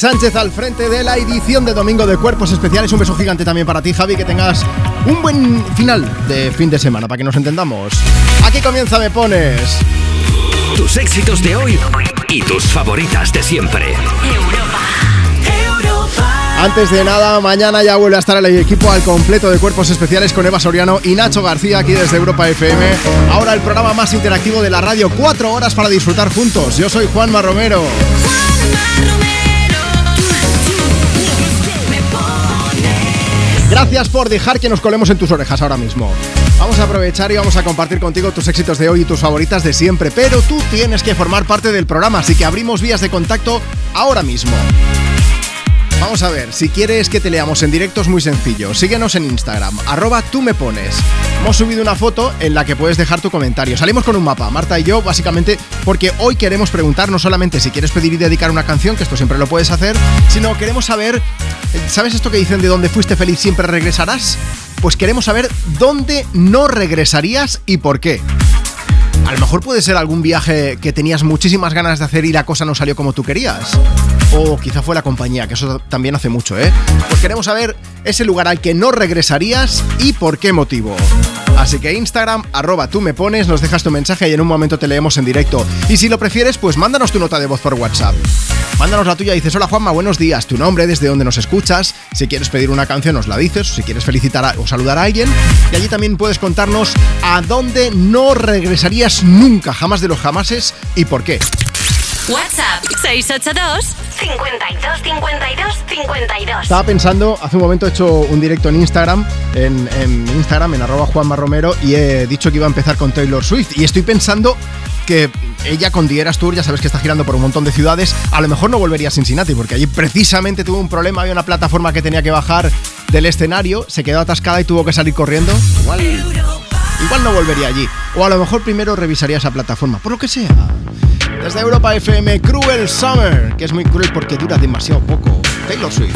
Sánchez al frente de la edición de Domingo de Cuerpos Especiales. Un beso gigante también para ti, Javi. Que tengas un buen final de fin de semana, para que nos entendamos. Aquí comienza Me Pones. Tus éxitos de hoy y tus favoritas de siempre. Antes de nada, mañana ya vuelve a estar el equipo al completo de cuerpos especiales con Eva Soriano y Nacho García aquí desde Europa FM. Ahora el programa más interactivo de la radio, cuatro horas para disfrutar juntos. Yo soy Juanma Romero. Gracias por dejar que nos colemos en tus orejas ahora mismo. Vamos a aprovechar y vamos a compartir contigo tus éxitos de hoy y tus favoritas de siempre, pero tú tienes que formar parte del programa, así que abrimos vías de contacto ahora mismo. Vamos a ver, si quieres que te leamos en directo es muy sencillo. Síguenos en Instagram, arroba tú me pones. Hemos subido una foto en la que puedes dejar tu comentario. Salimos con un mapa, Marta y yo, básicamente porque hoy queremos preguntar no solamente si quieres pedir y dedicar una canción, que esto siempre lo puedes hacer, sino queremos saber, ¿sabes esto que dicen de donde fuiste feliz siempre regresarás? Pues queremos saber dónde no regresarías y por qué. A lo mejor puede ser algún viaje que tenías muchísimas ganas de hacer y la cosa no salió como tú querías. O quizá fue la compañía, que eso también hace mucho, ¿eh? Pues queremos saber ese lugar al que no regresarías y por qué motivo. Así que Instagram, arroba tú me pones, nos dejas tu mensaje y en un momento te leemos en directo. Y si lo prefieres, pues mándanos tu nota de voz por WhatsApp. Mándanos la tuya, dices, hola Juanma, buenos días, tu nombre, desde donde nos escuchas, si quieres pedir una canción nos la dices, si quieres felicitar o saludar a alguien, y allí también puedes contarnos a dónde no regresarías nunca, jamás de los jamases, y por qué. WhatsApp 682 52 52 52. Estaba pensando, hace un momento he hecho un directo en Instagram, en, en Instagram, en arroba Juanma Romero, y he dicho que iba a empezar con Taylor Swift. Y estoy pensando que ella con Dieras Tour, ya sabes que está girando por un montón de ciudades, a lo mejor no volvería a Cincinnati, porque allí precisamente tuvo un problema, había una plataforma que tenía que bajar del escenario, se quedó atascada y tuvo que salir corriendo. Igual, igual no volvería allí. O a lo mejor primero revisaría esa plataforma, por lo que sea. Desde Europa FM, Cruel Summer, que es muy cruel porque dura demasiado poco. Taylor Swift.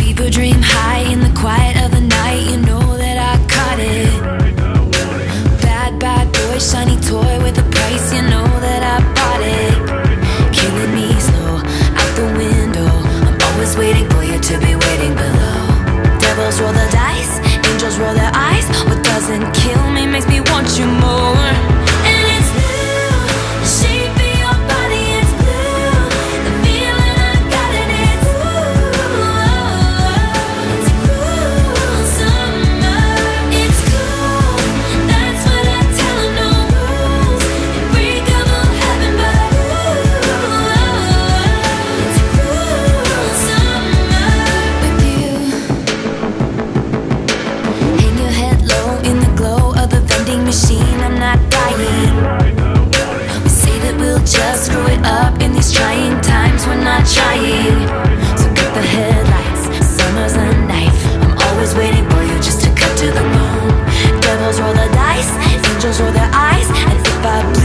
trying to cut the headlights, summer's a knife. I'm always waiting for you just to cut to the bone. Devils roll the dice, angels roll their eyes, and if I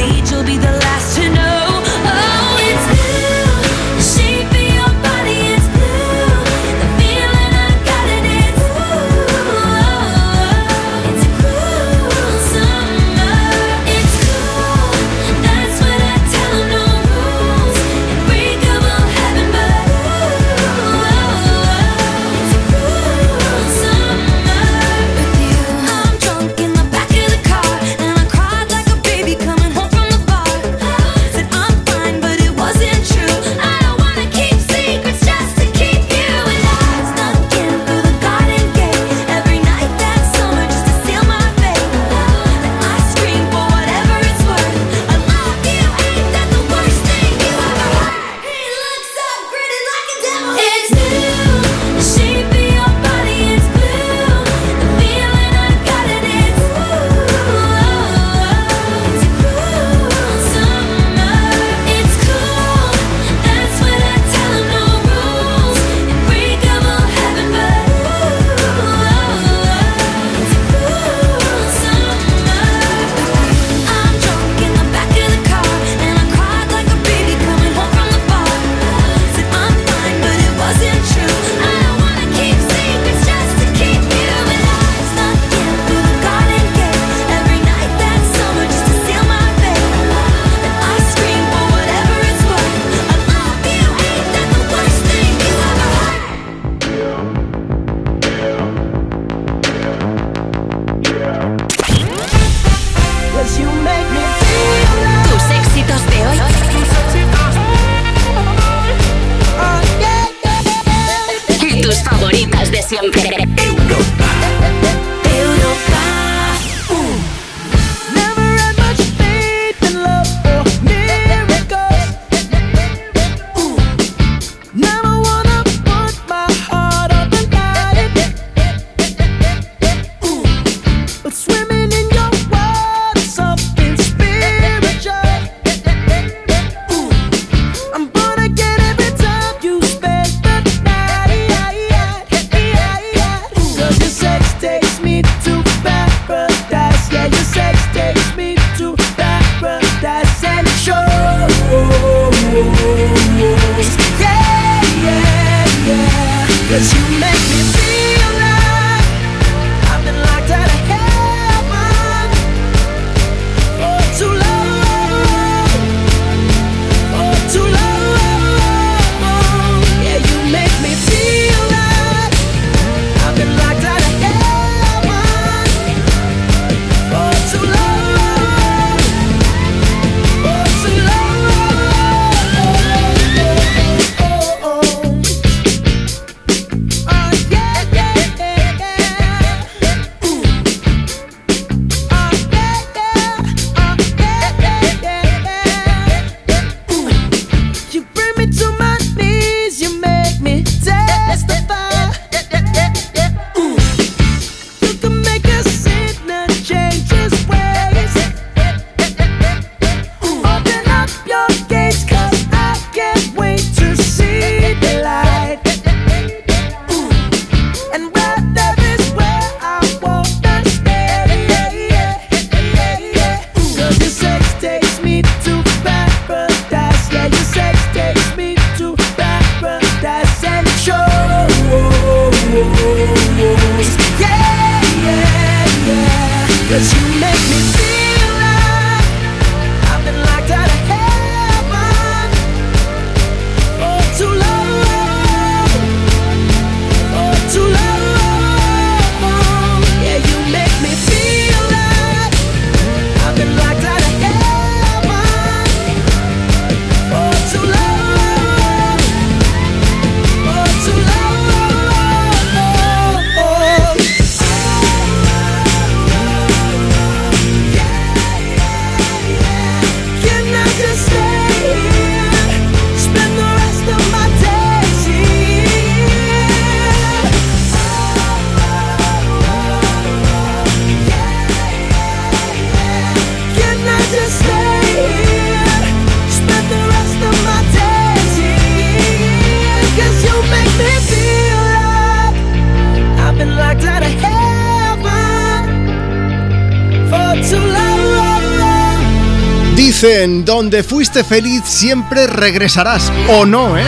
Dicen, donde fuiste feliz siempre regresarás, o no, ¿eh?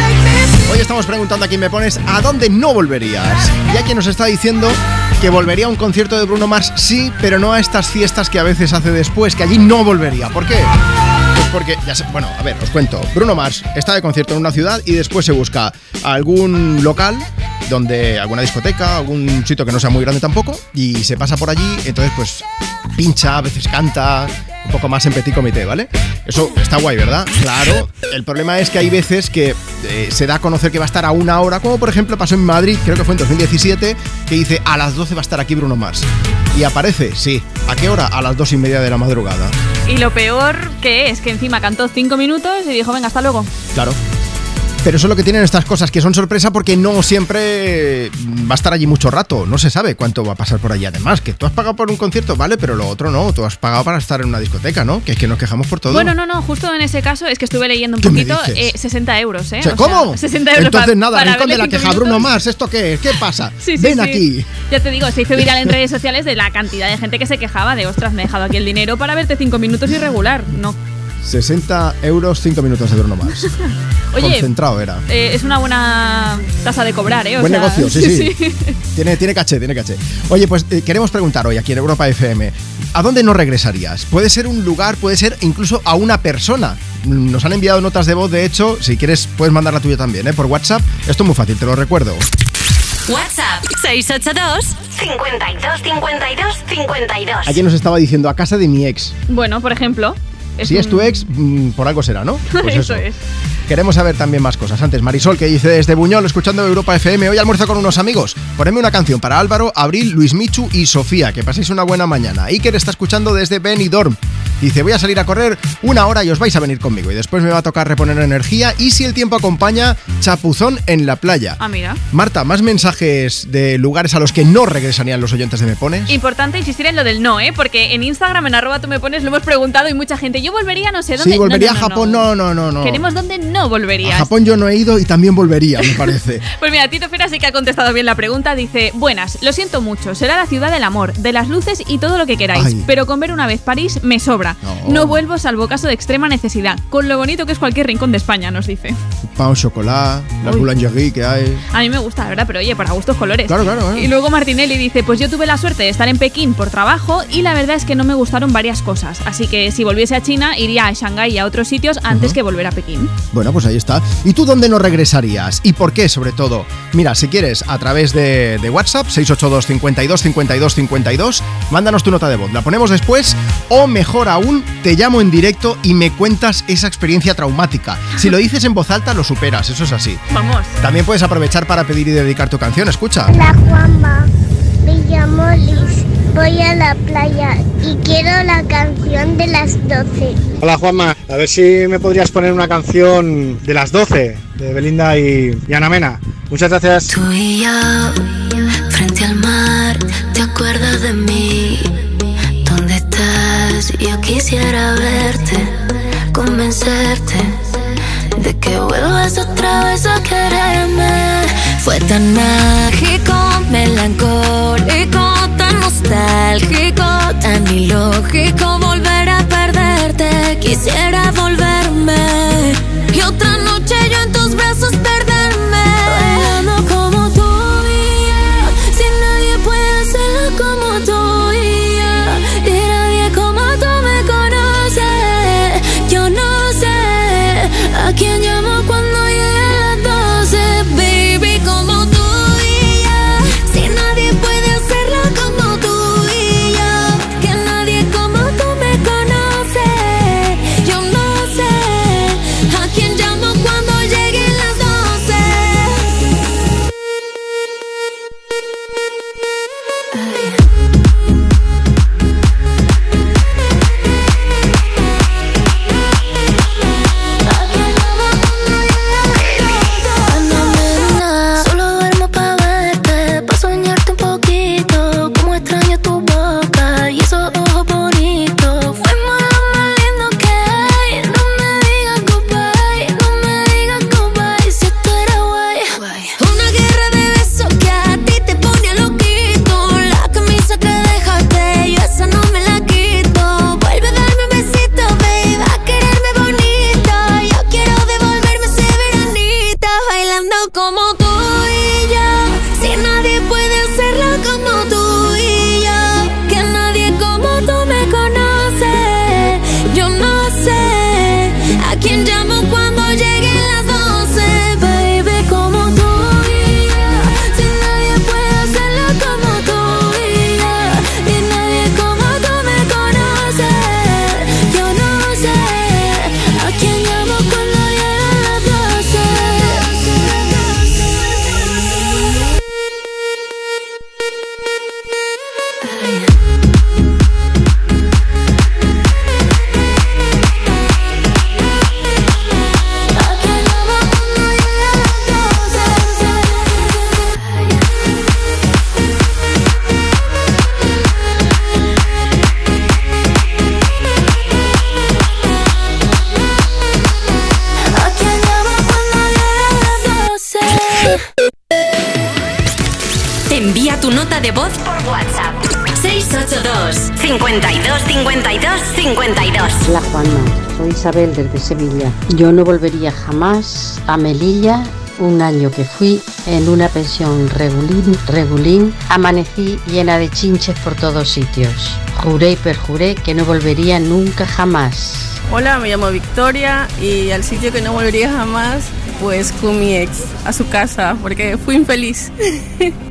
Hoy estamos preguntando a quién me pones, ¿a dónde no volverías? Y a quien nos está diciendo que volvería a un concierto de Bruno Mars, sí, pero no a estas fiestas que a veces hace después, que allí no volvería. ¿Por qué? Pues porque, ya sé, bueno, a ver, os cuento. Bruno Mars está de concierto en una ciudad y después se busca algún local donde alguna discoteca, algún sitio que no sea muy grande tampoco, y se pasa por allí, entonces pues pincha, a veces canta, poco más en petit comité, ¿vale? Eso está guay, ¿verdad? Claro, el problema es que hay veces que eh, se da a conocer que va a estar a una hora, como por ejemplo pasó en Madrid, creo que fue en 2017, que dice a las 12 va a estar aquí Bruno Mars. Y aparece, sí. ¿A qué hora? A las 2 y media de la madrugada. Y lo peor que es que encima cantó 5 minutos y dijo, venga, hasta luego. Claro. Pero eso es lo que tienen estas cosas, que son sorpresa porque no siempre va a estar allí mucho rato. No se sabe cuánto va a pasar por allí. Además, que tú has pagado por un concierto, vale, pero lo otro no. Tú has pagado para estar en una discoteca, ¿no? Que es que nos quejamos por todo. Bueno, no, no, justo en ese caso es que estuve leyendo un ¿Qué me poquito, eh, 60 euros, ¿eh? O sea, O ¿Cómo? sea, 60 euros Entonces nada, para rincón de la queja, Bruno. Mars, ¿esto qué es? ¿Qué pasa? Sí, sí, Ven sí. aquí. Ya te digo, se hizo viral en redes sociales de la cantidad de gente que se quejaba de, ostras, me he dejado aquí el dinero para verte 5 minutos irregular. No. 60 euros, 5 minutos de Bruno Mars. Oye, Concentrado era. eh, es una buena tasa de cobrar, ¿eh? O Buen sea, negocio, sí, sí. Tiene, tiene caché, tiene caché. Oye, pues eh, queremos preguntar hoy aquí en Europa FM, ¿a dónde no regresarías? Puede ser un lugar, puede ser incluso a una persona. Nos han enviado notas de voz, de hecho, si quieres puedes mandar la tuya también, ¿eh? Por WhatsApp. Esto es muy fácil, te lo recuerdo. WhatsApp 682 52 52 52. Ayer nos estaba diciendo a casa de mi ex. Bueno, por ejemplo. Si es tu ex, mm, por algo será, ¿no? Pues eso es. Queremos saber también más cosas. Antes, Marisol, que dice desde Buñol, escuchando Europa FM, hoy almuerzo con unos amigos. Poneme una canción para Álvaro, Abril, Luis Michu y Sofía. Que paséis una buena mañana. Iker está escuchando desde Benidorm. Dice, voy a salir a correr una hora y os vais a venir conmigo. Y después me va a tocar reponer energía. Y si el tiempo acompaña, chapuzón en la playa. Ah, mira. Marta, más mensajes de lugares a los que no regresarían los oyentes de Me Pones. Importante insistir en lo del no, ¿eh? Porque en Instagram, en arroba tú me pones, lo hemos preguntado y mucha gente, yo volvería no sé dónde. Sí, volvería a Japón. No, no, no, no. Queremos dónde no volverías. A Japón yo no he ido y también volvería, me parece. pues mira, Tito Fera sí que ha contestado bien la pregunta. Dice, buenas, lo siento mucho, será la ciudad del amor, de las luces y todo lo que queráis. Ay. Pero con ver una vez París me sobra. No. No. vuelvo salvo caso de extrema necesidad. Con lo bonito que es cualquier rincón de España, nos dice. Pan chocolate, la boulangerie que hay. A mí me gusta, la verdad, pero oye, para gustos colores. Claro, claro, claro. Y luego Martinelli dice, pues yo tuve la suerte de estar en Pekín por trabajo y la verdad es que no me gustaron varias cosas. Así que si volviese a China, iría a Shanghái y a otros sitios antes que volver a Pekín. Bueno, pues ahí está. ¿Y tú dónde no regresarías? ¿Y por qué, sobre todo? Mira, si quieres, a través de, de WhatsApp, 682 52 52 52, mándanos tu nota de voz. La ponemos después, o mejor aún, te llamo en directo y me cuentas esa experiencia traumática. Si lo dices en voz alta, lo superas, eso es así. Vamos. También puedes aprovechar para pedir y dedicar tu canción, escucha. Hola Juanma, me llamo Liz, voy a la playa y quiero la canción de las 12. Hola Juanma, a ver si me podrías poner una canción de las 12 de Belinda y, y Ana Mena. Muchas gracias. Tú y yo, frente al mar, ¿te acuerdas de mí? ¿Dónde estás? Yo quisiera verte, convencerte de que vuelvas otra vez a quererme. Fue tan mágico, melancólico, nostálgico, tan ilógico volver a perderte. Quisiera volverme Isabel desde Sevilla. Yo no volvería jamás a Melilla. Un año que fui en una pensión regulín, regulín, amanecí llena de chinches por todos sitios. Juré y perjuré que no volvería nunca jamás. Hola, me llamo Victoria y al sitio que no volvería jamás, pues con mi ex, a su casa, porque fui infeliz.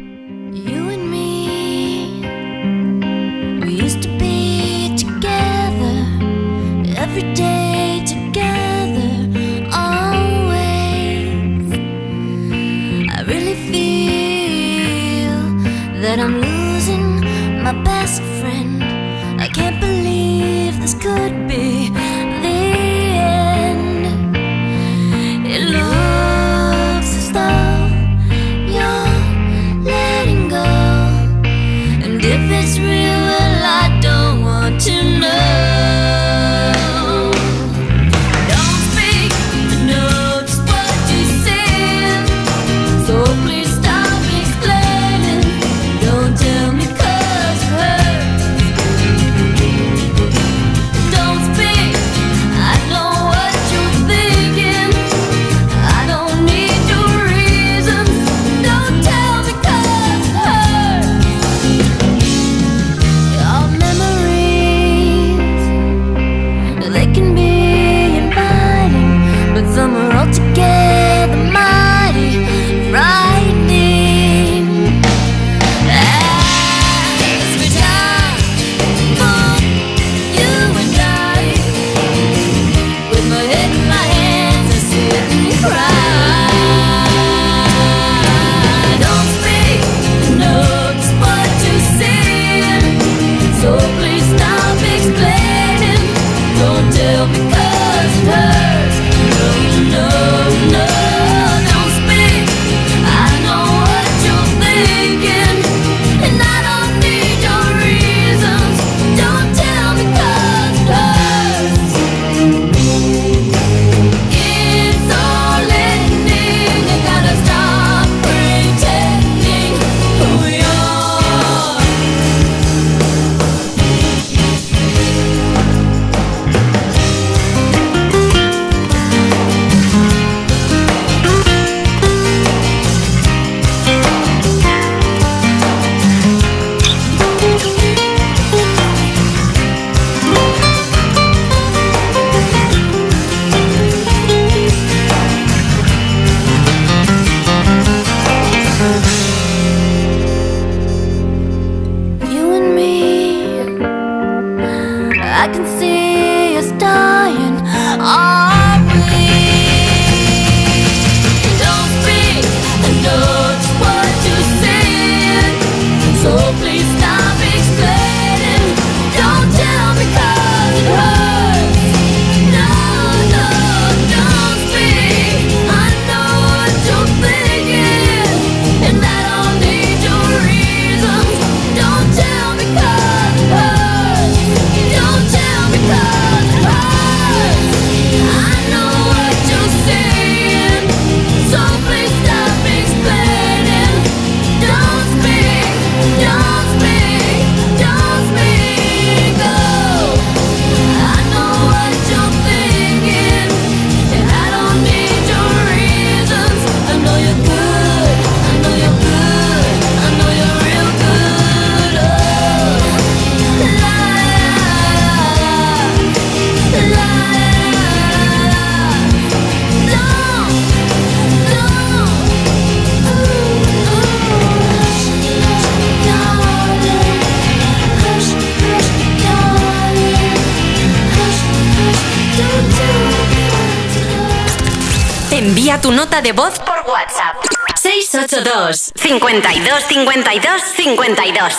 nota de voz por WhatsApp. 682 52 52 52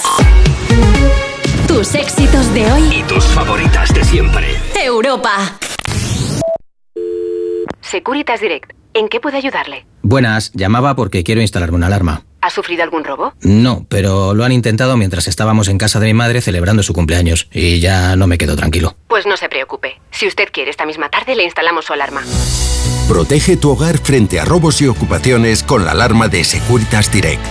Tus éxitos de hoy. Y tus favoritas de siempre. Europa. Securitas Direct. ¿En qué puedo ayudarle? Buenas, llamaba porque quiero instalarme una alarma. ¿Ha sufrido algún robo? No, pero lo han intentado mientras estábamos en casa de mi madre celebrando su cumpleaños y ya no me quedo tranquilo. Pues no se preocupe. Si usted quiere, esta misma tarde le instalamos su alarma. Protege tu hogar frente a robos y ocupaciones con la alarma de Securitas Direct.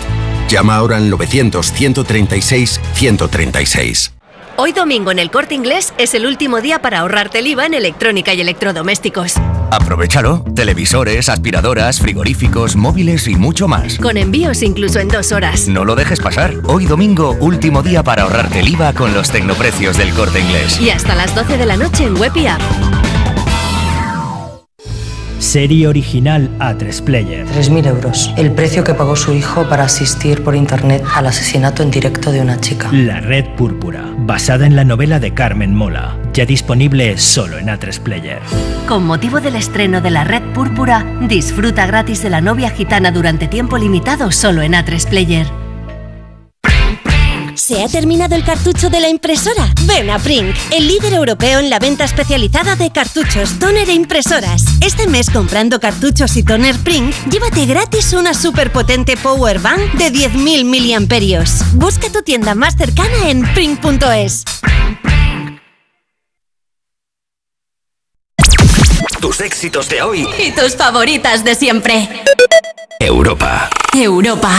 Llama ahora al 900-136-136. Hoy domingo en el Corte Inglés es el último día para ahorrarte el IVA en electrónica y electrodomésticos. Aprovechalo. Televisores, aspiradoras, frigoríficos, móviles y mucho más. Con envíos incluso en dos horas. No lo dejes pasar. Hoy domingo, último día para ahorrarte el IVA con los tecnoprecios del corte inglés. Y hasta las 12 de la noche en web y app. Serie original A3 Player. 3.000 euros. El precio que pagó su hijo para asistir por internet al asesinato en directo de una chica. La Red Púrpura, basada en la novela de Carmen Mola, ya disponible solo en A3 Player. Con motivo del estreno de La Red Púrpura, disfruta gratis de la novia gitana durante tiempo limitado solo en A3 Player. ¿Se ha terminado el cartucho de la impresora? Ven a Prink, el líder europeo en la venta especializada de cartuchos, toner e impresoras. Este mes comprando cartuchos y toner Prink, llévate gratis una superpotente power bank de 10.000 miliamperios. Busca tu tienda más cercana en prink.es. Tus éxitos de hoy. Y tus favoritas de siempre. Europa. Europa.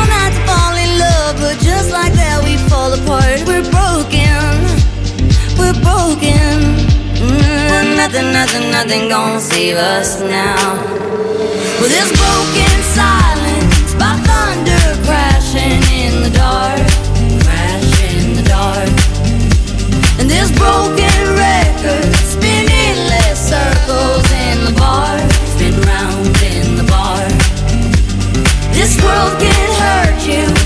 like that we fall apart. We're broken, we're broken. Mm, nothing, nothing, nothing gonna save us now. Well, this broken silence by thunder crashing in the dark, crash in the dark. And this broken record spinning less circles in the bar, spin round in the bar. This world can hurt you,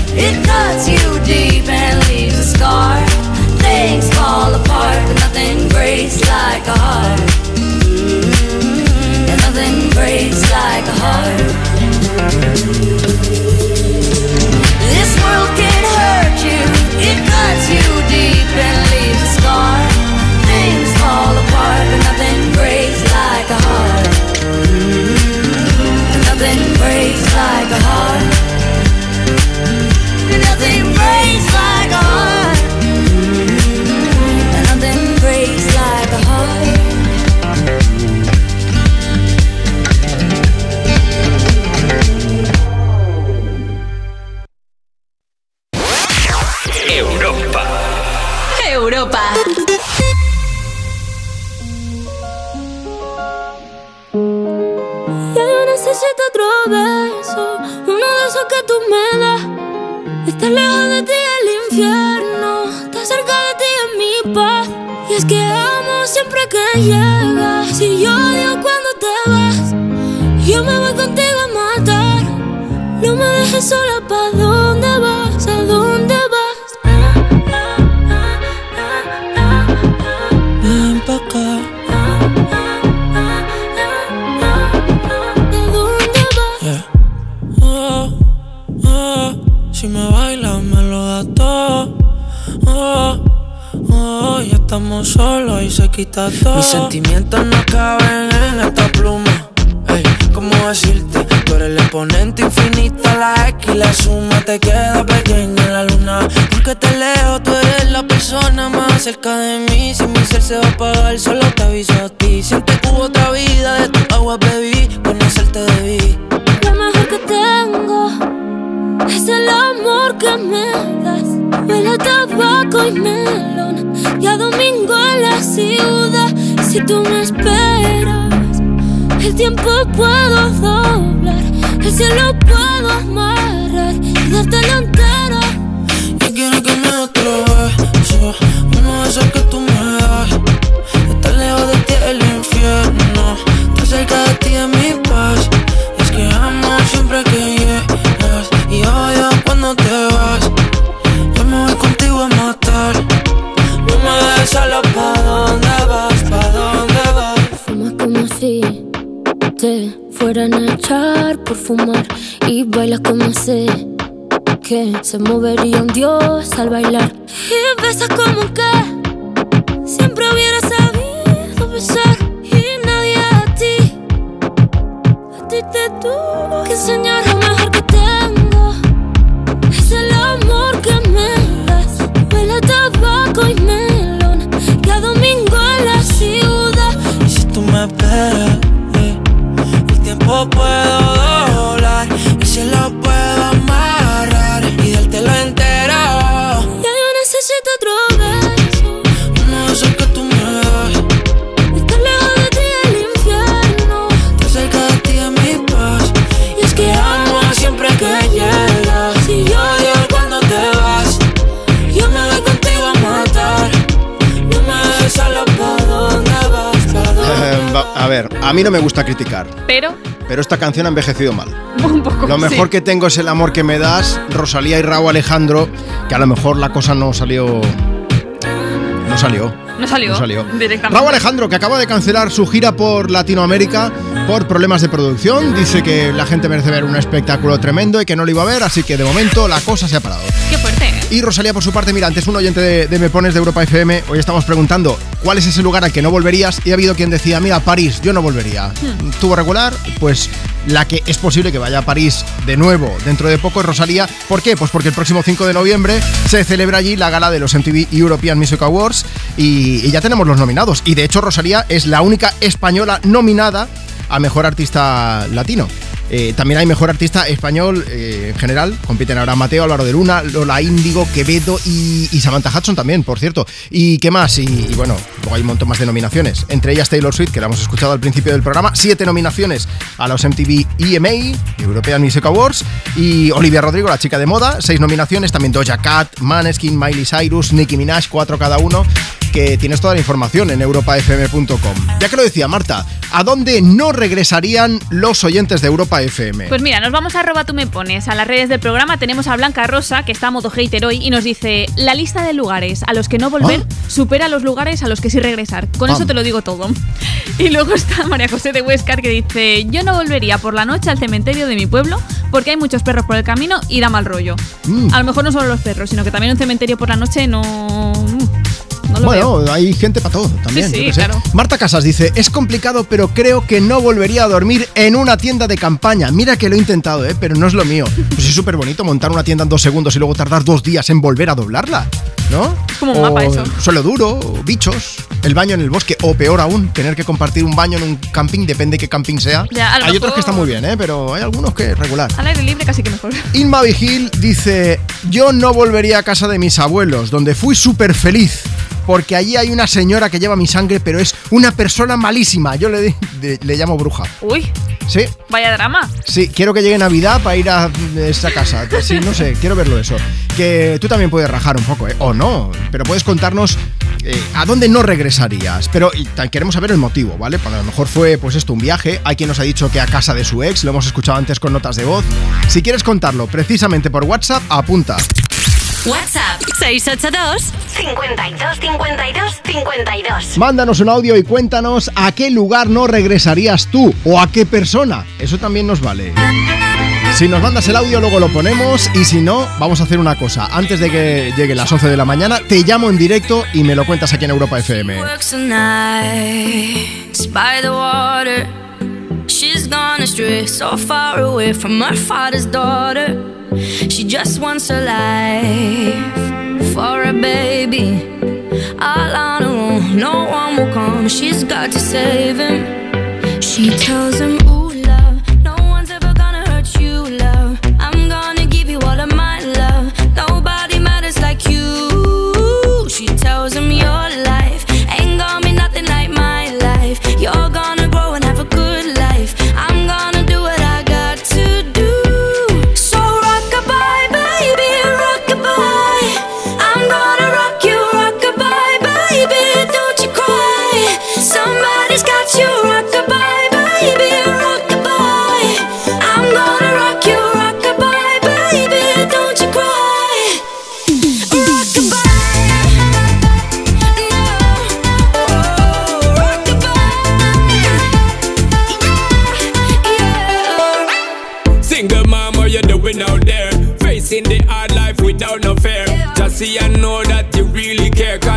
cuts you deep and leaves a scar. Things fall apart, but nothing breaks like a heart. And nothing breaks like a heart. This world can hurt you, it cuts you deep and leaves a scar. Things fall apart, but nothing breaks like a heart. Mm, Nothing breaks like a heart. Mis sentimientos no se movería un dios al bailar. Y besas como que mí no me gusta criticar, Pero pero esta canción ha envejecido mal. un poco. Lo mejor sí. que tengo es el amor que me das, Rosalía y Raúl Alejandro, que a lo mejor la cosa no salió. No salió. No salió. No salió. Directamente. Raúl Alejandro, que acaba de cancelar su gira por Latinoamérica por problemas de producción, dice que la gente merece ver un espectáculo tremendo y que no lo iba a ver, así que de momento la cosa se ha parado. Qué fuerte. ¿eh? Y Rosalía, por su parte, mira, antes un oyente de, de Me Pones de Europa FM, hoy estamos preguntando cuál es ese lugar al que no volverías y ha habido quien decía, mira, París, yo no volvería. Hmm. Tuvo regular, pues la que es posible que vaya a París de nuevo dentro de poco es Rosalía. ¿Por qué? Pues porque el próximo 5 de noviembre se celebra allí la gala de los MTV European Music Awards y, y ya tenemos los nominados. Y de hecho Rosalía es la única española nominada a Mejor Artista Latino. Eh, también hay mejor artista español eh, en general. Compiten ahora Mateo, Álvaro de Luna, Lola Índigo, Quevedo y, Samantha Hudson también, por cierto. ¿Y qué más? Y, y bueno, luego hay un montón más de nominaciones. Entre ellas Taylor Swift, que la hemos escuchado al principio del programa. Siete nominaciones a los MTV EMA, European Music Awards. Y Olivia Rodrigo, la chica de moda. Seis nominaciones. También Doja Cat, Maneskin, Miley Cyrus, Nicki Minaj, cuatro cada uno. Que tienes toda la información en europafm.com. Ya que lo decía Marta, ¿a dónde no regresarían los oyentes de Europa FM? Pues mira, nos vamos a arroba tú me pones. A las redes del programa tenemos a Blanca Rosa, que está a modo hater hoy, y nos dice: La lista de lugares a los que no volver supera los lugares a los que sí regresar. Con Ah. eso te lo digo todo. Y luego está María José de Huescar, que dice: Yo no volvería por la noche al cementerio de mi pueblo porque hay muchos perros por el camino y da mal rollo. Mm. A lo mejor no solo los perros, sino que también un cementerio por la noche no. No lo bueno, veo. hay gente para todo también. Sí, claro. Marta Casas dice, es complicado, pero creo que no volvería a dormir en una tienda de campaña. Mira que lo he intentado, ¿eh? pero no es lo mío. Pues es súper bonito montar una tienda en dos segundos y luego tardar dos días en volver a doblarla, ¿no? Es como un O mapa eso. Suelo duro, o bichos, el baño en el bosque, o peor aún, tener que compartir un baño en un camping, depende qué camping sea. Ya, hay mejor- otros que están muy bien, ¿eh? pero hay algunos que regular. Al aire libre casi que mejor. Inma Vigil dice, yo no volvería a casa de mis abuelos, donde fui súper feliz, porque allí hay una señora que lleva mi sangre, pero es una persona malísima. Yo le, llamo bruja. Uy, Sí, vaya drama. sí, quiero que llegue Navidad para ir a esta casa. Sí, no sé, quiero verlo eso. Que tú también puedes rajar un poco, ¿eh? O no, pero puedes contarnos eh, a dónde no regresarías. Pero y, queremos saber el motivo, ¿vale? Pues a lo mejor fue, pues esto, un viaje. Hay quien nos ha dicho que a casa de su ex, lo hemos escuchado antes con notas de voz. Si quieres contarlo precisamente por WhatsApp, apunta. WhatsApp 682 52 52 52. Mándanos un audio y cuéntanos a qué lugar no regresarías tú o a qué persona. Eso también nos vale. Si nos mandas el audio, luego lo ponemos. Y si no, vamos a hacer una cosa. Antes de que lleguen las 11 de la mañana, te llamo en directo y me lo cuentas aquí en Europa FM. works the nights by the water. She's gone astray, so far away from her father's daughter. She just wants a life for a baby. All on her own, no one will come. She's got to save him. She tells him,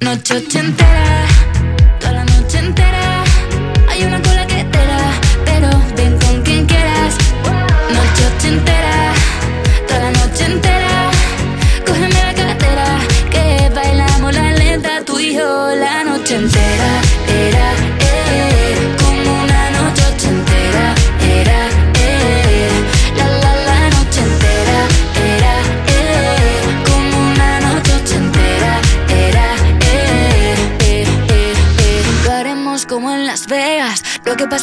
Noche ochentera,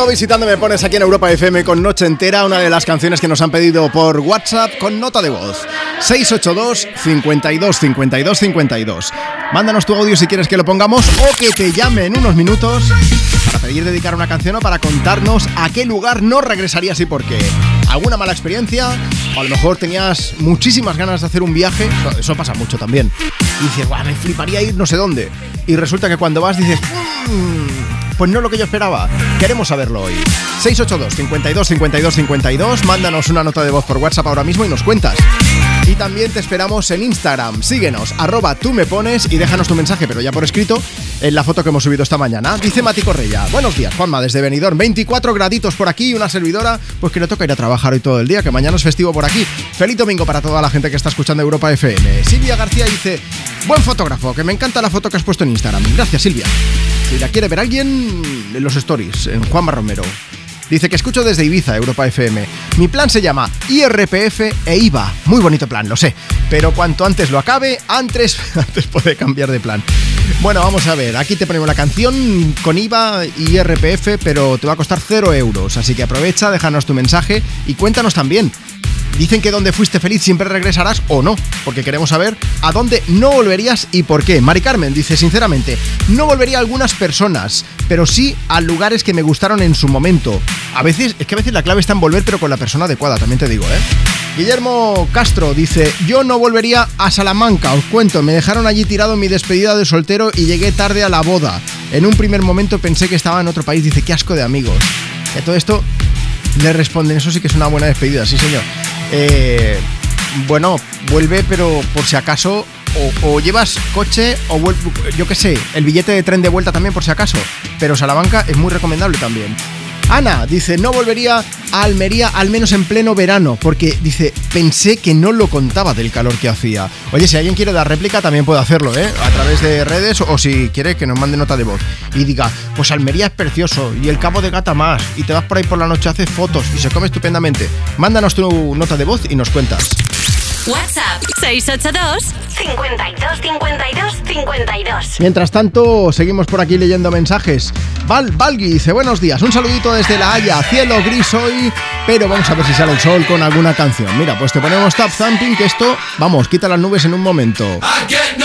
Pico visitando me pones aquí en Europa FM con Noche Entera, una de las canciones que nos han pedido por WhatsApp con nota de voz. 682 52 52 52. Mándanos tu audio si quieres que lo pongamos o que te llame en unos minutos para pedir dedicar una canción o para contarnos a qué lugar no regresarías y por qué. ¿Alguna mala experiencia? O a lo mejor tenías muchísimas ganas de hacer un viaje. Eso- pasa mucho también. Y dices, "Buah, me fliparía ir no sé dónde. Y resulta que cuando vas dices, "Mm, pues no lo que yo esperaba. Queremos saberlo hoy. 682 52 52 52. Mándanos una nota de voz por WhatsApp ahora mismo y nos cuentas. Y también te esperamos en Instagram. Síguenos, arroba tú me pones y déjanos tu mensaje, pero ya por escrito, en la foto que hemos subido esta mañana. Dice Mati Correia. Buenos días, Juanma, desde Benidorm. 24 graditos por aquí y una servidora, pues que le toca ir a trabajar hoy todo el día, que mañana es festivo por aquí. Feliz domingo para toda la gente que está escuchando Europa FM. Silvia García dice, buen fotógrafo, que me encanta la foto que has puesto en Instagram. Gracias, Silvia. Si la quiere ver alguien, en los stories, en Juanma Romero. Dice que escucho desde Ibiza, Europa FM. Mi plan se llama IRPF e IVA. Muy bonito plan, lo sé. Pero cuanto antes lo acabe, antes, antes puede cambiar de plan. Bueno, vamos a ver. Aquí te ponemos la canción con IVA y IRPF, pero te va a costar 0 euros. Así que aprovecha, déjanos tu mensaje y cuéntanos también. Dicen que donde fuiste feliz siempre regresarás o no, porque queremos saber a dónde no volverías y por qué. Mari Carmen dice sinceramente, no volvería a algunas personas, pero sí a lugares que me gustaron en su momento. A veces, es que a veces la clave está en volver, pero con la persona adecuada, también te digo, ¿eh? Guillermo Castro dice, yo no volvería a Salamanca, os cuento, me dejaron allí tirado mi despedida de soltero y llegué tarde a la boda. En un primer momento pensé que estaba en otro país, dice, qué asco de amigos. Y todo esto le responden, eso sí que es una buena despedida, sí señor. Eh, bueno, vuelve, pero por si acaso, o, o llevas coche, o yo qué sé, el billete de tren de vuelta también por si acaso. Pero Salamanca es muy recomendable también. Ana dice, no volvería a Almería al menos en pleno verano, porque dice, pensé que no lo contaba del calor que hacía. Oye, si alguien quiere dar réplica, también puede hacerlo, ¿eh? A través de redes o si quiere que nos mande nota de voz. Y diga, pues Almería es precioso y el Cabo de Gata más, y te vas por ahí por la noche, haces fotos y se come estupendamente. Mándanos tu nota de voz y nos cuentas. WhatsApp 682 52 52 52. Mientras tanto, seguimos por aquí leyendo mensajes. Val Valgui dice, buenos días, un saludito desde La Haya, cielo gris hoy, pero vamos a ver si sale el sol con alguna canción. Mira, pues te ponemos Tap Thumping, que esto, vamos, quita las nubes en un momento. I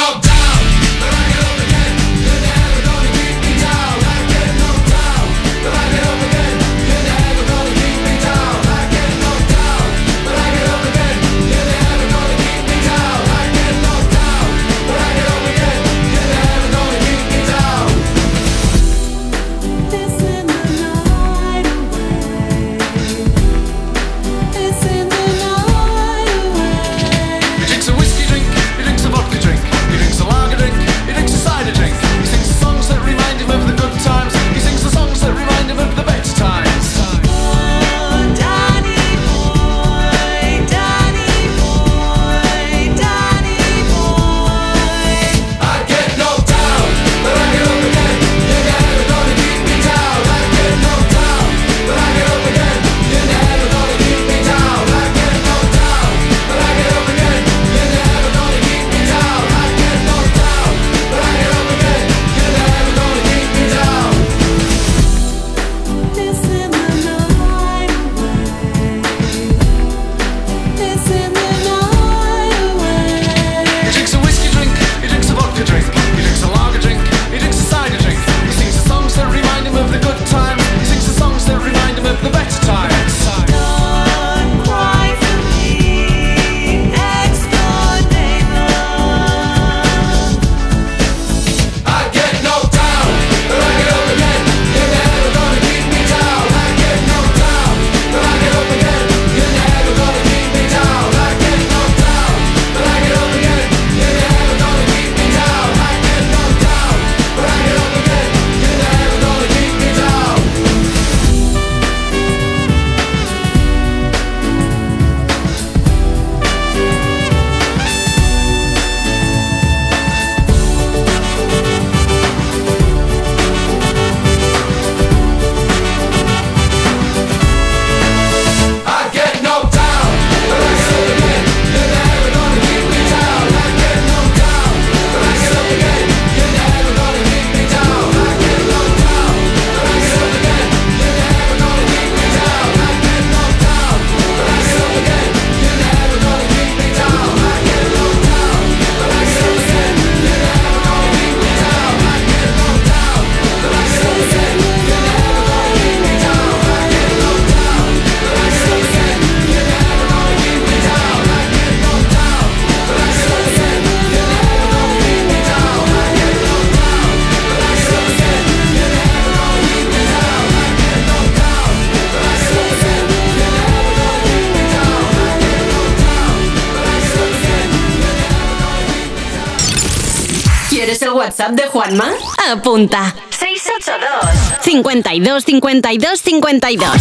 Apunta. 682 52 52 52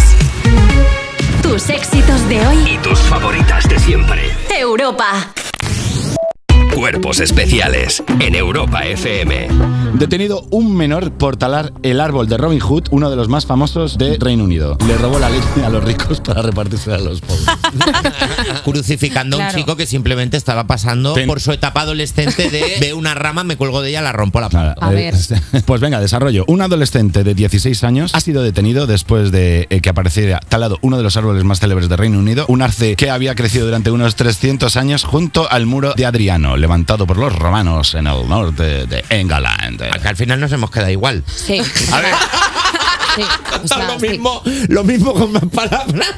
Tus éxitos de hoy. Y tus favoritas de siempre. Europa. Cuerpos especiales en Europa FM. Detenido un menor por talar el árbol de Robin Hood, uno de los más famosos de Reino Unido. Le robó la leche a los ricos para repartirse a los pobres. Crucificando a un chico que simplemente estaba pasando Ten- por su etapa adolescente de veo una rama, me cuelgo de ella, la rompo la Nada, eh, Pues venga, desarrollo. Un adolescente de 16 años ha sido detenido después de eh, que apareciera talado uno de los árboles más célebres de Reino Unido, un arce que había crecido durante unos 300 años junto al muro de Adriano, levantado por los romanos en el norte de England. Acá al final nos hemos quedado igual. Sí. A ver. lo, mismo, lo mismo con más palabras.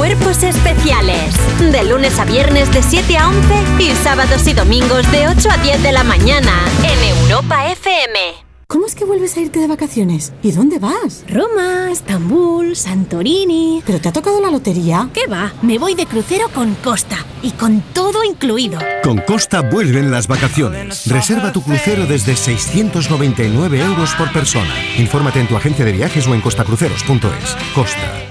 Cuerpos especiales. De lunes a viernes de 7 a 11 y sábados y domingos de 8 a 10 de la mañana en Europa FM. ¿Cómo es que vuelves a irte de vacaciones? ¿Y dónde vas? Roma, Estambul, Santorini. ¿Pero te ha tocado la lotería? ¿Qué va? Me voy de crucero con Costa y con todo incluido. Con Costa vuelven las vacaciones. Reserva tu crucero desde 699 euros por persona. Infórmate en tu agencia de viajes o en costacruceros.es. Costa.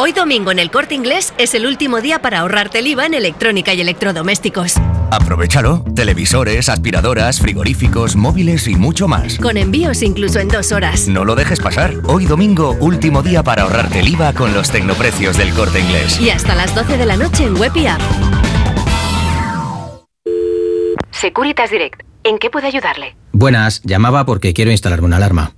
Hoy domingo en el Corte Inglés es el último día para ahorrarte el IVA en electrónica y electrodomésticos. Aprovechalo. Televisores, aspiradoras, frigoríficos, móviles y mucho más. Con envíos incluso en dos horas. No lo dejes pasar. Hoy domingo, último día para ahorrarte el IVA con los tecnoprecios del corte inglés. Y hasta las 12 de la noche en web y app. Securitas Direct. ¿En qué puedo ayudarle? Buenas, llamaba porque quiero instalarme una alarma.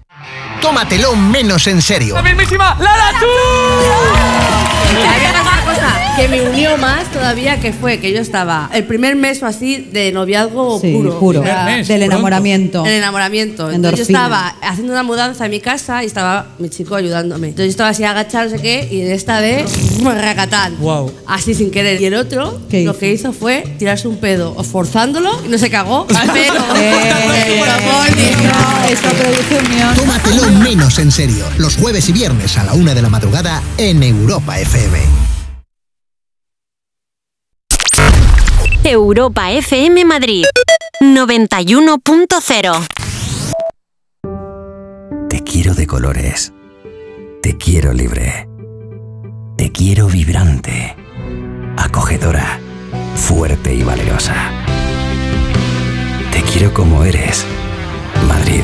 Tómatelo menos en serio. ¡La mismísima Lara Hay una cosa que me unió más todavía que fue que yo estaba el primer mes o así de noviazgo Sí, puro. puro. O sea, mes, Del pronto. enamoramiento. El enamoramiento. Entonces yo estaba haciendo una mudanza en mi casa y estaba mi chico ayudándome. Entonces yo estaba así agachado, no sé qué, y en esta de racatán. Wow. Así sin querer. Y el otro lo que hizo fue tirarse un pedo o forzándolo y no se cagó. Pero. Esto produce unión. Tómatelo menos en serio. Los jueves y viernes a la una de la madrugada en Europa FM. Europa FM Madrid 91.0 Te quiero de colores. Te quiero libre. Te quiero vibrante. Acogedora. Fuerte y valerosa. Te quiero como eres. Madrid.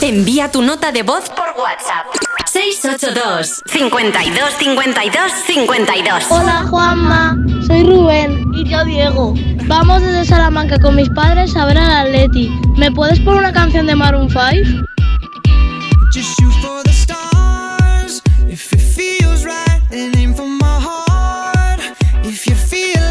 Envía tu nota de voz por WhatsApp. 682 52 52 52 Hola Juanma, soy Rubén y yo Diego. Vamos desde Salamanca con mis padres a ver al Atleti. ¿Me puedes poner una canción de Maroon 5? Just shoot for the stars. If it feels right, aim for my heart. If you feel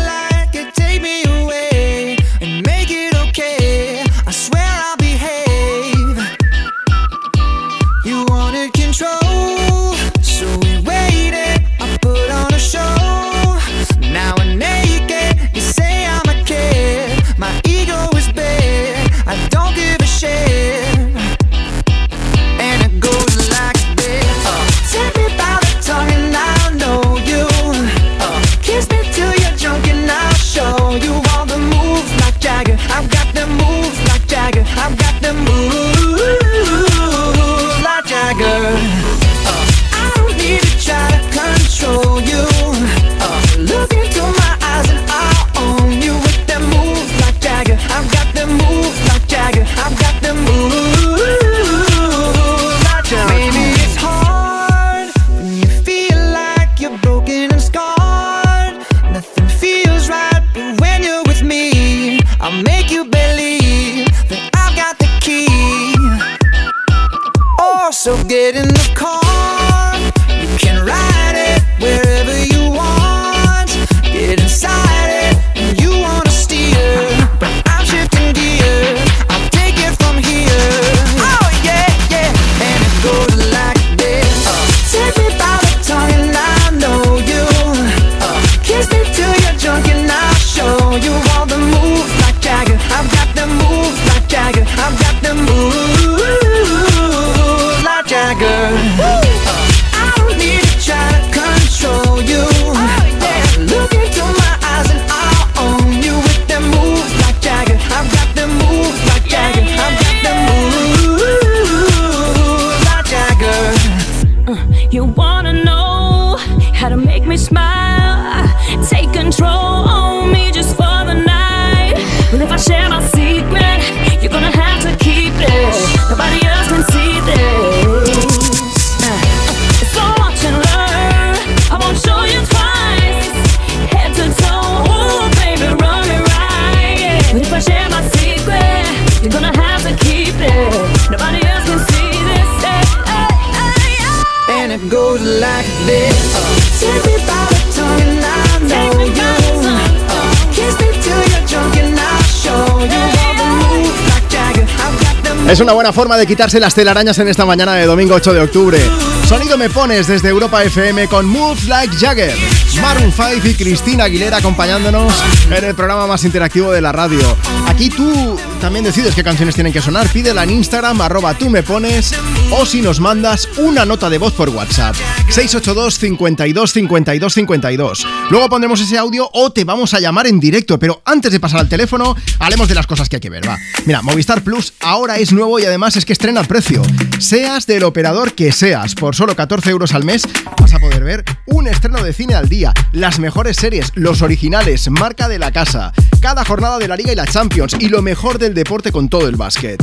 Es una buena forma de quitarse las telarañas en esta mañana de domingo 8 de octubre. Sonido me pones desde Europa FM con Moves Like Jagger. Maroon 5 y Cristina Aguilera acompañándonos en el programa más interactivo de la radio. Aquí tú también decides qué canciones tienen que sonar. Pídela en Instagram, arroba tú me pones, o si nos mandas una nota de voz por WhatsApp. 682 52 52 52. Luego pondremos ese audio o te vamos a llamar en directo. Pero antes de pasar al teléfono, hablemos de las cosas que hay que ver. Va. Mira, Movistar Plus ahora es nuevo y además es que estrena el precio. Seas del operador que seas, por solo 14 euros al mes vas a poder ver un estreno de cine al día, las mejores series, los originales, marca de la casa, cada jornada de la Liga y la Champions y lo mejor del deporte con todo el básquet.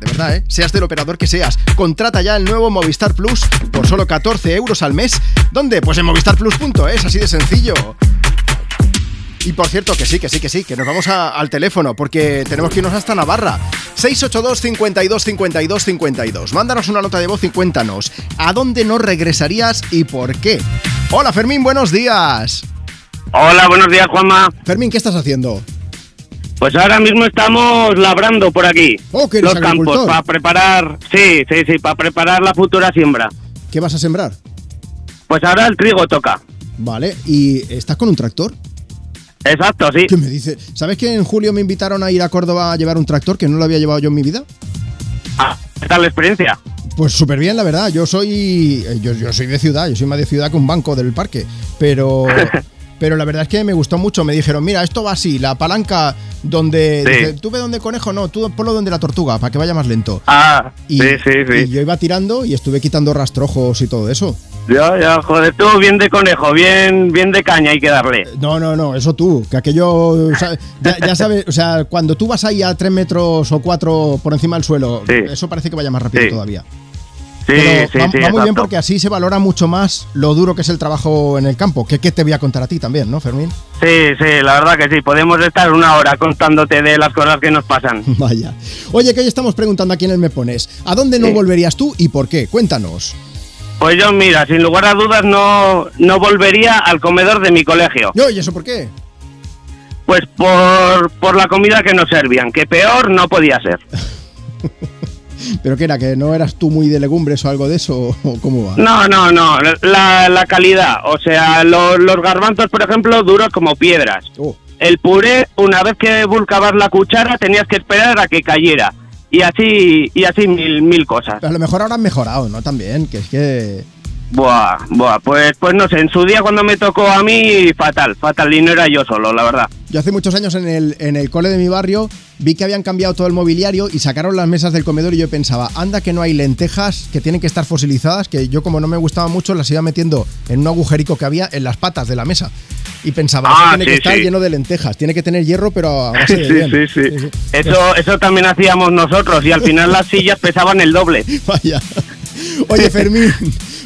De verdad, ¿eh? Seas del operador que seas. Contrata ya el nuevo Movistar Plus por solo 14 euros al mes. ¿Dónde? Pues en movistarplus.es, así de sencillo. Y por cierto, que sí, que sí, que sí, que nos vamos a- al teléfono porque tenemos que irnos hasta Navarra. 682 52 52 52. Mándanos una nota de voz y cuéntanos a dónde no regresarías y por qué. Hola Fermín, buenos días. Hola, buenos días, Juanma. Fermín, ¿qué estás haciendo? Pues ahora mismo estamos labrando por aquí Oh, los campos para preparar, sí, sí, sí, para preparar la futura siembra. ¿Qué vas a sembrar? Pues ahora el trigo toca. Vale, ¿y estás con un tractor? Exacto, sí. ¿Qué me dice? ¿Sabes que en julio me invitaron a ir a Córdoba a llevar un tractor que no lo había llevado yo en mi vida? Ah, ¿Qué tal la experiencia? Pues súper bien, la verdad. Yo soy, eh, yo, yo soy de ciudad, yo soy más de ciudad que un banco del parque. Pero, pero la verdad es que me gustó mucho. Me dijeron, mira, esto va así, la palanca donde... Sí. dice, ¿Tú ves donde conejo? No, tú ponlo donde la tortuga, para que vaya más lento. Ah, Y, sí, sí, sí. y yo iba tirando y estuve quitando rastrojos y todo eso. Ya, ya, joder, tú bien de conejo, bien, bien de caña hay que darle. No, no, no, eso tú, que aquello, o sea, ya, ya sabes, o sea, cuando tú vas ahí a tres metros o cuatro por encima del suelo, eso parece que vaya más rápido Sí. todavía. Sí, Pero sí, va, sí, va muy bien porque así se valora mucho más lo duro que es el trabajo en el campo, que, que te voy a contar a ti también, ¿no, Fermín? Sí, sí, la verdad que sí, podemos estar una hora contándote de las cosas que nos pasan. Vaya. Oye, que hoy estamos preguntando a quién me pones. ¿A dónde no Sí. volverías tú y por qué? Cuéntanos. Pues yo, mira, sin lugar a dudas no, no volvería al comedor de mi colegio. No, ¿y eso por qué? Pues por, por la comida que nos servían, que peor no podía ser. ¿Pero qué era? ¿Que no eras tú muy de legumbres o algo de eso? ¿O cómo va? No, no, no, la, la calidad. O sea, lo- los garbanzos, por ejemplo, duros como piedras. Oh. El puré, una vez que volcabas la cuchara, tenías que esperar a que cayera. Y así, y así mil, mil cosas. A lo mejor ahora han mejorado, ¿no? También, que es que... Buah, buah, pues, pues no sé, en su día cuando me tocó a mí, fatal, fatal, y no era yo solo, la verdad. Yo hace muchos años en el, en el cole de mi barrio vi que habían cambiado todo el mobiliario y sacaron las mesas del comedor y yo pensaba, anda que no hay lentejas que tienen que estar fosilizadas, que yo como no me gustaba mucho las iba metiendo en un agujerico que había en las patas de la mesa. Y pensaba, Ah, eso tiene que estar sí. lleno de lentejas, tiene que tener hierro pero a base de Sí, sí, sí. Eso, eso también hacíamos nosotros y al final las sillas pesaban el doble. Vaya. Oye, Fermín,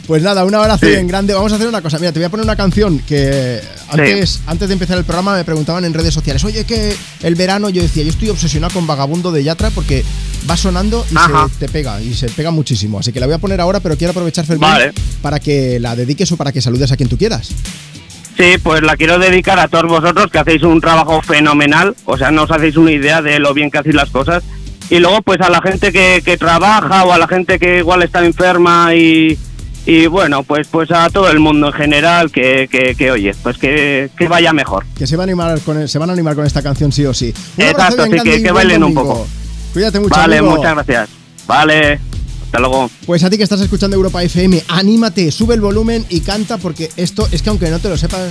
pues nada, un abrazo Sí. bien grande. Vamos a hacer una cosa. Mira, te voy a poner una canción que antes, antes de empezar el programa me preguntaban en redes sociales, oye, que el verano, yo decía, yo estoy obsesionado con Vagabundo de Yatra porque va sonando y Ajá. se te pega, y se pega muchísimo. Así que la voy a poner ahora, pero quiero aprovechar, Fermín, Vale. para que la dediques o para que saludes a quien tú quieras. Sí, pues la quiero dedicar a todos vosotros que hacéis un trabajo fenomenal, o sea, no os hacéis una idea de lo bien que hacéis las cosas. Y luego, pues a la gente que, que trabaja o a la gente que igual está enferma y, y bueno, pues pues a todo el mundo en general que, que, que, oye, pues que, que vaya mejor. Que se van a animar con, se van a animar con esta canción sí o sí. Un Exacto, bien sí, grande que, que bailen un poco. Cuídate mucho, Vale, amigo. muchas gracias. Vale, hasta luego. Pues a ti que estás escuchando Europa FM, anímate, sube el volumen y canta porque esto es que aunque no te lo sepas,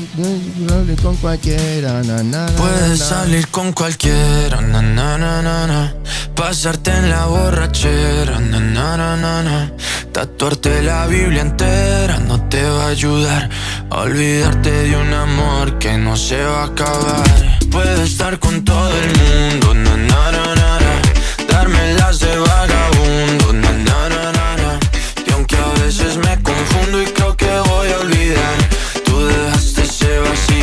con cualquiera, na, na, na, Puedes salir con cualquiera, na, na, na, na, na. pasarte en la borrachera, na, na, na, na, na. tatuarte la Biblia entera no te va a ayudar a olvidarte de un amor que no se va a acabar. Puedes estar con todo el mundo, na, na, na, na, na. darme las de vagabundo,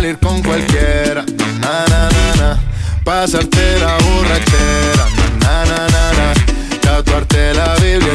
Salir con cualquiera, na na na na. Pasarte la borrachera, na na na na. Tatuarte la Biblia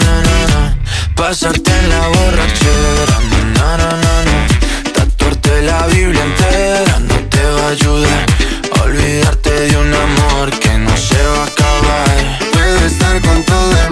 na, na, na. Pasarte en la borrachera, na, na, na, na. Tatuarte la Biblia entera no te va a ayudar olvidarte de un amor que no se va a acabar. Puedes estar con todo el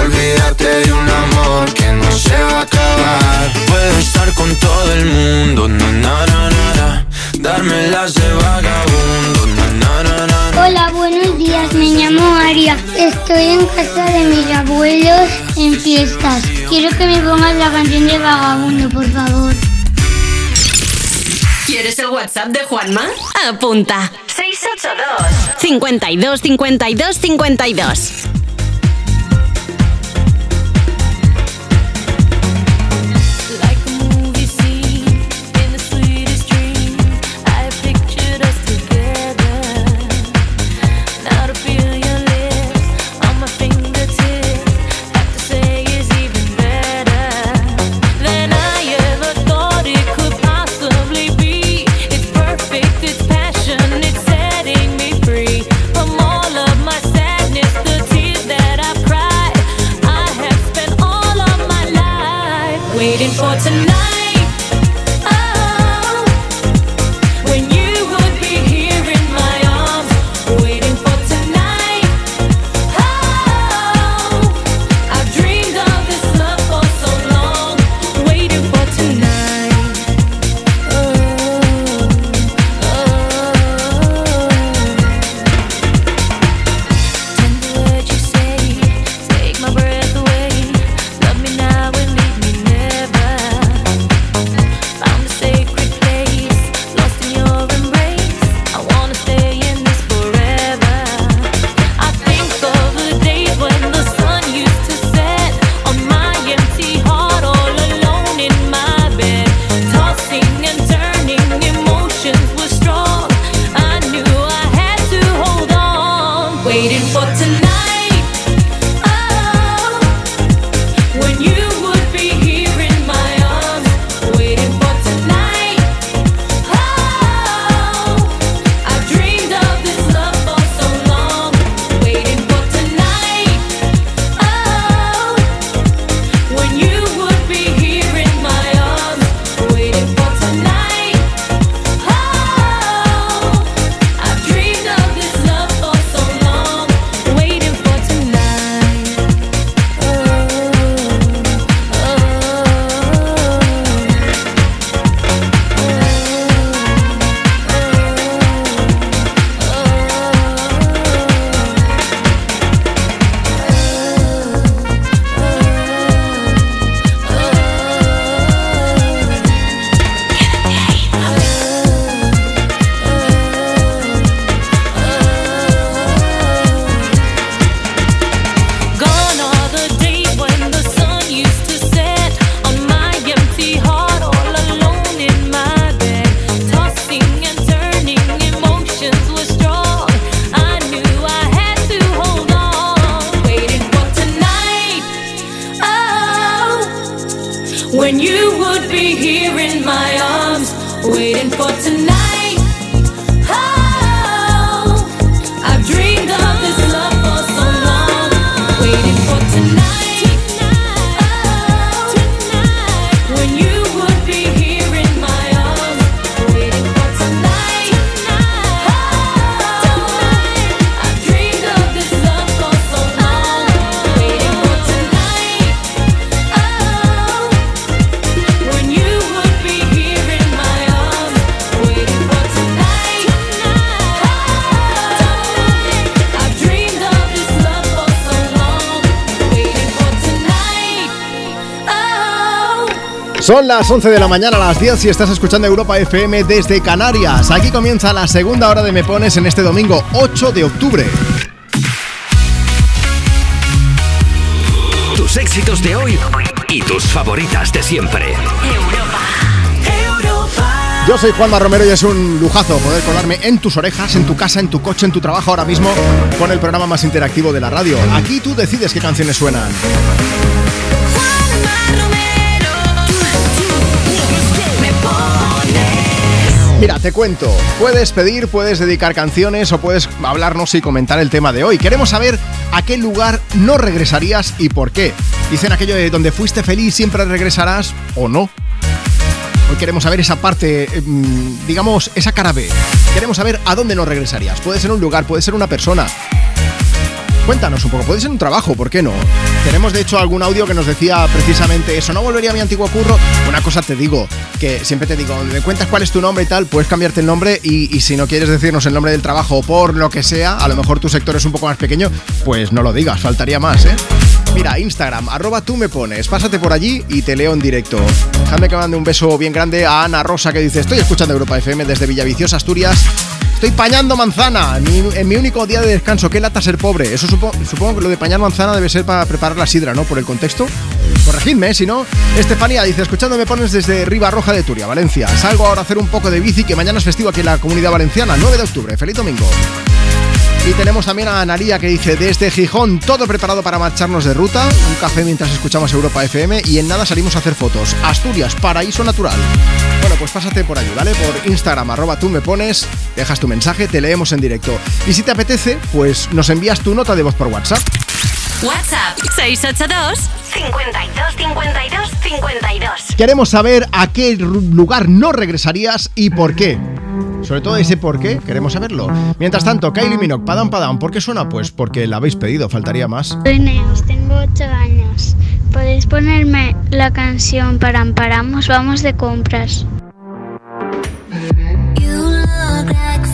Olvídate de un amor que no se va a acabar. Puedo estar con todo el mundo, na na na na. na. Darme las de vagabundo, na na na na. na. Hola, buenos días, me llamo Aria. Estoy en casa de mis abuelos en fiestas. Quiero que me pongas la canción de Vagabundo, por favor. ¿Quieres el WhatsApp de Juanma? Apunta. 682 52 52 52 Son las 11 de la mañana, a las 10 si estás escuchando Europa FM desde Canarias. Aquí comienza la segunda hora de Me Pones en este domingo 8 de octubre. Tus éxitos de hoy y tus favoritas de siempre. Yo soy Juanma Romero y es un lujazo poder colarme en tus orejas, en tu casa, en tu coche, en tu trabajo ahora mismo con el programa más interactivo de la radio. Aquí tú decides qué canciones suenan. Mira, te cuento. Puedes pedir, puedes dedicar canciones o puedes hablarnos y comentar el tema de hoy. Queremos saber a qué lugar no regresarías y por qué. Dicen aquello de donde fuiste feliz siempre regresarás o no. Hoy queremos saber esa parte, mm, digamos, esa cara B. Queremos saber a dónde no regresarías. Puede ser un lugar, puede ser una persona. Cuéntanos un poco, puede ser un trabajo, ¿por qué no? Tenemos de hecho algún audio que nos decía precisamente eso, no volvería a mi antiguo curro. Una cosa te digo, que siempre te digo, me cuentas cuál es tu nombre y tal, puedes cambiarte el nombre y, si no quieres decirnos el nombre del trabajo por lo que sea, a lo mejor tu sector es un poco más pequeño, pues no lo digas, faltaría más, ¿eh? Mira, Instagram, arroba tú me pones, pásate por allí y te leo en directo. Déjame que mande un beso bien grande a Ana Rosa que dice, estoy escuchando Europa FM desde Villaviciosa, Asturias. Estoy pañando manzana en mi, único día de descanso. Qué lata ser pobre. Eso supo- supongo que lo de pañar manzana debe ser para preparar la sidra, ¿no? Por el contexto. Corregidme, ¿eh? si no. Estefanía dice, escuchando me pones desde Riva Roja de Turia, Valencia. Salgo ahora a hacer un poco de bici que mañana es festivo aquí en la comunidad valenciana, 9 de octubre. Feliz domingo. Y tenemos también a Analia que dice desde Gijón, todo preparado para marcharnos de ruta, un café mientras escuchamos Europa FM y en nada salimos a hacer fotos. Asturias, paraíso natural. Bueno, pues pásate por allí, ¿vale? Por Instagram, arroba tú me pones, dejas tu mensaje, te leemos en directo. Y si te apetece, pues nos envías tu nota de voz por WhatsApp. WhatsApp 682 52 52 52. Queremos saber a qué lugar no regresarías y por qué. Sobre todo ese por qué, queremos saberlo. Mientras tanto, Kylie Minogue, Padam Padam, ¿por qué suena? Pues porque la habéis pedido, faltaría más. Soy Neus, tengo 8 años. ¿Podéis ponerme la canción Param Paramos? Vamos de compras. You look like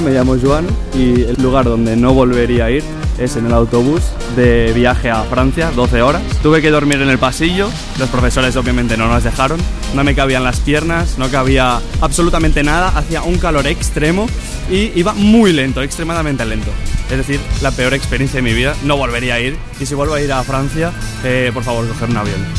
Me llamo Joan y el lugar donde no volvería a ir es en el autobús de viaje a Francia, 12 horas. Tuve que dormir en el pasillo, los profesores obviamente no nos dejaron, no me cabían las piernas, no cabía absolutamente nada, hacía un calor extremo y iba muy lento, extremadamente lento. Es decir, la peor experiencia de mi vida, no volvería a ir y si vuelvo a ir a Francia, eh, por favor, coger un avión.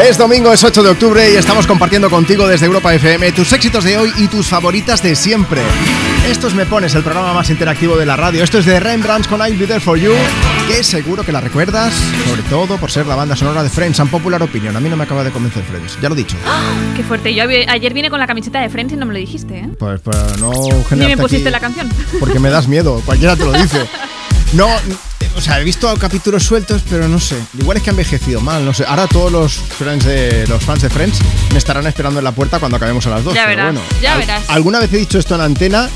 Es domingo, es 8 de octubre y estamos compartiendo contigo desde Europa FM tus éxitos de hoy y tus favoritas de siempre. Esto es Me Pones, el programa más interactivo de la radio. Esto es de Rembrandts con I'll Be There For You, que seguro que la recuerdas, sobre todo por ser la banda sonora de Friends, un popular opinion. A mí no me acaba de convencer Friends, ya lo he dicho. Qué fuerte. Yo ayer vine con la camiseta de Friends y no me lo dijiste, ¿eh? Pues para no Ni me pusiste la canción. Porque me das miedo, cualquiera te lo dice. No, o sea, he visto capítulos sueltos, pero no sé. Igual es que ha envejecido mal, no sé. Ahora todos los friends de los fans de Friends me estarán esperando en la puerta cuando acabemos a las dos. Ya pero verás, bueno. ya Al- verás. Alguna vez he dicho esto en antena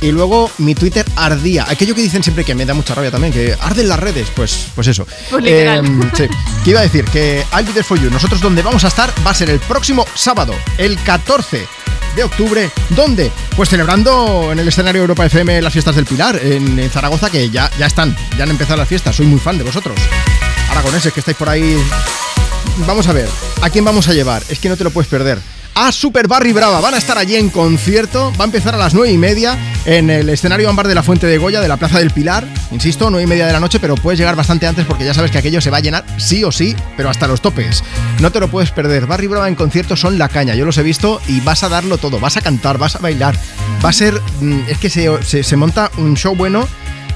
y luego mi Twitter ardía. Aquello que dicen siempre que me da mucha rabia también, que arden las redes. Pues, pues eso. Pues. Em, sí. Que iba a decir que I'll Be There For You, nosotros donde vamos a estar va a ser el próximo sábado, el 14 de octubre. ¿Dónde? Pues celebrando en el escenario Europa FM las fiestas del Pilar, en, Zaragoza, que ya, ya están, ya han empezado las fiestas. Soy muy fan de vosotros. Aragoneses que estáis por ahí. Vamos a ver, ¿a quién vamos a llevar? Es que no te lo puedes perder. A Super Barry Brava. Van a estar allí en concierto. Va a empezar a las 9 y media en el escenario ámbar de la Fuente de Goya de la Plaza del Pilar. Insisto, 9 y media de la noche, pero puedes llegar bastante antes porque ya sabes que aquello se va a llenar sí o sí, pero hasta los topes. No te lo puedes perder. Barry Brava en concierto son la caña. Yo los he visto y vas a darlo todo. Vas a cantar, vas a bailar. Va a ser. mm, Es que se- se monta un show bueno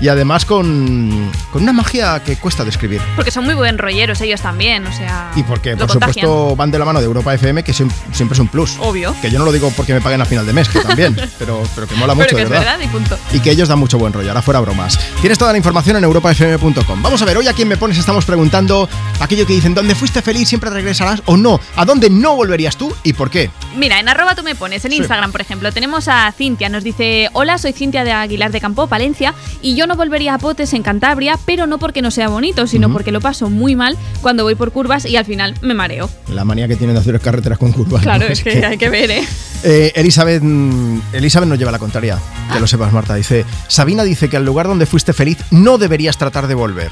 y además con, con una magia que cuesta describir. Porque son muy buen rolleros ellos también, o sea. Y porque, por contagian. supuesto, van de la mano de Europa FM, que siem- siempre es un plus. Obvio. Que yo no lo digo porque me paguen a final de mes, que también, pero, pero que mola mucho, Pero que de es verdad. verdad y punto. Y que ellos dan mucho buen rollo, ahora fuera bromas. Tienes toda la información en europafm.com. Vamos a ver, hoy a quién me pones estamos preguntando aquello que dicen, ¿dónde fuiste feliz siempre regresarás o no? ¿A dónde no volverías tú y por qué? Mira, en arroba tú me pones, en Sí. Instagram, por ejemplo, tenemos a Cintia, nos dice, hola, soy Cintia de Aguilar de Campo, Palencia, y yo no volvería a Potes en Cantabria, pero no porque no sea bonito, sino porque lo paso muy mal cuando voy por curvas y al final me mareo. La manía que tienen de hacer carreteras con curvas. Claro, ¿no? es que hay que ver, ¿eh? Eh, Elizabeth, mm, Elizabeth nos lleva la contraria, que lo sepas, Marta. Dice, Sabina dice que al lugar donde fuiste feliz no deberías tratar de volver.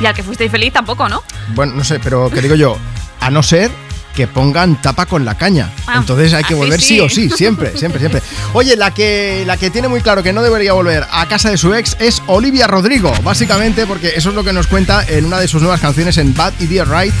Y al que fuisteis feliz tampoco, ¿no? Bueno, no sé, pero que digo yo, a no ser que pongan tapa con la caña. Ah, Entonces hay que volver sí. sí. o sí, siempre, siempre, siempre. Oye, la que, la que tiene muy claro que no debería volver a casa de su ex es Olivia Rodrigo, básicamente porque eso es lo que nos cuenta en una de sus nuevas canciones en Bad Idea Right.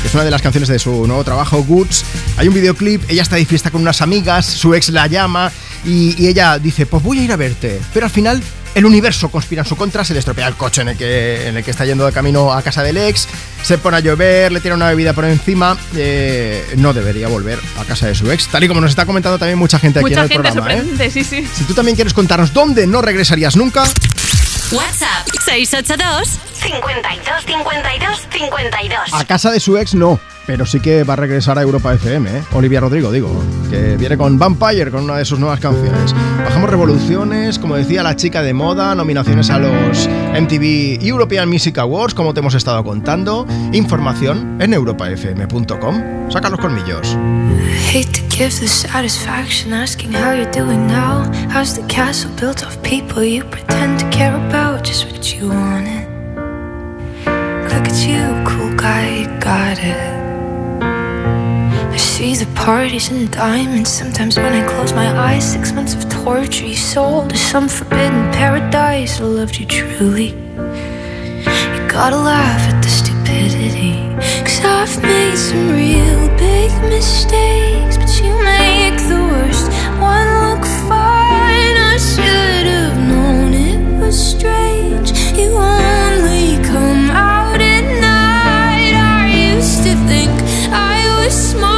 que es una de las canciones de su nuevo trabajo, Goods. Hay un videoclip, ella está de fiesta con unas amigas, su ex la llama y, y ella dice, pues voy a ir a verte. Pero al final el universo conspira en su contra, se le estropea el coche en el que, en el que está yendo de camino a casa del ex, se pone a llover, le tira una bebida por encima, eh, no debería volver a casa de su ex, tal y como nos está comentando también mucha gente aquí Mucha en el gente programa. ¿eh? sorprendente, sí, sí. Si tú también quieres contarnos dónde no regresarías nunca, WhatsApp 682 52 52 52. a casa de su ex no, pero sí que va a regresar a Europa FM, ¿eh? Olivia Rodrigo, digo, que viene con Vampire, con una de sus nuevas canciones. Bajamos revoluciones, como decía la chica de moda, nominaciones a los MTV European Music Awards, como te hemos estado contando. Información en europafm.com. Saca los colmillos. Look at you, cool guy. See the parties and diamonds. Sometimes when I close my eyes, six months of torture you sold to some forbidden paradise. I loved you truly. You gotta laugh at the stupidity. Cause I've made some real big mistakes, but you make the worst one look fine. I should have known it was strange. You only come out at night. I used to think I was smart,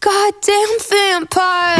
goddamn vampire.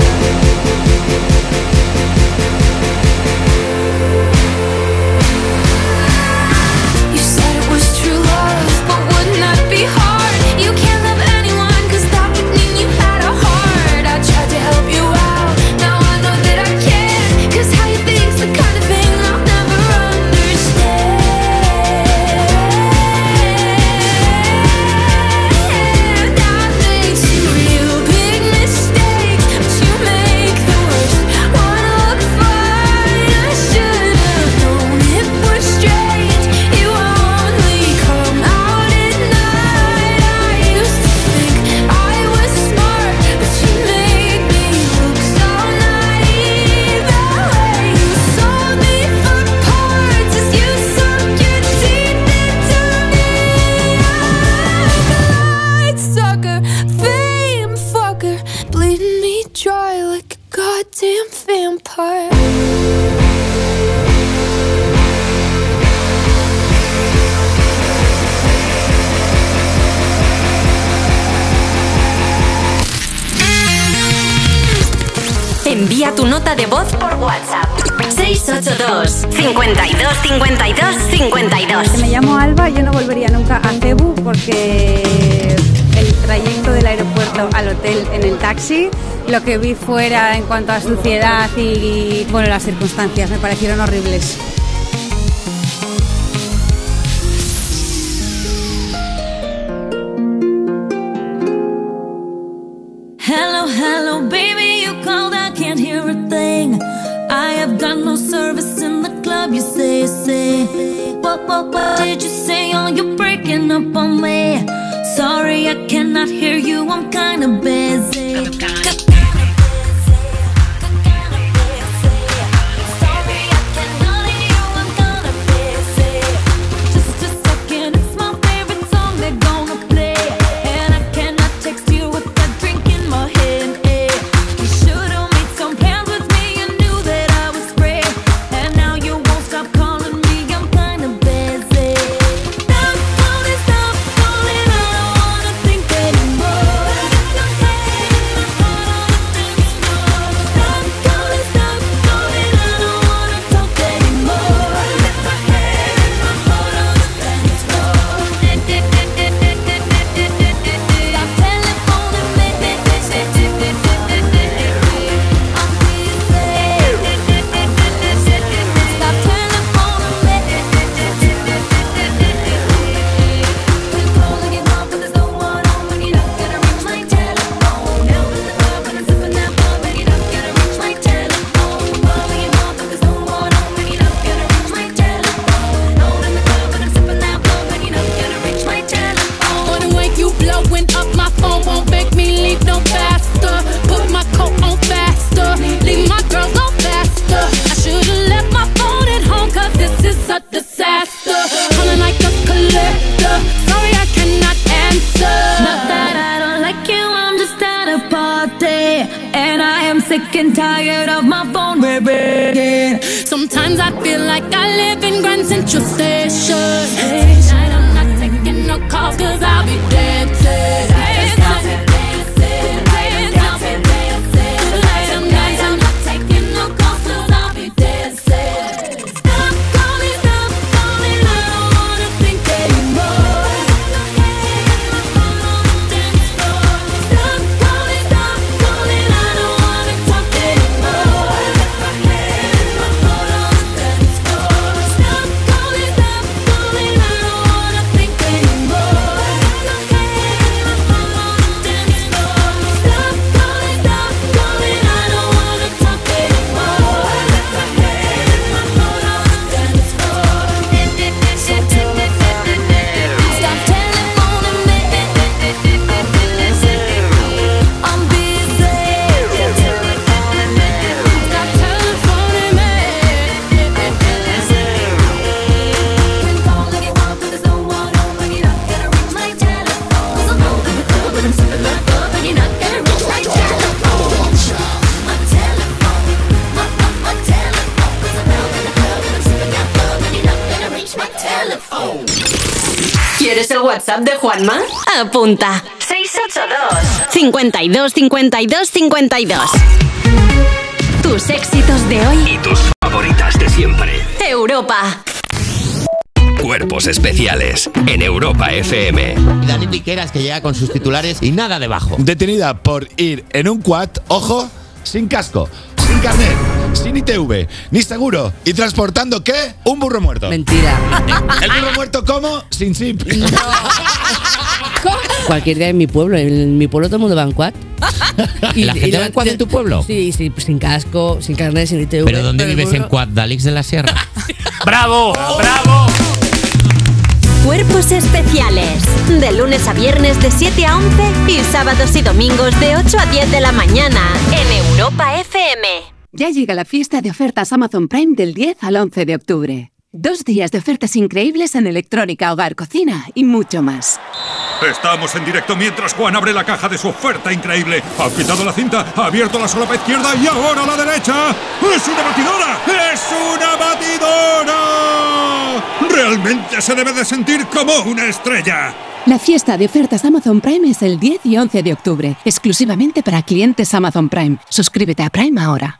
682 52 52 52. Me llamo Alba, yo no volvería nunca a Cebu porque el trayecto del aeropuerto al hotel en el taxi, lo que vi fuera en cuanto a suciedad y bueno, las circunstancias me parecieron horribles. What, did you say? Oh, you're breaking up on me. WhatsApp de Juanma? Apunta. 682 52 52 52 Tus éxitos de hoy. Y tus favoritas de siempre. Europa. Cuerpos especiales en Europa FM. Dani Piqueras que llega con sus titulares y nada debajo. Detenida por ir en un quad, ojo, sin casco, sin carnet, sin ITV, ni seguro y transportando ¿qué? Un burro muerto. Mentira. ¿El burro muerto cómo? Sin zip. Cualquier día en mi pueblo, en mi pueblo todo el mundo va en quad. ¿La gente va en quad en tu pueblo? Sí, sí, pues sin casco, sin carnet, sin ITV. ¿Pero dónde vives en Quad? ¿Dalix de la Sierra? ¡Bravo! ¡Bravo! Cuerpos especiales. De lunes a viernes de 7 a 11 y sábados y domingos de 8 a 10 de la mañana en Europa FM. Ya llega la fiesta de ofertas Amazon Prime del 10 al 11 de octubre. Dos días de ofertas increíbles en electrónica, hogar, cocina y mucho más. Estamos en directo mientras Juan abre la caja de su oferta increíble. Ha quitado la cinta, ha abierto la solapa izquierda y ahora la derecha. ¡Es una batidora! ¡Es una batidora! Realmente se debe de sentir como una estrella. La fiesta de ofertas Amazon Prime es el 10 y 11 de octubre, exclusivamente para clientes Amazon Prime. Suscríbete a Prime ahora.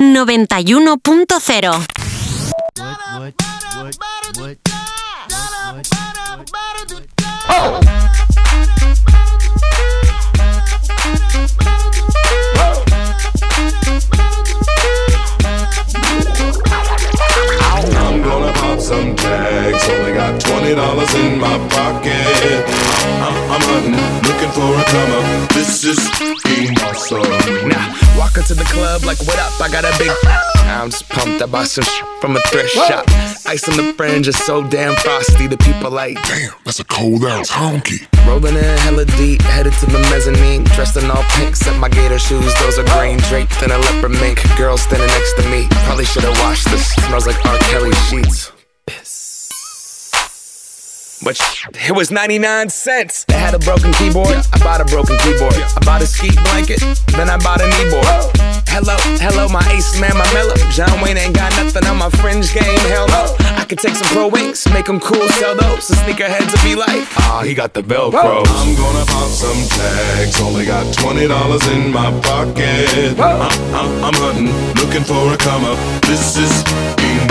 91.0 I'm gonna pop some tags. Only got twenty dollars in my pocket. I'm, I'm hunting, looking for a come up. This is being awesome. Now, walk into the club like, what up? I got a big. I'm just pumped. I bought some sh- from a thrift Whoa. shop. Ice on the fringe is so damn frosty. The people like, damn, that's a cold ass honky. Rolling in hella deep, headed to the mezzanine. Dressed in all pink, set my gator shoes. Those are green draped in a leopard mink. Girl standing next to me. Probably should have washed this. Smells like R. Kelly sheets. But sh- it was 99 cents. They had a broken keyboard. I bought a broken keyboard. I bought a ski blanket. Then I bought a kneeboard. Hello, hello, my ace man, my mellow. John Wayne ain't got nothing on my fringe game. Hell no. I could take some pro wings, make them cool, sell those. The sneakerheads will be like, ah, he got the Velcro. I'm gonna pop some tags. Only got twenty dollars in my pocket. I'm, I'm, I'm hunting, looking for a come up. This is being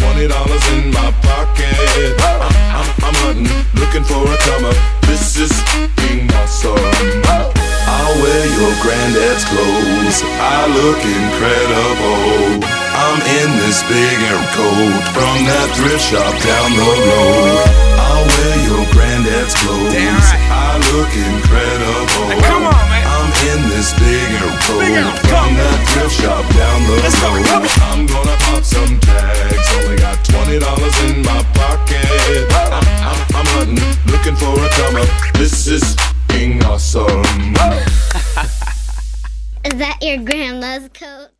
twenty dollars in my pocket. I'm, I'm, hunting, looking for a come up. This is being awesome. I'll wear your granddad's clothes. I look incredible. I'm in this big air coat from that thrift shop down the road. I'll wear your granddad's clothes. I look incredible. come on, man. I'm in this big air coat from that thrift shop down the road. I'm gonna pop some tags. Only got twenty dollars in my pocket. I'm, I'm, I'm hunting, looking for a come up. This is being awesome. Is that your grandma's coat?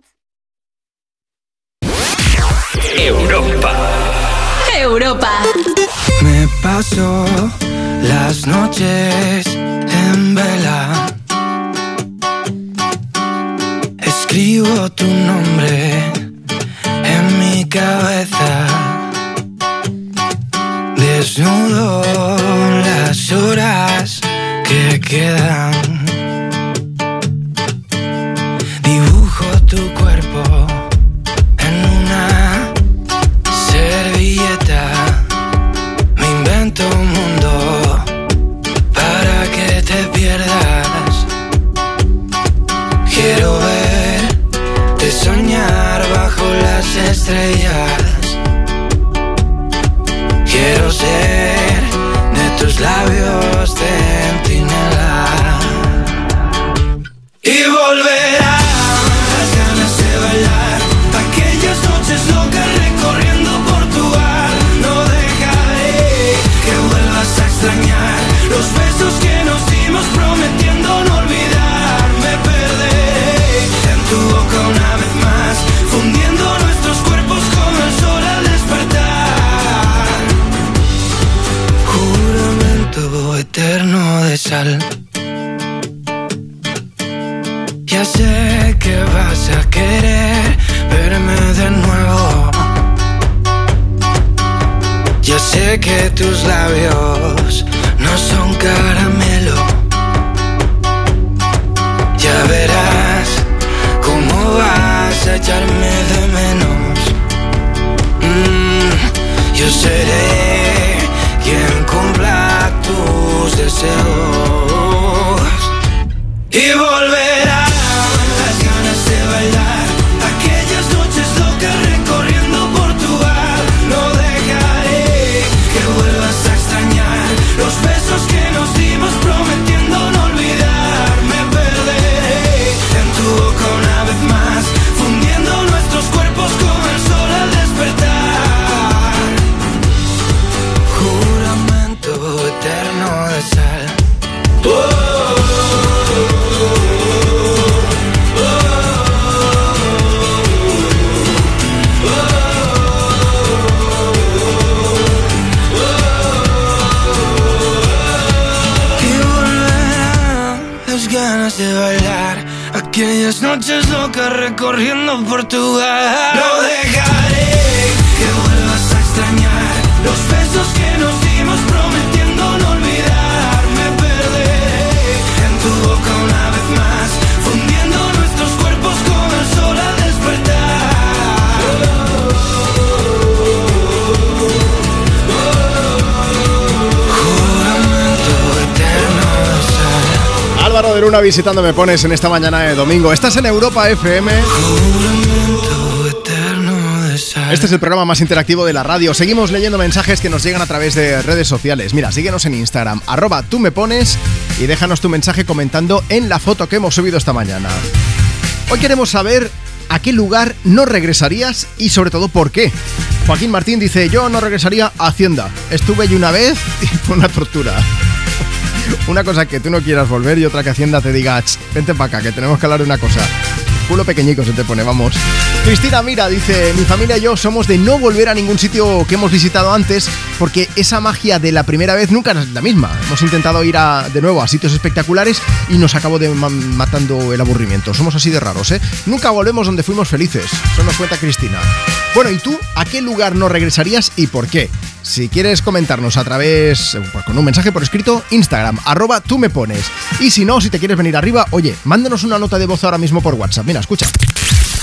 Europa. Europa. Me paso las noches tu nombre visitando Me Pones en esta mañana de domingo. Estás en Europa FM. Este es el programa más interactivo de la radio. Seguimos leyendo mensajes que nos llegan a través de redes sociales. Mira, síguenos en Instagram, arroba tú me pones y déjanos tu mensaje comentando en la foto que hemos subido esta mañana. Hoy queremos saber a qué lugar no regresarías y sobre todo por qué. Joaquín Martín dice, yo no regresaría a Hacienda. Estuve allí una vez y fue una tortura. Una cosa que tú no quieras volver y otra que Hacienda te diga, "Ch, vente para acá, que tenemos que hablar de una cosa. culo pequeñico se te pone, vamos. Cristina, mira, dice, mi familia y yo somos de no volver a ningún sitio que hemos visitado antes porque esa magia de la primera vez nunca es la misma. Hemos intentado ir a, de nuevo a sitios espectaculares y nos acabó de ma- matando el aburrimiento. Somos así de raros, ¿eh? Nunca volvemos donde fuimos felices. Eso nos cuenta Cristina. Bueno, ¿y tú a qué lugar no regresarías y por qué? Si quieres comentarnos a través, eh, con un mensaje por escrito, Instagram, arroba tú me pones. Y si no, si te quieres venir arriba, oye, mándanos una nota de voz ahora mismo por WhatsApp. Mira, escucha.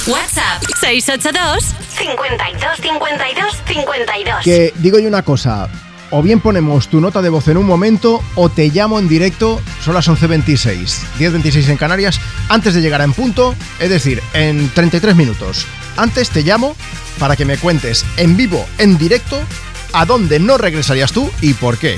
WhatsApp 682 52 52 52. Que digo yo una cosa, o bien ponemos tu nota de voz en un momento o te llamo en directo, son las 11.26, 10.26 en Canarias, antes de llegar a en punto, es decir, en 33 minutos. Antes te llamo para que me cuentes en vivo, en directo, a dónde no regresarías tú y por qué.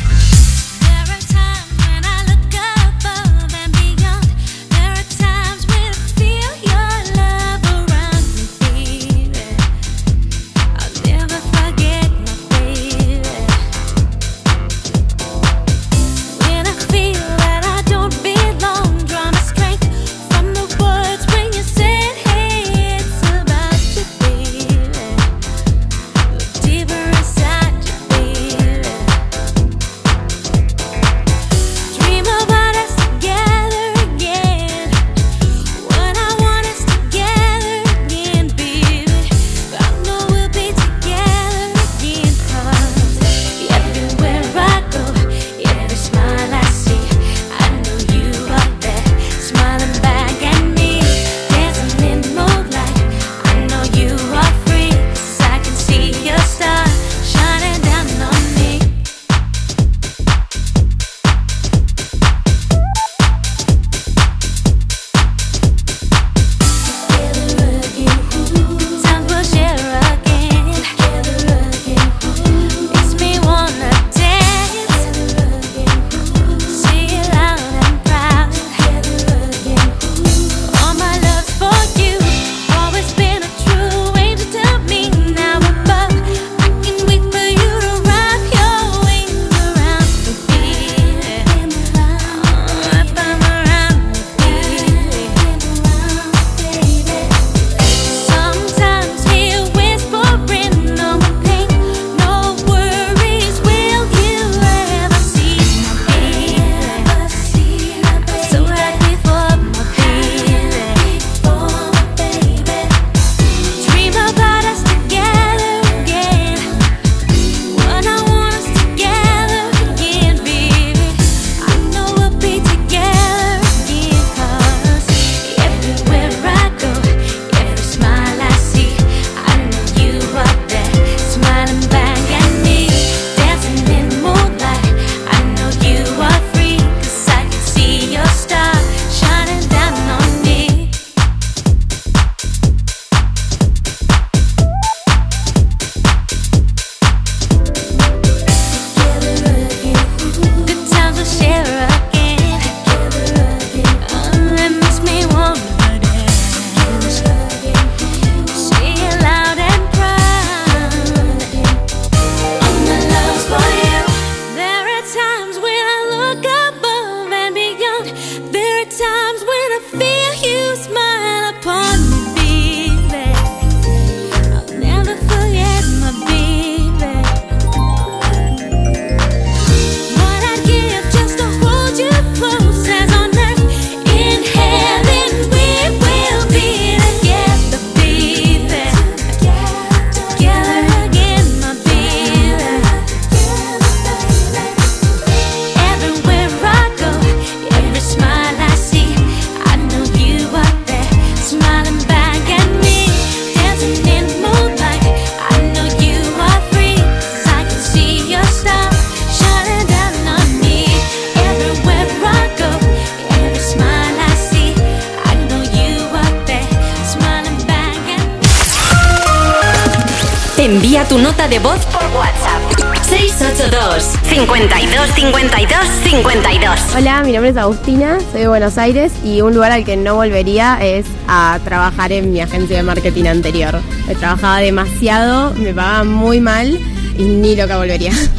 Mi nombre es Agustina, soy de Buenos Aires y un lugar al que no volvería es a trabajar en mi agencia de marketing anterior. Me trabajaba demasiado, me pagaban muy mal y ni loca volvería.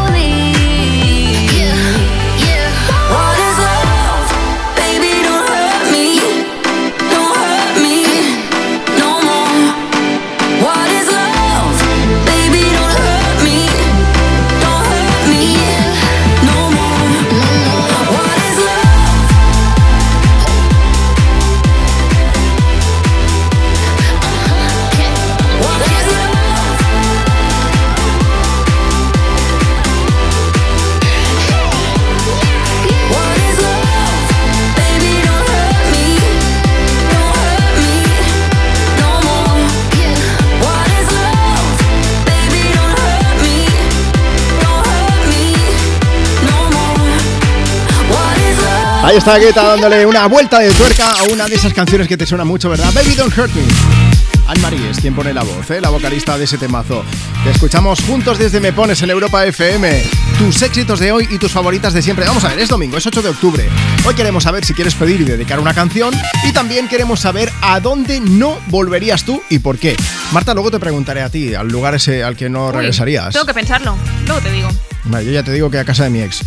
Ahí está Guetta dándole una vuelta de tuerca a una de esas canciones que te suena mucho, ¿verdad? Baby Don't Hurt Me. Anne-Marie es quien pone la voz, ¿eh? la vocalista de ese temazo. Te escuchamos juntos desde Me Pones en Europa FM. Tus éxitos de hoy y tus favoritas de siempre. Vamos a ver, es domingo, es 8 de octubre. Hoy queremos saber si quieres pedir y dedicar una canción y también queremos saber a dónde no volverías tú y por qué. Marta, luego te preguntaré a ti, al lugar ese al que no Uy, regresarías. Tengo que pensarlo. Luego te digo. Vale, yo ya te digo que a casa de mi ex.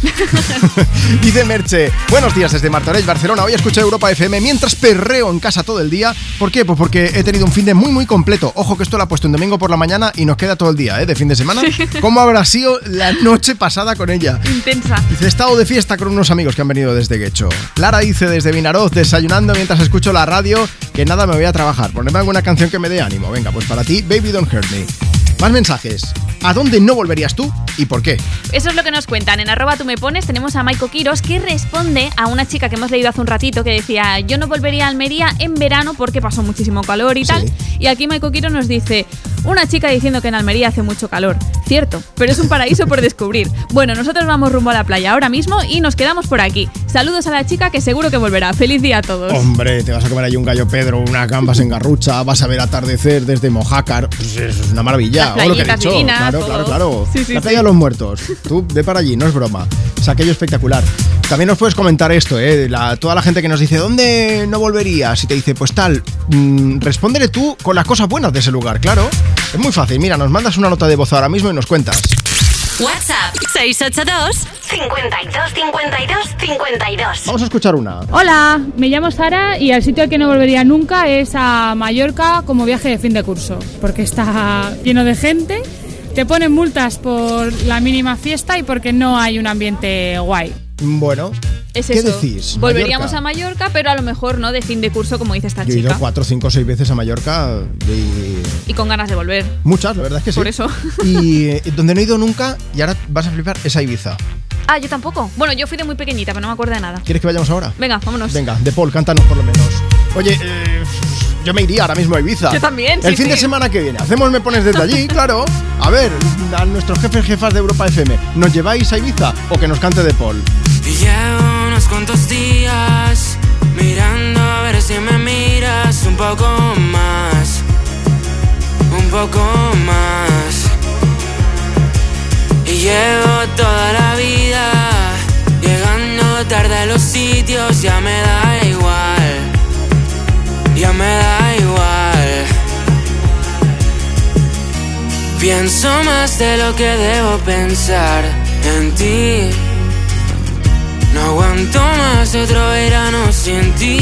Dice Merche, buenos días desde Martorell, Barcelona. Hoy escuché Europa FM mientras perreo en casa todo el día. ¿Por qué? Pues porque he tenido un fin de muy, muy completo. Ojo que esto lo ha puesto un domingo por la mañana y nos queda todo el día, ¿eh? De fin de semana. ¿Cómo habrá sido la noche pasada con ella? Intensa. Dice, he estado de fiesta con unos amigos que han venido desde Guecho. Lara dice desde Vinaroz, desayunando mientras escucho la radio, que nada, me voy a trabajar. Poneme alguna canción que me dé ánimo. Venga, pues para ti, Baby Don't Hurt Me. Más mensajes. ¿A dónde no volverías tú y por qué? Eso es lo que nos cuentan. En arroba tú me pones tenemos a Maiko Quiros que responde a una chica que hemos leído hace un ratito que decía yo no volvería a Almería en verano porque pasó muchísimo calor y tal. Y aquí Maiko Quiros nos dice una chica diciendo que en Almería hace mucho calor. Cierto, pero es un paraíso por descubrir. Bueno, nosotros vamos rumbo a la playa ahora mismo y nos quedamos por aquí. Saludos a la chica que seguro que volverá. Feliz día a todos. Hombre, te vas a comer ahí un gallo Pedro, unas gambas en garrucha, vas a ver atardecer desde Mojácar. Pues eso es una maravilla. Las O lo que he playitas dicho. divinas, claro, todo. claro, claro. Sí, sí, la sí. playa de los muertos. Tú ve para allí, no es broma. Es aquello espectacular. También nos puedes comentar esto, ¿eh? La- toda la gente que nos dice, ¿dónde no volverías? Y te dice, pues tal, mm, respóndele tú con las cosas buenas de ese lugar, claro. Es muy fácil. Mira, nos mandas una nota de voz ahora mismo y nos cuentas. WhatsApp 682 52 52 52. Vamos a escuchar una. Hola, me llamo Sara y al sitio al que no volvería nunca es a Mallorca como viaje de fin de curso, porque está lleno de gente, te ponen multas por la mínima fiesta y porque no hay un ambiente guay. Bueno, Es ¿qué eso. decís? Volveríamos Mallorca. a Mallorca, pero a lo mejor no de fin de curso como dice esta Yo he ido cuatro, cinco, seis veces a Mallorca y Y con ganas de volver. muchas, la verdad es que sí. Por eso. Y eh, donde no he ido nunca, y ahora vas a flipar, es a Ibiza. Ah, yo tampoco. Bueno, yo fui de muy pequeñita, pero no me acuerdo de nada. ¿Quieres que vayamos ahora? Venga, vámonos. Venga, de Paul, cántanos por lo menos. Oye, eh, yo me iría ahora mismo a Ibiza. Yo también, El sí, fin de sí. semana que viene. Hacemos Me Pones desde allí, claro. A ver, a nuestros jefes jefas de Europa FM, ¿nos lleváis a Ibiza o que nos cante de Paul? Y llevo unos cuantos días mirando a ver si me miras un poco más, un poco más. Y llevo toda la vida llegando tarde a los sitios, ya me da igual, ya me da igual. Pienso más de lo que debo pensar en ti. No aguanto más otro verano sin ti.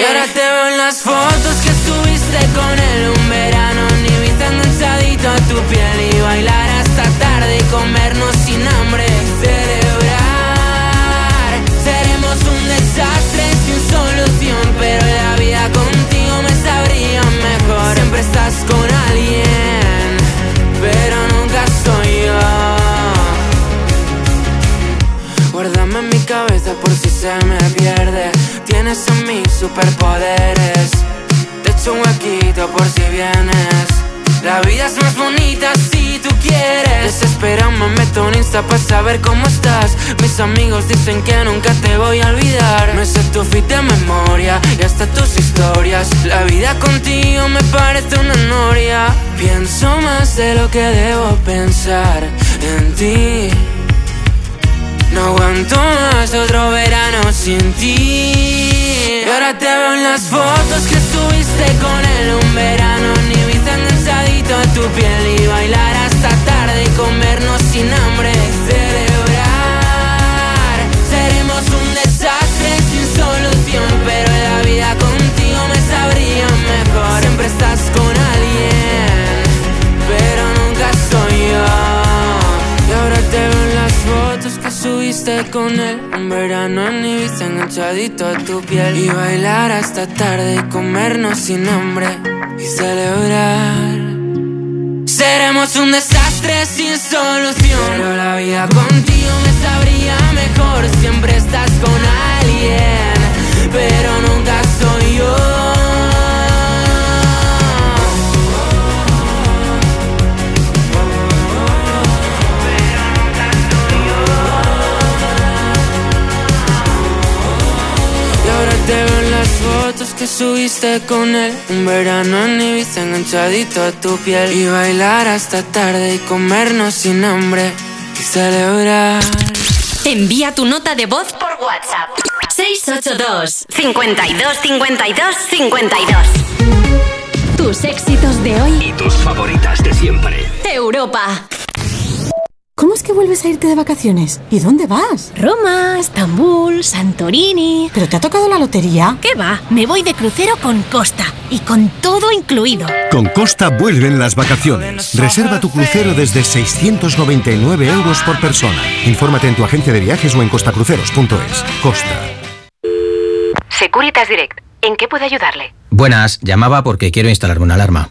Y ahora te veo en las fotos que estuviste con él un verano. Ni viste enganchadito a tu piel y bailar hasta tarde y comernos sin hambre. Celebrar, seremos un desastre sin solución. Estás con alguien, pero nunca soy yo. Guárdame en mi cabeza por si se me pierde. Tienes en mí superpoderes. Te echo un huequito por si vienes. La vida es más bonita si tú quieres. Desespera, me meto en Insta para saber cómo estás. Mis amigos dicen que nunca te voy a olvidar. Me sé tu fit de memoria y hasta tus historias. La vida contigo me parece una noria. Pienso más de lo que debo pensar en ti. No aguanto más otro verano sin ti. Y ahora te veo en las fotos que estuviste con él un verano. Ni enganchadito a tu piel y bailar hasta tarde y comernos sin hambre. Celebrar, seremos un desastre sin solución. Pero la vida contigo me sabría mejor. Siempre estás con alguien, pero nunca soy yo. Y ahora te veo en las fotos que subiste con él Un verano en Ibiza enganchadito a tu piel Y bailar hasta tarde y comernos sin hambre Y celebrar Seremos un desastre sin solución. Pero la vida contigo me sabría mejor. Siempre estás con alguien Pero nunca soy yo te veo en las fotos que subiste con él Un verano en Ibiza enganchadito a tu piel Y bailar hasta tarde y comernos sin hambre Y celebrar Envía tu nota de voz por WhatsApp. 682 52 52 52. Tus éxitos de hoy. Y tus favoritas de siempre. Europa. ¿Cómo es que vuelves a irte de vacaciones? ¿Y dónde vas? Roma, Estambul, Santorini. ¿Pero te ha tocado la lotería? ¿Qué va? Me voy de crucero con Costa y con todo incluido. Con Costa vuelven las vacaciones. Reserva tu crucero desde 699 euros por persona. Infórmate en tu agencia de viajes o en costacruceros.es. Costa. Securitas Direct. ¿En qué puedo ayudarle? Buenas, llamaba porque quiero instalarme una alarma.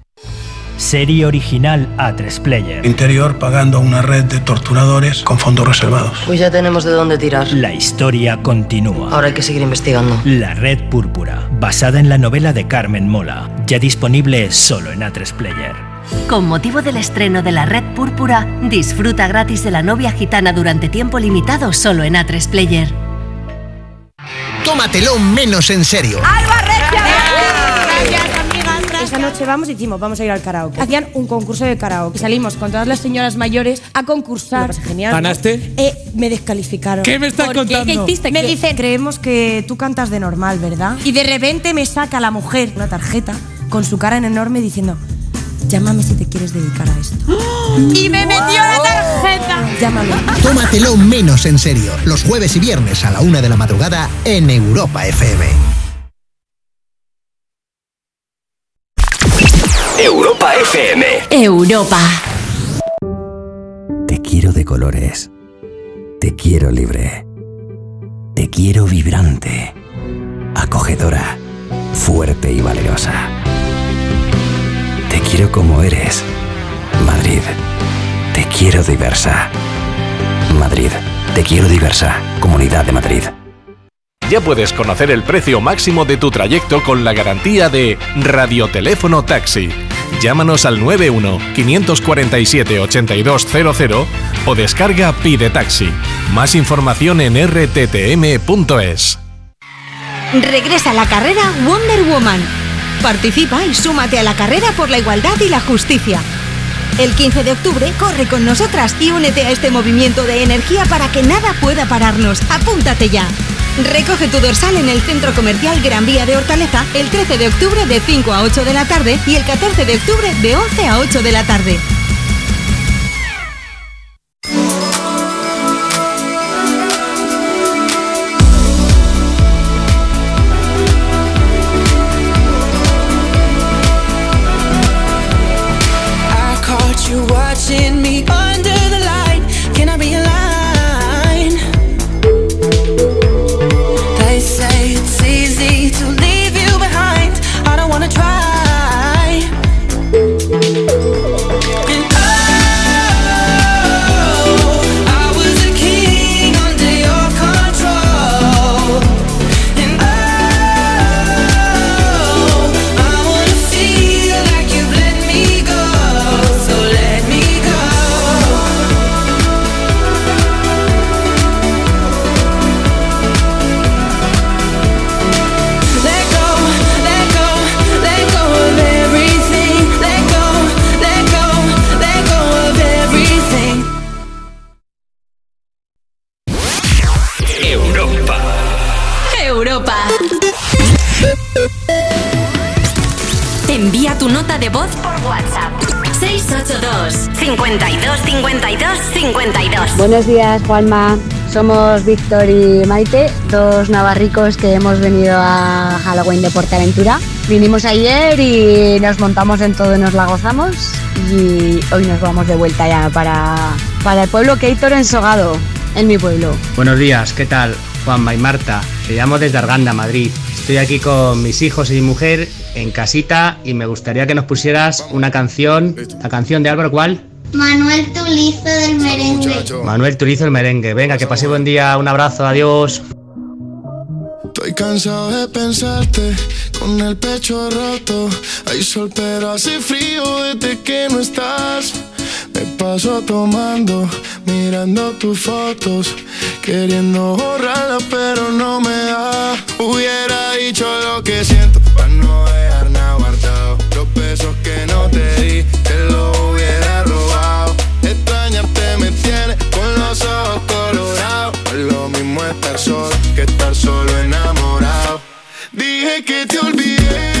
Serie original A3 Player. Interior pagando a una red de torturadores con fondos reservados. Pues ya tenemos de dónde tirar. La historia continúa. Ahora hay que seguir investigando. La Red Púrpura, basada en la novela de Carmen Mola, ya disponible solo en A3 Player. Con motivo del estreno de La Red Púrpura, disfruta gratis de la novia gitana durante tiempo limitado solo en A3 Player. Tómatelo menos en serio. Esa noche vamos y decimos, vamos a ir al karaoke. Hacían un concurso de karaoke. Salimos con todas las señoras mayores a concursar. Genial. ¿Ganaste? Eh, me descalificaron. ¿Qué me estás contando? ¿Qué hiciste? Me dicen, creemos que tú cantas de normal, ¿verdad? Y de repente me saca la mujer una tarjeta con su cara en enorme diciendo, llámame si te quieres dedicar a esto. Y me metió la tarjeta. Llámame. Tómatelo menos en serio. Los jueves y viernes a la una de la madrugada en Europa FM. Europa FM. Europa. Te quiero de colores. Te quiero libre. Te quiero vibrante. Acogedora. Fuerte y valerosa. Te quiero como eres. Madrid. Te quiero diversa. Madrid. Te quiero diversa. Comunidad de Madrid. Ya puedes conocer el precio máximo de tu trayecto con la garantía de Radioteléfono Taxi. Llámanos al 91 547 8200 o descarga Pide Taxi. Más información en rttm.es. Regresa a la carrera Wonder Woman. Participa y súmate a la carrera por la igualdad y la justicia. El 15 de octubre corre con nosotras y únete a este movimiento de energía para que nada pueda pararnos. Apúntate ya. Recoge tu dorsal en el Centro Comercial Gran Vía de Hortaleza el 13 de octubre de 5 a 8 de la tarde y el 14 de octubre de 11 a 8 de la tarde. Buenos días, Juanma. Somos Víctor y Maite, dos navarricos que hemos venido a Halloween de Portaventura. Vinimos ayer y nos montamos en todo y nos la gozamos. Y hoy nos vamos de vuelta ya para, para el pueblo que hay ensogado, en mi pueblo. Buenos días, ¿qué tal? Juanma y Marta. Te llamo desde Arganda, Madrid. Estoy aquí con mis hijos y mi mujer en casita y me gustaría que nos pusieras una canción. La canción de Álvaro, ¿cuál? Manuel Tulizo del merengue. Manuel Turizo el merengue. Venga, que pase buen día, un abrazo, adiós. Estoy cansado de pensarte con el pecho roto. Hay sol, pero hace frío desde que no estás. Me paso tomando, mirando tus fotos, queriendo borrarlas, pero no me da. Hubiera dicho lo que siento para no que estar solo enamorado. Dije que te olvidé,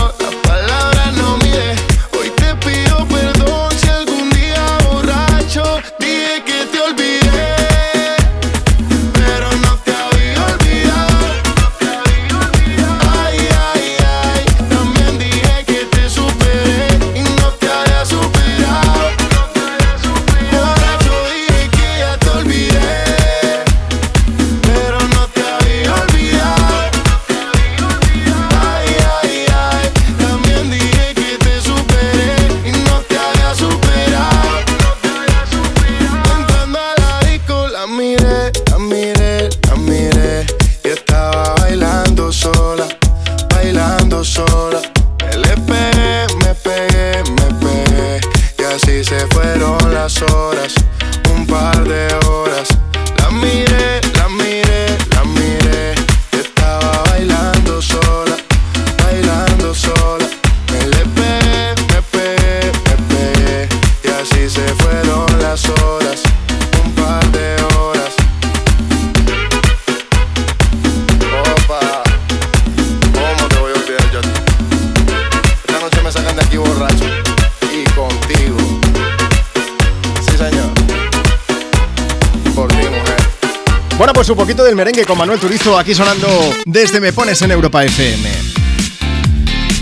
merengue con Manuel Turizo aquí sonando desde Me Pones en Europa FM.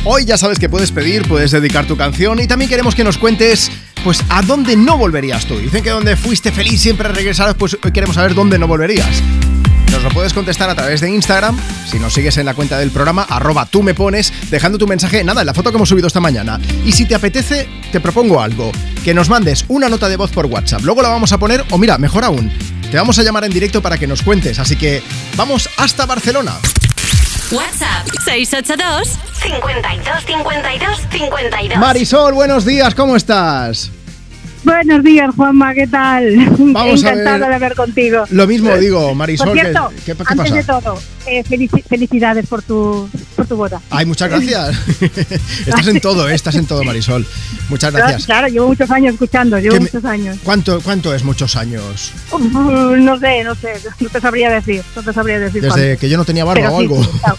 Hoy ya sabes que puedes pedir, puedes dedicar tu canción y también queremos que nos cuentes pues a dónde no volverías tú. Dicen que donde fuiste feliz siempre regresarás, pues hoy queremos saber dónde no volverías. Nos lo puedes contestar a través de Instagram, si nos sigues en la cuenta del programa, arroba tú me pones, dejando tu mensaje, nada, en la foto que hemos subido esta mañana. Y si te apetece, te propongo algo, que nos mandes una nota de voz por WhatsApp. Luego la vamos a poner, o mira, mejor aún, te vamos a llamar en directo para que nos cuentes. Así que vamos hasta Barcelona. WhatsApp 682 52 52 52. Marisol, buenos días, ¿cómo estás? Buenos días, Juanma, ¿qué tal? Vamos a Encantada ver. de hablar contigo. Lo mismo digo, Marisol. Por cierto, ¿qué, qué- qué antes pasa? de todo, eh, felici- felicidades por tu, tu boda. Ay, muchas gracias. estás en todo, ¿eh? estás en todo, Marisol. Muchas gracias. Claro, llevo muchos años escuchando, llevo ¿Qué me- muchos años. ¿Cuánto, ¿Cuánto es muchos años? No sé, no sé, no te sabría decir, no te sabría decir Desde cuánto. que yo no tenía barba Pero o sí, algo. claro.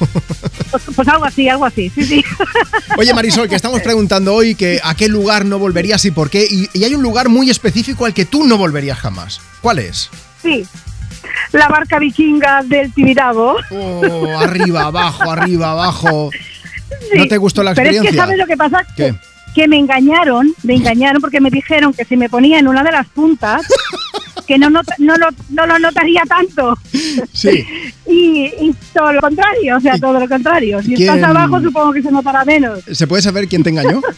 Pues, pues algo así, algo así, sí, sí. Oye, Marisol, que estamos preguntando hoy que a qué lugar no volverías y por qué. Y, y hay un lugar muy específico al que tú no volverías jamás. ¿Cuál es? Sí, la barca vikinga del Tibidabo. Oh, arriba, abajo, arriba, abajo. ¿No te gustó la Pero es experiencia? que, ¿sabes lo que pasa? ¿Qué? Que me engañaron, me engañaron porque me dijeron que si me ponía en una de las puntas, que no, no, lo, no lo notaría tanto. Sí. Y, y todo lo contrario, o sea, todo lo contrario. Si ¿Quién- estás abajo, supongo que se notará menos. ¿Se puede saber quién te engañó?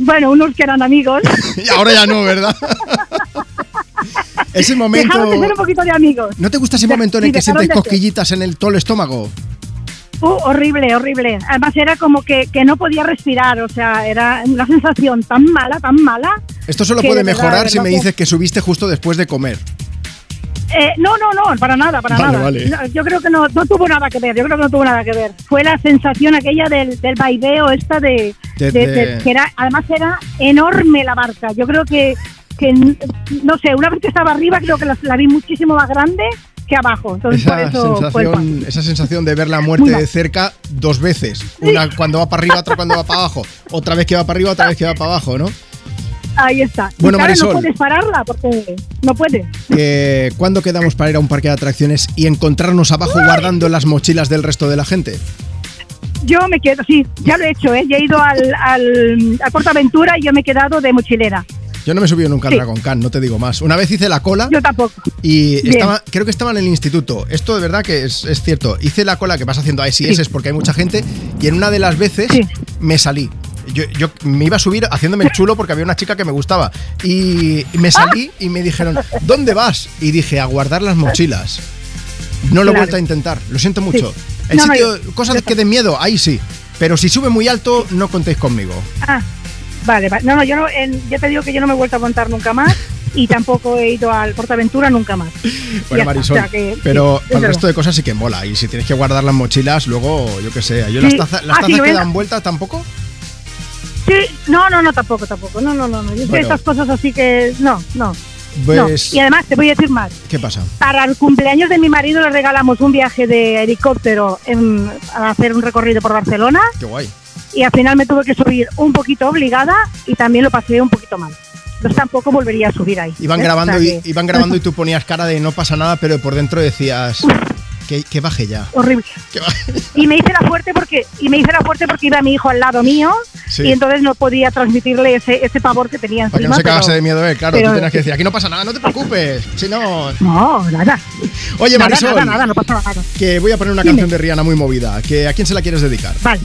Bueno, unos que eran amigos. Y ahora ya no, ¿verdad? Ese momento. Dejaron de ser un poquito de amigos. ¿No te gusta ese momento en sí, el que sientes cosquillitas en el todo el estómago? Uh, horrible, horrible. Además era como que, que no podía respirar, o sea, era una sensación tan mala, tan mala. Esto solo puede verdad, mejorar si me que- dices que subiste justo después de comer. Eh, no, no, no, para nada, para Vale, nada. vale. No, yo creo que no, no tuvo nada que ver, yo creo que no tuvo nada que ver. Fue la sensación aquella del, del vaiveo esta de, De- de- de- de- que era, además era enorme la barca. Yo creo que, que no sé, una vez que estaba arriba creo que la, la vi muchísimo más grande que abajo. Entonces por Esa eso fue el sensación, esa sensación de ver la muerte de cerca dos veces. Una cuando va para arriba, otra cuando va para abajo. Otra vez que va para arriba, otra vez que va para abajo, ¿no? Ahí está. Y Bueno, claro, Marisol. no puedes pararla porque no puedes. Que, ¿Cuándo quedamos para ir a un parque de atracciones y encontrarnos abajo guardando las mochilas del resto de la gente? Yo me quedo, sí, ya lo he hecho, ¿eh? Ya he ido al, al, a Portaventura y yo me he quedado de mochilera. Yo no me he subido nunca al Sí. Dragon Khan, no te digo más. Una vez hice la cola. Yo tampoco. Y estaba, creo que estaba en el instituto. Esto de verdad que es, es cierto. Hice la cola que vas haciendo ASS porque hay mucha gente. Y en una de las veces me salí. Yo, yo me iba a subir haciéndome el chulo porque había una chica que me gustaba. Y me salí y me dijeron, ¿dónde vas? Y dije, a guardar las mochilas. No lo he Claro. vuelto a intentar. Lo siento mucho. Sí. El No, no, sitio, yo- cosas que den miedo, ahí sí. Pero si sube muy alto, no contéis conmigo. Ah, vale, vale. No, no, yo no, en- ya te digo que yo no me he vuelto a montar nunca más y tampoco he ido al Portaventura nunca más. Bueno, Marisol, o sea que- pero sí, resto de cosas sí que mola. Y si tienes que guardar las mochilas, luego, yo qué sé, yo Sí. las, las Ah, sí, tazas lo que dan vueltas tampoco. Sí, no, no, no, tampoco, tampoco. No, no, no, no. Yo sé Bueno. estas cosas así que no, no. Pues, no. Y además te voy a decir más. ¿qué pasa? Para el cumpleaños de mi marido le regalamos un viaje de helicóptero en- a hacer un recorrido por Barcelona Qué guay. Y al final me tuve que subir un poquito obligada y también lo pasé un poquito mal. Entonces tampoco volvería a subir ahí. Iban ¿eh? grabando, O sea y, iban grabando y tú ponías cara de no pasa nada, pero por dentro decías que, que baje ya. horrible. Y me hice la fuerte porque y me hice la fuerte porque iba mi hijo al lado mío Sí. y entonces no podía transmitirle ese, ese pavor que tenía Para que encima. no se pero- cagase de miedo él, claro. pero- tú tenías que decir, aquí no pasa nada, no te preocupes. Si no. No, nada. Oye, Nada, Marisol, nada, nada, no pasa nada. que voy a poner una Dime. canción de Rihanna muy movida. Que, ¿A quién se la quieres dedicar? Vale.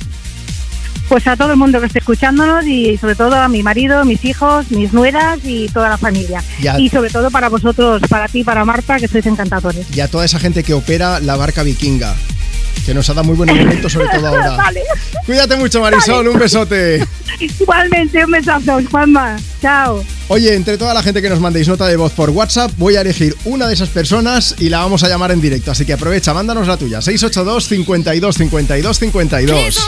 Pues a todo el mundo que esté escuchándonos y sobre todo a mi marido, mis hijos, mis nueras y toda la familia. Y sobre todo para vosotros, para ti, para Marta, que sois encantadores. Y a toda esa gente que opera la barca vikinga. Que nos ha dado muy buenos momentos, sobre todo ahora. Vale. Cuídate mucho, Marisol. Un besote. Igualmente, un besazo, Juanma. Chao. Oye, entre toda la gente que nos mandéis nota de voz por WhatsApp, voy a elegir una de esas personas y la vamos a llamar en directo. Así que aprovecha, mándanos la tuya. 682 52 52 52.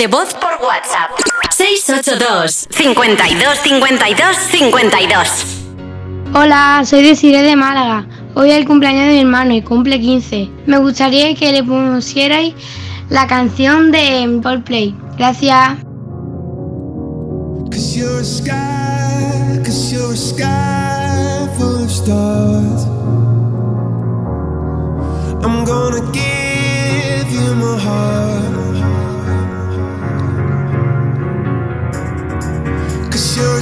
de voz por WhatsApp. 682 52 52 52 Hola, soy Desiree de Málaga. Hoy es el cumpleaños de mi hermano y cumple 15. Me gustaría que le pusierais la canción de Play. Gracias. Cause you're a sky, cause you're a sky full of stars. I'm gonna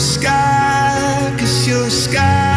sky, cause you're a sky.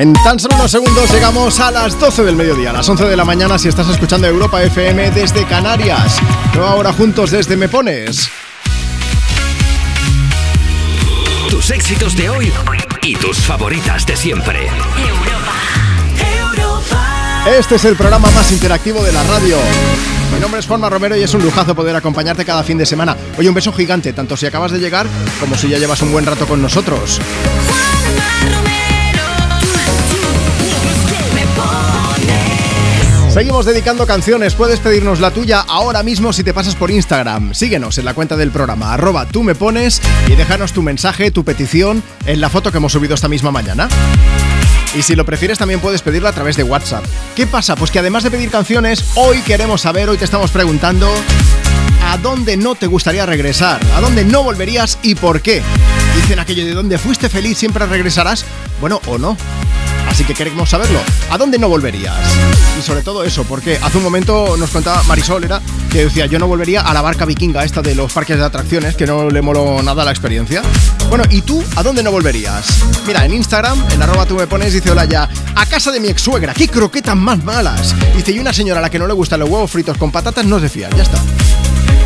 En tan solo unos segundos llegamos a las 12 del mediodía, a las 11 de la mañana si estás escuchando Europa FM desde Canarias. Nueva hora juntos desde Me Pones. Tus éxitos de hoy y tus favoritas de siempre. Este es el programa más interactivo de la radio. Mi nombre es Juanma Romero y es un lujazo poder acompañarte cada fin de semana. Oye, un beso gigante, tanto si acabas de llegar como si ya llevas un buen rato con nosotros. Seguimos dedicando canciones, puedes pedirnos la tuya ahora mismo si te pasas por Instagram. Síguenos en la cuenta del programa, arroba tú me pones y déjanos tu mensaje, tu petición en la foto que hemos subido esta misma mañana. Y si lo prefieres también puedes pedirlo a través de WhatsApp. ¿Qué pasa? Pues que además de pedir canciones, hoy queremos saber, hoy te estamos preguntando a dónde no te gustaría regresar, a dónde no volverías y por qué. Dicen aquello de donde fuiste feliz siempre regresarás, bueno o no. Así que queremos saberlo. ¿A dónde no volverías? Y sobre todo eso, porque hace un momento nos contaba Marisol, era que decía, yo no volvería a la barca vikinga esta de los parques de atracciones, que no le moló nada la experiencia. Bueno, ¿y tú a dónde no volverías? Mira, en Instagram, en arroba tú me pones, dice hola ya, a casa de mi ex suegra, qué croquetas más malas. Dice, y una señora a la que no le gustan los huevos fritos con patatas no se fía, ya está.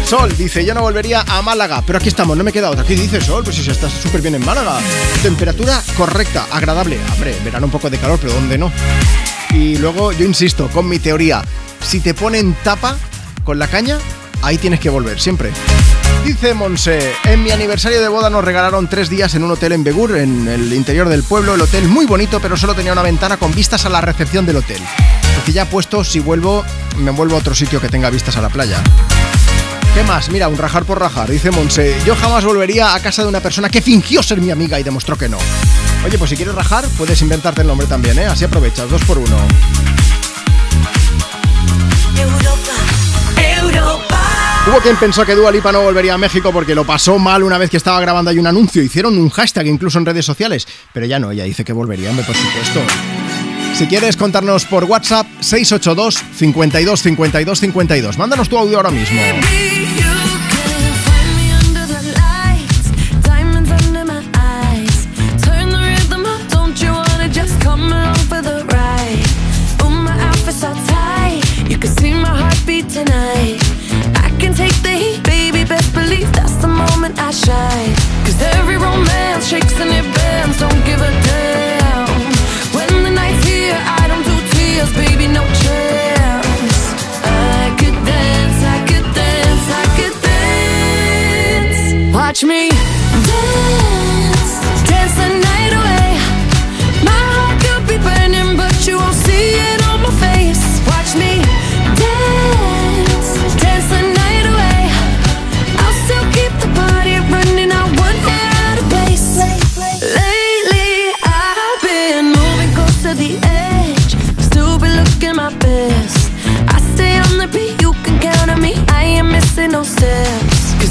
Sol dice, yo no volvería a Málaga, pero aquí estamos, no me queda otra. ¿Qué dice Sol? Pues si se está súper bien en Málaga. Temperatura correcta, agradable. Hombre, verán un poco de calor, pero ¿dónde no? Y luego yo insisto con mi teoría, si te ponen tapa con la caña, ahí tienes que volver, siempre. Dice Monse, en mi aniversario de boda nos regalaron tres días en un hotel en Begur, en el interior del pueblo. El hotel muy bonito, pero solo tenía una ventana con vistas a la recepción del hotel. Así ya puesto, si vuelvo, me vuelvo a otro sitio que tenga vistas a la playa. ¿Qué más? Mira, un rajar por rajar. Dice Monse, yo jamás volvería a casa de una persona que fingió ser mi amiga y demostró que no. Oye, pues si quieres rajar, puedes inventarte el nombre también, ¿eh? Así aprovechas, dos por uno. Hubo quien pensó que Dua Lipa no volvería a México porque lo pasó mal una vez que estaba grabando ahí un anuncio. Hicieron un hashtag incluso en redes sociales. Pero ya no, ella dice que volvería, hombre, por supuesto. Si quieres contarnos por WhatsApp, 682 52 52 52. Mándanos tu audio ahora mismo. Tonight. I can take the heat, baby, best believe that's the moment I shine. Cause every romance shakes and it bends, don't give a damn. Watch me dance, dance the night away. My heart could be burning, but you won't see it on my face. Watch me dance, dance the night away. I'll still keep the party running. I won't get out of place. Lately, I've been moving close to the edge. Still be looking my best. I stay on the beat, you can count on me. I ain't missing no steps.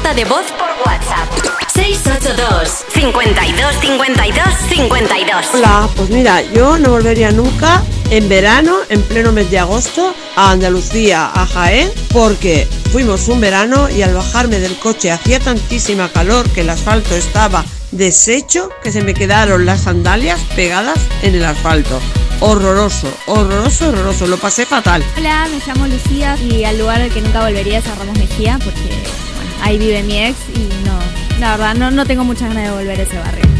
nota de voz por WhatsApp. 682 52 52 52 Hola, pues mira, yo no volvería nunca en verano, en pleno mes de agosto, a Andalucía, a Jaén, porque fuimos un verano y al bajarme del coche hacía tantísima calor que el asfalto estaba deshecho que se me quedaron las sandalias pegadas en el asfalto. Horroroso, horroroso, horroroso, lo pasé fatal. Hola, me llamo Lucía y al lugar al que nunca volvería es a Ramos Mejía porque ahí vive mi ex y no, la verdad no, no tengo muchas ganas de volver a ese barrio.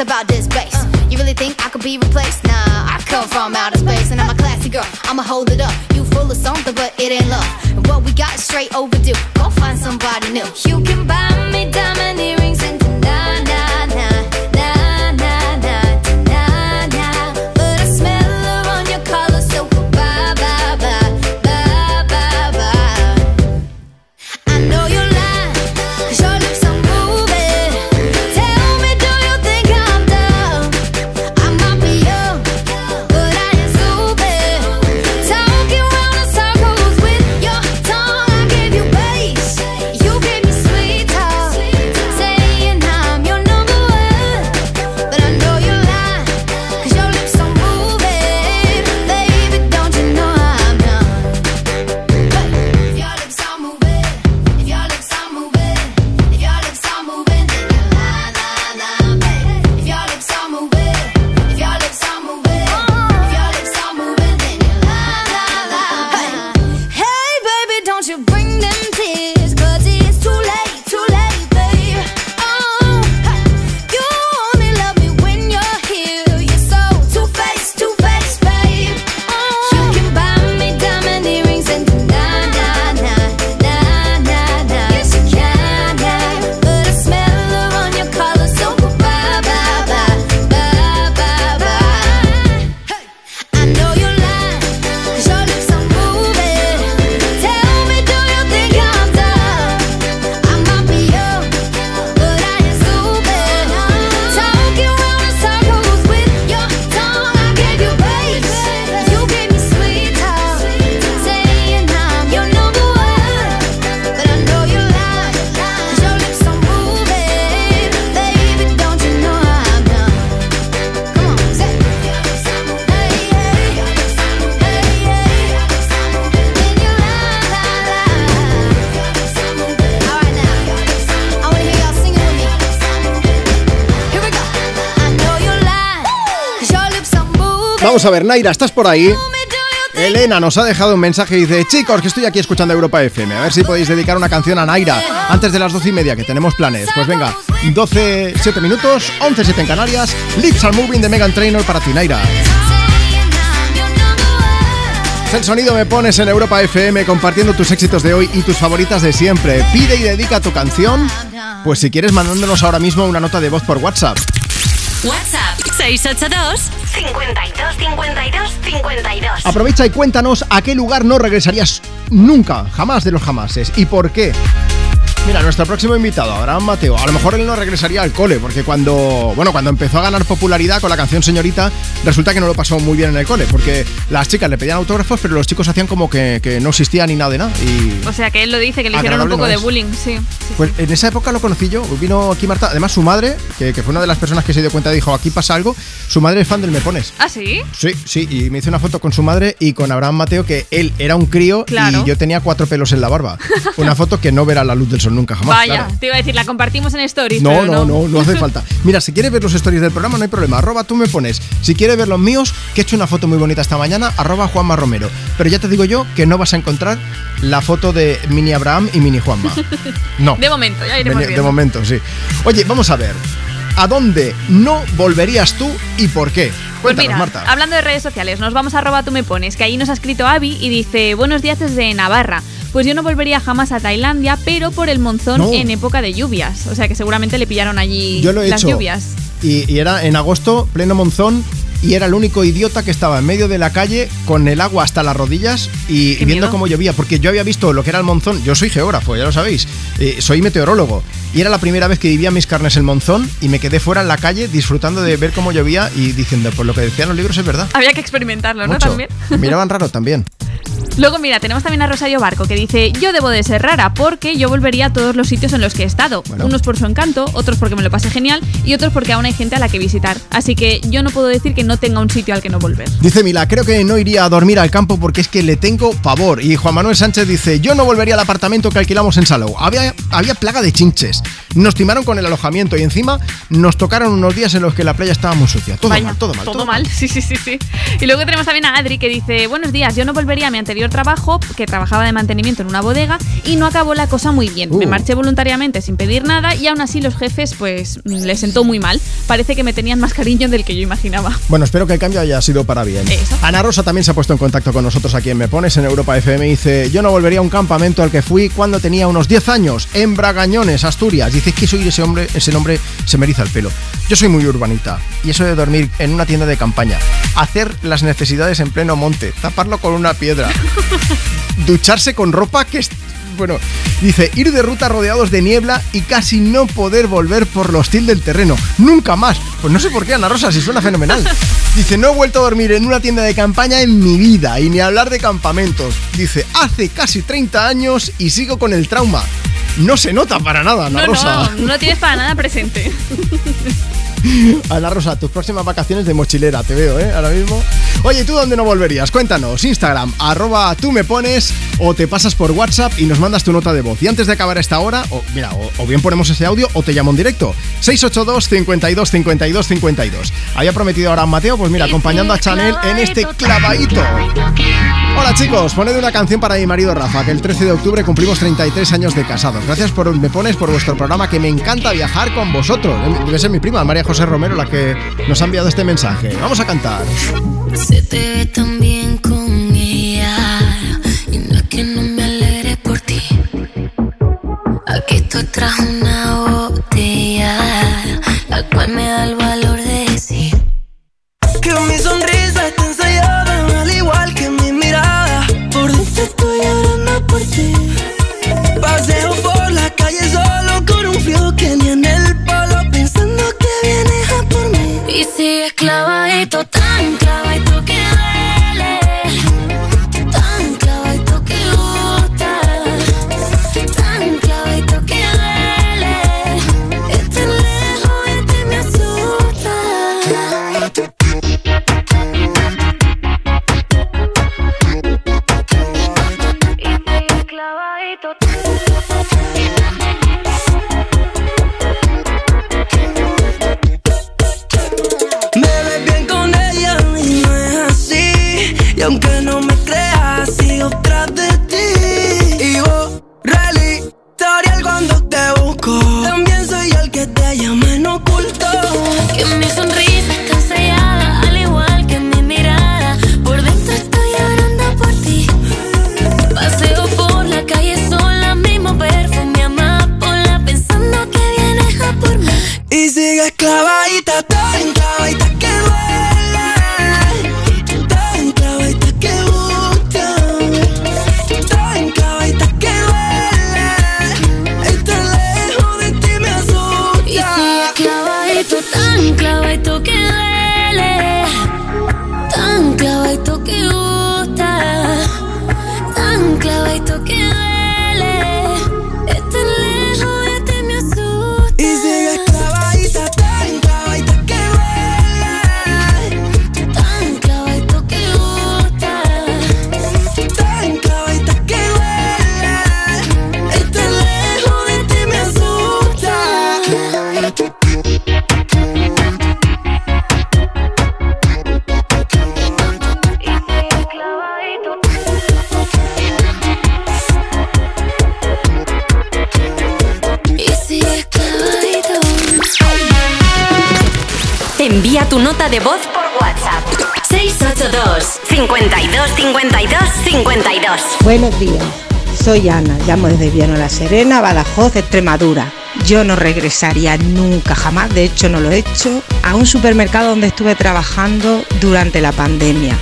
About this bass. You really think I could be replaced? Nah, I come from outer space and I'm a classy girl. I'ma hold it up. You full of something, but it ain't love. And what we got is straight overdue. Go I you can buy Vamos a ver, Naira, ¿estás por ahí? Elena nos ha dejado un mensaje y dice Chicos, que estoy aquí escuchando Europa FM A ver si podéis dedicar una canción a Naira Antes de las 12 y media, que tenemos planes. Pues venga, 12, 7 minutos 11, 7 en Canarias. Lips are moving de Megan Trainor para ti, Naira. El sonido me pones en Europa FM Compartiendo tus éxitos de hoy y tus favoritas de siempre. Pide y dedica tu canción. Pues si quieres mandándonos ahora mismo una nota de voz por WhatsApp. WhatsApp 682 52 52 52 Aprovecha y cuéntanos a qué lugar no regresarías nunca, jamás de los jamases y por qué. Mira, nuestro próximo invitado, Abraham Mateo, a lo mejor él no regresaría al cole, porque cuando, bueno, cuando empezó a ganar popularidad con la canción Señorita, resulta que no lo pasó muy bien en el cole, porque las chicas le pedían autógrafos, pero los chicos hacían como que, que no existía ni nada de nada. Y O sea, que él lo dice, que le hicieron un poco no de bullying, sí. pues en esa época lo conocí yo, vino aquí Marta, además su madre, que, que fue una de las personas que se dio cuenta, dijo, aquí pasa algo, su madre es fan del Me Pones. ¿Ah, sí? Sí, sí, y me hice una foto con su madre y con Abraham Mateo, que él era un crío Claro. y yo tenía cuatro pelos en la barba. Una foto que no verá la luz del sol nunca jamás. Vaya, claro. te iba a decir, la compartimos en stories. No, pero no, no, no hace falta. Mira, si quieres ver los stories del programa, no hay problema. Arroba tú me pones. Si quieres ver los míos, que he hecho una foto muy bonita esta mañana, arroba Juanma Romero. Pero ya te digo yo que no vas a encontrar la foto de Mini Abraham y Mini Juanma. No. De momento, ya iremos de, de viendo. momento, sí. Oye, vamos a ver. ¿A dónde no volverías tú y por qué? Pues mira, Marta. hablando de redes sociales, nos vamos a arroba tú me pones, que ahí nos ha escrito Avi y dice, buenos días desde Navarra. Pues yo no volvería jamás a Tailandia, pero por el monzón No. en época de lluvias. O sea que seguramente le pillaron allí Yo lo he las hecho. lluvias. Y, y era en agosto, pleno monzón, y era el único idiota que estaba en medio de la calle con el agua hasta las rodillas y Qué viendo miedo. cómo llovía, porque yo había visto lo que era el monzón, yo soy geógrafo, ya lo sabéis, eh, soy meteorólogo, y era la primera vez que vivía mis carnes el monzón y me quedé fuera en la calle disfrutando de ver cómo llovía y diciendo, pues lo que decían los libros es verdad. Había que experimentarlo, ¿no? También. Me miraban raro también. Luego, mira, tenemos también a Rosario Barco que dice: Yo debo de ser rara porque yo volvería a todos los sitios en los que he estado. Unos por su encanto, otros porque me lo pasé genial y otros porque aún hay gente a la que visitar. Así que yo no puedo decir que no tenga un sitio al que no volver. Dice Mila, creo que no iría a dormir al campo porque es que le tengo pavor. Y Juan Manuel Sánchez dice, yo no volvería al apartamento que alquilamos en Salou. Había, había plaga de chinches. Nos timaron con el alojamiento y encima nos tocaron unos días en los que la playa estaba muy sucia. Todo Vaya, mal, todo mal. Todo mal, sí, sí, sí, sí. Y luego tenemos también a Adri que dice, buenos días, yo no volvería a mi anterior trabajo, que trabajaba de mantenimiento en una bodega, y no acabó la cosa muy bien. Me Uh. marché voluntariamente sin pedir nada y aún así los jefes pues les sentó muy mal. Parece que me tenían más cariño del que yo imaginaba. Bueno, espero que el cambio haya sido para bien. Eso. Ana Rosa también se ha puesto en contacto con nosotros aquí en Me Pones, en Europa FM. y Dice, yo no volvería a un campamento al que fui cuando tenía unos 10 años, en Bragañones, Asturias. Dice que soy ese hombre, ese nombre se me eriza el pelo. Yo soy muy urbanita. Y eso de dormir en una tienda de campaña, hacer las necesidades en pleno monte, taparlo con una piedra, ducharse con ropa que... es- Bueno, dice, ir de ruta rodeados de niebla y casi no poder volver por lo hostil del terreno. Nunca más. Pues no sé por qué, Ana Rosa, si suena fenomenal. Dice, no he vuelto a dormir en una tienda de campaña en mi vida y ni hablar de campamentos. Dice, hace casi 30 años y sigo con el trauma. No se nota para nada, Ana No, Rosa. no, no tienes para nada presente. Ana Rosa, tus próximas vacaciones de mochilera, te veo, ¿eh? Ahora mismo. Oye, ¿tú dónde no volverías? Cuéntanos, Instagram, arroba tú me pones o te pasas por WhatsApp y nos mandas tu nota de voz. Y antes de acabar esta hora, o mira, o, o bien ponemos ese audio o te llamo en directo. 682 52 52 52. Había prometido ahora a Mateo, pues mira, acompañando a Chanel en este clavadito. Hola chicos, poned una canción para mi marido Rafa, que el 13 de octubre cumplimos 33 años de casados. Gracias por me pones por vuestro programa, que me encanta viajar con vosotros. Debe ser mi prima, María José Romero, la que nos ha enviado este mensaje. Vamos a cantar. Se te ve tan bien con ella Y no es que no me alegre por ti Aquí estoy tras una botella La cual me da el valor de decir Que mi sonrisa Y sigues aunque no me creas, sigo tras de ti. Y borra el historial cuando te busco. También soy el que te llama en oculto. Que mi sonrisa está sellada, al igual que mi mirada. Por dentro estoy llorando por ti. Paseo por la calle sola, mismo perfume amapola, pensando que vienes a por mí. Y tan clavadita tu nota de voz por WhatsApp. 682 52 52 52. Buenos días, soy Ana, llamo desde Viano La Serena, Badajoz, Extremadura. yo no regresaría nunca, jamás, de hecho no lo he hecho, a un supermercado donde estuve trabajando durante la pandemia.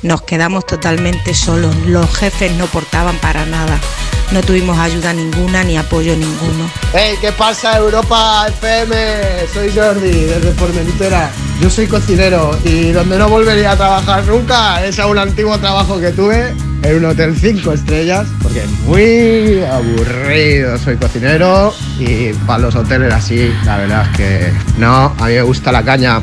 Nos quedamos totalmente solos, los jefes no portaban para nada, no tuvimos ayuda ninguna ni apoyo ninguno. Hey, ¿qué pasa Europa FM? Soy Jordi, desde Formentera. Yo soy cocinero y donde no volvería a trabajar nunca es a un antiguo trabajo que tuve en un hotel 5 estrellas, porque es muy aburrido. Soy cocinero y para los hoteles así, la verdad es que no, a mí me gusta la caña.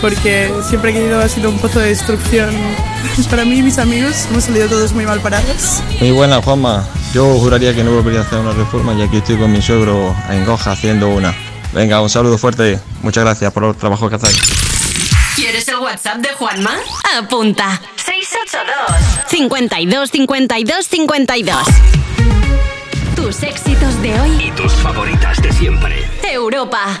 Porque siempre que he ido ha sido un pozo de destrucción. Para mí y mis amigos hemos salido todos muy mal parados. Muy buena, Juanma. Yo juraría que no volvería a hacer una reforma y aquí estoy con mi suegro en Goja haciendo una. Venga, un saludo fuerte. Muchas gracias por el trabajo que hacéis. ¿Quieres el WhatsApp de Juanma? Apunta. 682 52 52 52. Tus éxitos de hoy. Y tus favoritas de siempre. Europa.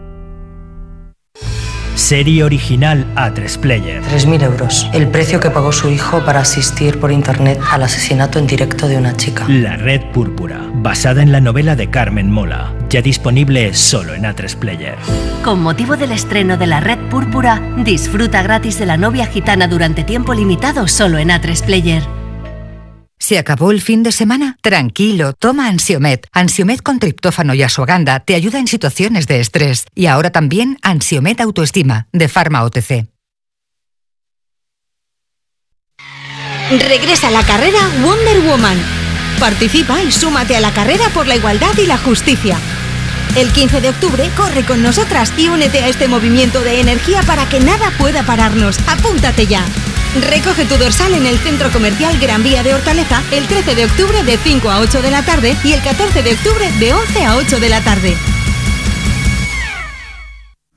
Serie original A3 Player. 3.000 euros. El precio que pagó su hijo para asistir por internet al asesinato en directo de una chica. La Red Púrpura, basada en la novela de Carmen Mola, ya disponible solo en A3 Player. Con motivo del estreno de La Red Púrpura, disfruta gratis de la novia gitana durante tiempo limitado solo en A3 Player. ¿Se acabó el fin de semana? Tranquilo, toma Ansiomet. Ansiomet con triptófano y asuaganda te ayuda en situaciones de estrés. Y ahora también Ansiomet Autoestima, de Pharma OTC. Regresa a la carrera Wonder Woman. Participa y súmate a la carrera por la igualdad y la justicia. El 15 de octubre corre con nosotras y únete a este movimiento de energía para que nada pueda pararnos. Apúntate ya. Recoge tu dorsal en el Centro Comercial Gran Vía de Hortaleza el 13 de octubre de 5 a 8 de la tarde y el 14 de octubre de 11 a 8 de la tarde.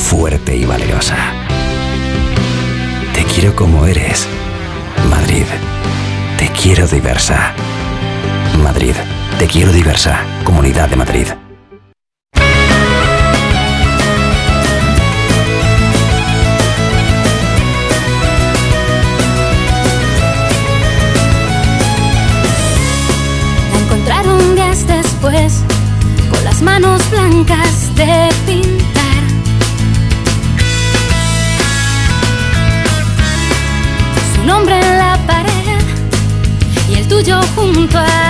Fuerte y valerosa. Te quiero como eres. Madrid. Te quiero diversa. Madrid. Te quiero diversa. Comunidad de Madrid. La encontraron días después, con las manos blancas de pintar. Nombre en la pared y el tuyo junto a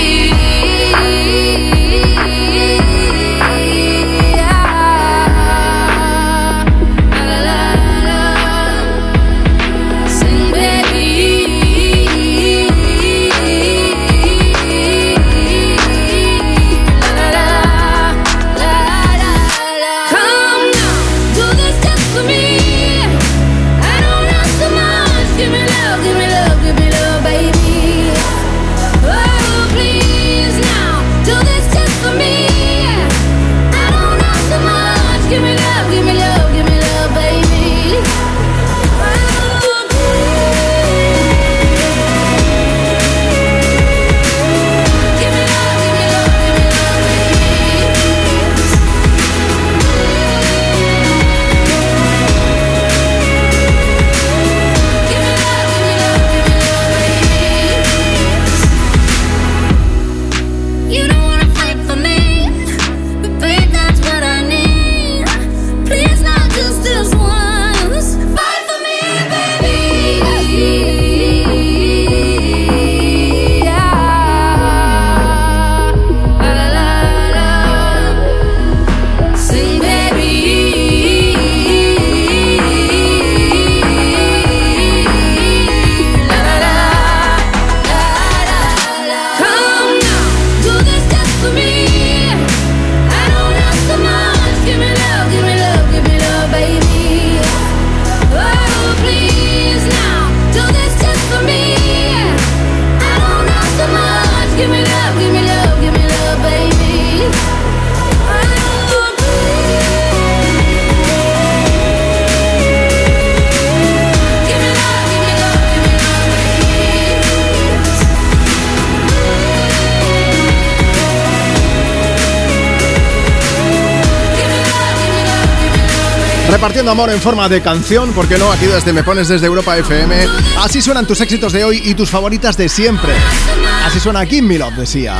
Amor en forma de canción, ¿por qué no? Aquí desde Me Pones desde Europa FM. Así suenan tus éxitos de hoy y tus favoritas de siempre. Así suena Give Me Love, decía.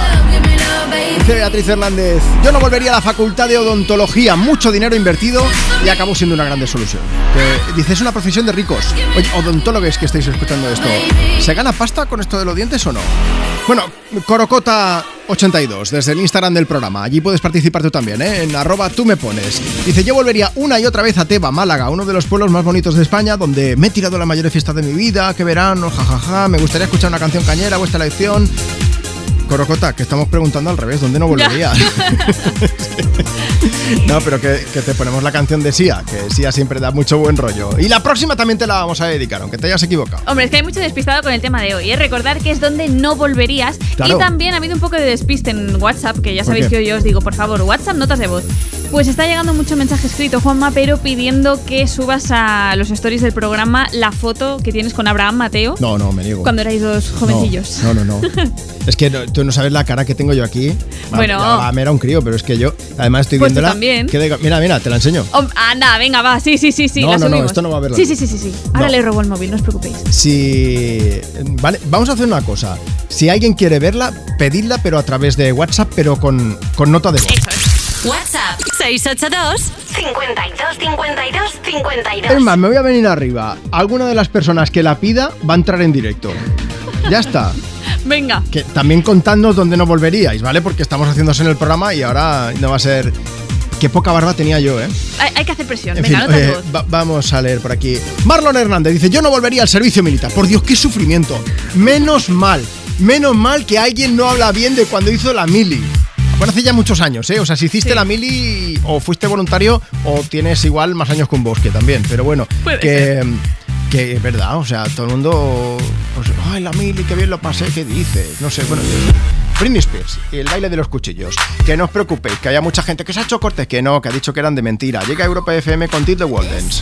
Dice Beatriz Hernández, yo no volvería a la facultad de odontología, mucho dinero invertido y acabó siendo una gran solución. Que, dice, es una profesión de ricos. Oye, odontólogos que estáis escuchando esto, ¿se gana pasta con esto de los dientes o no? Bueno, Corocota82, desde el Instagram del programa. Allí puedes participar tú también, ¿eh? En arroba tú me pones. Dice, yo volvería una y otra vez a Teba, Málaga, uno de los pueblos más bonitos de España, donde me he tirado las mayores fiestas de mi vida, qué verano, jajaja, me gustaría escuchar una canción cañera, vuestra elección. Corocota, que estamos preguntando al revés, ¿dónde no volvería? no, pero que, que te ponemos la canción de Sia, que Sia siempre da mucho buen rollo. Y la próxima también te la vamos a dedicar, aunque te hayas equivocado. Hombre, es que hay mucho despistado con el tema de hoy. ¿eh? Recordar que es donde no volverías. Claro. Y también ha habido un poco de despiste en WhatsApp, que ya ¿Por sabéis que yo os digo, por favor, WhatsApp, notas de voz. Pues está llegando mucho mensaje escrito, Juanma, pero pidiendo que subas a los stories del programa la foto que tienes con Abraham Mateo. No, no, me niego. Cuando erais dos jovencillos. No, no, no. no. es que no- tú no sabes la cara que tengo yo aquí. Bueno. Ah, me era un crío, pero es que yo, además estoy Pues tú viéndola. también. que digo- mira, mira, te la enseño. Hom- anda, venga, va, sí, sí, sí, sí, No, la no, no, esto no va a verla Sí, sí, sí, sí, sí. Ahora No. le robo el móvil, no os preocupéis. Si. Vale, vamos a hacer una cosa. Si alguien quiere verla, pedidla, pero a través de WhatsApp, pero con, con nota de voz. WhatsApp 682 52 52 52. Es más, me voy a venir arriba. Alguna de las personas que la pida va a entrar en directo. Ya está. Venga. Que también contadnos dónde no volveríais, ¿vale? Porque estamos haciéndose en el programa y ahora no va a ser. Qué poca barba tenía yo, ¿eh? Hay, hay que hacer presión. En venga, fin, notas de eh, voz. va- vamos a leer por aquí. Marlon Hernández dice: Yo no volvería al servicio militar. Por Dios, qué sufrimiento. Menos mal. Menos mal que alguien no habla bien de cuando hizo la mili. Bueno, hace ya muchos años, ¿eh? O sea, si hiciste la mili o fuiste voluntario o tienes igual más años que un bosque también. Pero bueno, Puede que, que es verdad, o sea, todo el mundo. Pues, ay, la mili, qué bien lo pasé, ¿qué dices? No sé, bueno. Britney Spears y el baile de los cuchillos. Que no os preocupéis, que haya mucha gente que se ha hecho cortes que no, que ha dicho que eran de mentira. Llega a Europa FM con Till the Waldens.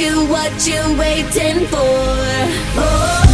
you, what you waiting for? Oh.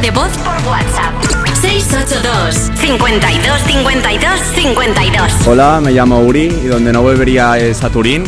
Nota de voz por WhatsApp. 682 52 52 52. Hola, me llamo Uri y donde no volvería es a Turín.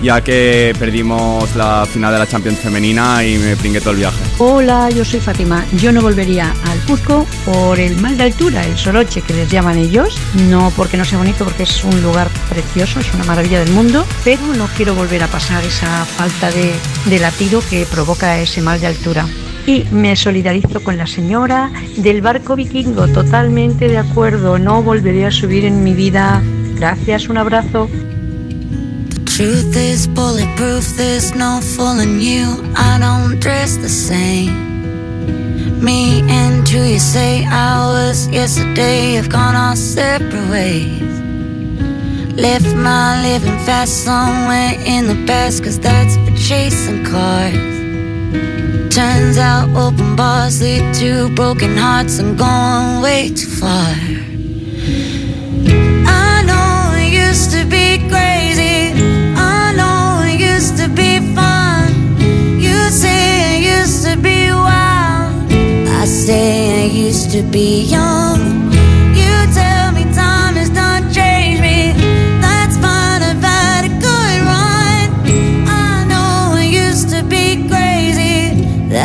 ya que perdimos la final de la Champions femenina y me pringué todo el viaje. Hola, yo soy Fátima. Yo no volvería al Cuzco por el mal de altura, el soroche que les llaman ellos. No porque no sea bonito, porque es un lugar precioso, es una maravilla del mundo, pero no quiero volver a pasar esa falta de, de latido que provoca ese mal de altura. Y me solidarizo con la señora del barco vikingo, totalmente de acuerdo, no volveré a subir en mi vida. Gracias, un abrazo. No you. Me and who you say I was yesterday have gone our separate ways. Left my living fast somewhere in the past, cause that's for chasing cars. Turns out open bars lead to broken hearts and going way too far. I know it used to be crazy. I know it used to be fun. You say it used to be wild. I say I used to be young.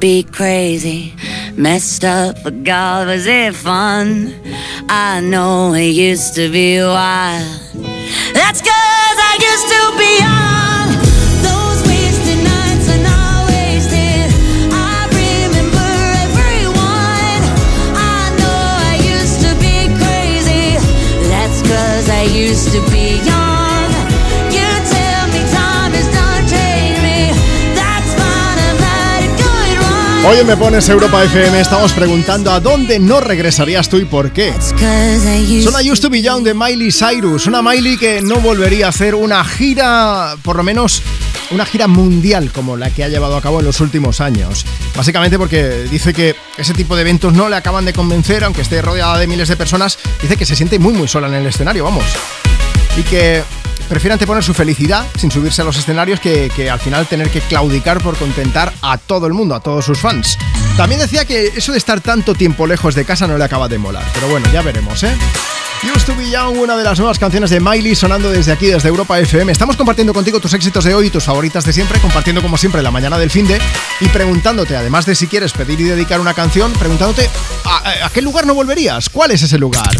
be crazy, messed up, but God, was it fun? I know it used to be wild. That's cause I used to be young. Those wasted nights are not wasted. I remember everyone. I know I used to be crazy. That's cause I used to be young. Hoy Me Pones Europa FM estamos preguntando a dónde no regresarías tú y por qué. Son a Used to Be Young de Miley Cyrus, una Miley que no volvería a hacer una gira, por lo menos una gira mundial como la que ha llevado a cabo en los últimos años. Básicamente porque dice que ese tipo de eventos no le acaban de convencer, aunque esté rodeada de miles de personas, dice que se siente muy muy sola en el escenario, vamos. Y que prefiere anteponer su felicidad sin subirse a los escenarios que, que al final tener que claudicar por contentar a todo el mundo, a todos sus fans. También decía que eso de estar tanto tiempo lejos de casa no le acaba de molar, pero bueno, ya veremos, ¿eh? Used to Be Young, una de las nuevas canciones de Miley sonando desde aquí, desde Europa FM. Estamos compartiendo contigo tus éxitos de hoy y tus favoritas de siempre, compartiendo como siempre la mañana del fin de y preguntándote, además de si quieres pedir y dedicar una canción, preguntándote a, a qué lugar no volverías, cuál es ese lugar.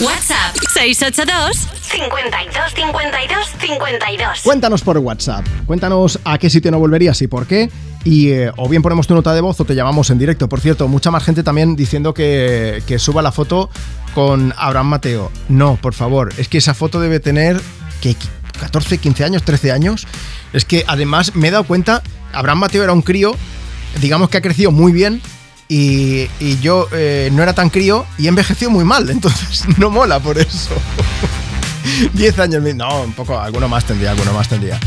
WhatsApp 682 52 52 52. Cuéntanos por WhatsApp, cuéntanos a qué sitio no volverías y por qué. Y eh, o bien ponemos tu nota de voz o te llamamos en directo. Por cierto, mucha más gente también diciendo que, que suba la foto con Abraham Mateo. No, por favor, es que esa foto debe tener que 14, 15 años, 13 años. Es que además me he dado cuenta, Abraham Mateo era un crío, digamos que ha crecido muy bien. Y, yo eh, no era tan crío y envejeció muy mal, entonces no mola por eso. 10 años, no, un poco, alguno más tendría, alguno más tendría.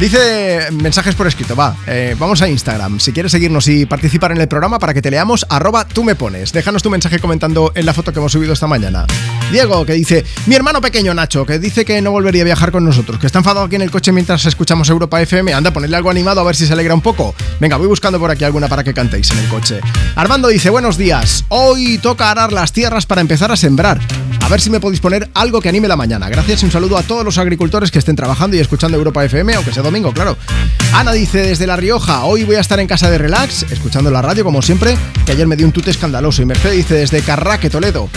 Dice mensajes por escrito, va, eh, vamos a Instagram. Si quieres seguirnos y participar en el programa para que te leamos, arroba tú me pones. Déjanos tu mensaje comentando en la foto que hemos subido esta mañana. Diego, que dice, mi hermano pequeño Nacho, que dice que no volvería a viajar con nosotros, que está enfadado aquí en el coche mientras escuchamos Europa FM. Anda, ponerle algo animado a ver si se alegra un poco. Venga, voy buscando por aquí alguna para que cantéis en el coche. Armando dice, buenos días. Hoy toca arar las tierras para empezar a sembrar. A ver si me podéis poner algo que anime la mañana. Gracias y un saludo a todos los agricultores que estén trabajando y escuchando Europa FM, aunque sea domingo, claro. Ana dice desde La Rioja, hoy voy a estar en casa de relax, escuchando la radio como siempre, que ayer me dio un tute escandaloso. Y Mercedes dice desde Carraque, Toledo.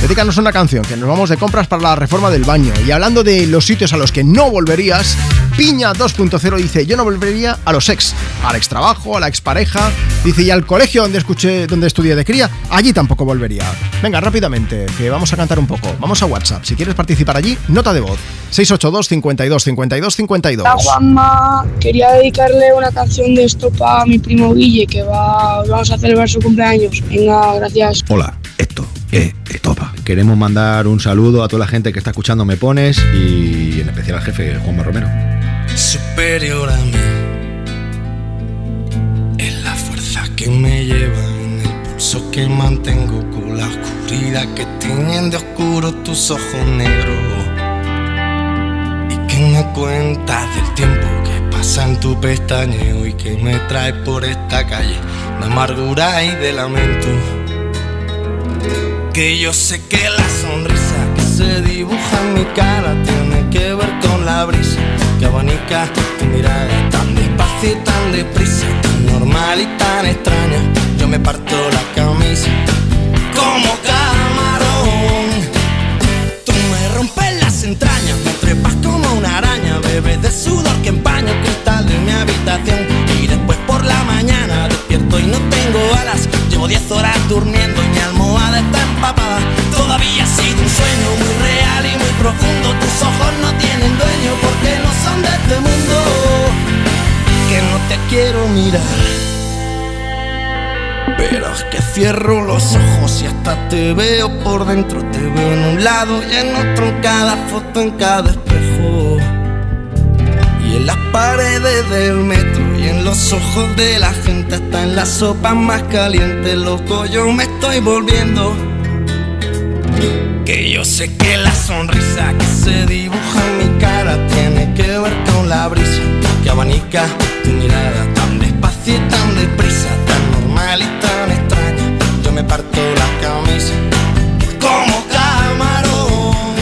Dedícanos una canción, que nos vamos de compras para la reforma del baño. Y hablando de los sitios a los que no volverías, Piña 2.0 dice, yo no volvería a los ex, al ex trabajo, a la expareja. Dice, y al colegio donde escuché, donde estudié de cría, allí tampoco volvería. Venga, rápidamente, que vamos a cantar un poco. Vamos a WhatsApp. Si quieres participar allí, nota de voz. 682 52 52 52. Hola Juanma, quería dedicarle una canción de estopa a mi primo Guille que va, vamos a celebrar su cumpleaños. Venga, gracias. Hola, esto es Estopa. Queremos mandar un saludo a toda la gente que está escuchando Me Pones y en especial al jefe Juanma Romero. superior a mí. Es la fuerza que me lleva en el pulso que mantengo con la oscuridad que tiñen de oscuro tus ojos negros. Y que me cuentas del tiempo que pasa en tu pestañeo y que me trae por esta calle de amargura y de lamento. Que yo sé que la sonrisa que se dibuja en mi cara tiene que ver con la brisa que abanica tu mirada tan despacio y tan deprisa, tan normal y tan extraña. Yo me parto la camisa como camarón. Tú me rompes las entrañas, me trepas como una araña, bebes de sudor que empaña el cristal de mi habitación. Y después por la mañana despierto y no tengo alas. Llevo 10 horas durmiendo y Todavía sido un sueño muy real y muy profundo. Tus ojos no tienen dueño porque no son de este mundo. Que no te quiero mirar. Pero es que cierro los ojos y hasta te veo por dentro. Te veo en un lado y en otro, en cada foto, en cada espejo. Y en las paredes del metro y en los ojos de la gente, hasta en la sopa más caliente, loco, yo me estoy volviendo. Que yo sé que la sonrisa que se dibuja en mi cara tiene que ver con la brisa que abanica tu mirada tan despacio y tan deprisa, tan normal y tan extraña. Yo me parto la camisa como camarón.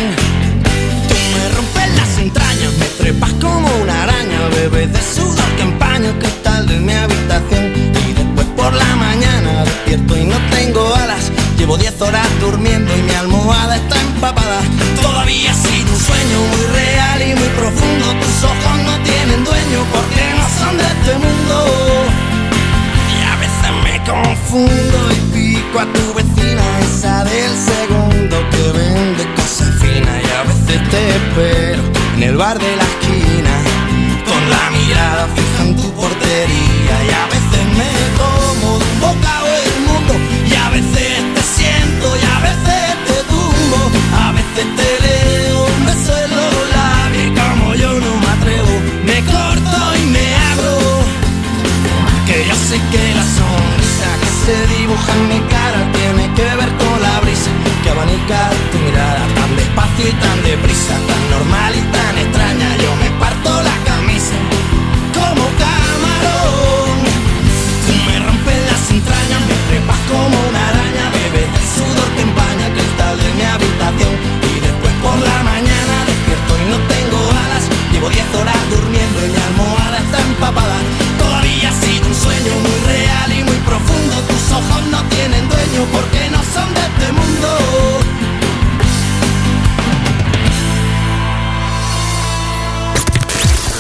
Tú me rompes las entrañas, me trepas como una araña, bebes de sudor que empaña el cristal de mi habitación. Y después por la mañana despierto y no tengo alas. Llevo 10 horas durmiendo y mi está empapada. Todavía sido un sueño muy real y muy profundo. Tus ojos no tienen dueño porque no son de este mundo. Y a veces me confundo y pico a tu vecina, esa del segundo que vende cosas finas. Y a veces te espero en el bar de la esquina, con la mirada fija en tu portería. Y a veces me como de un bocado el mundo, y a veces te siento, y a veces se dibuja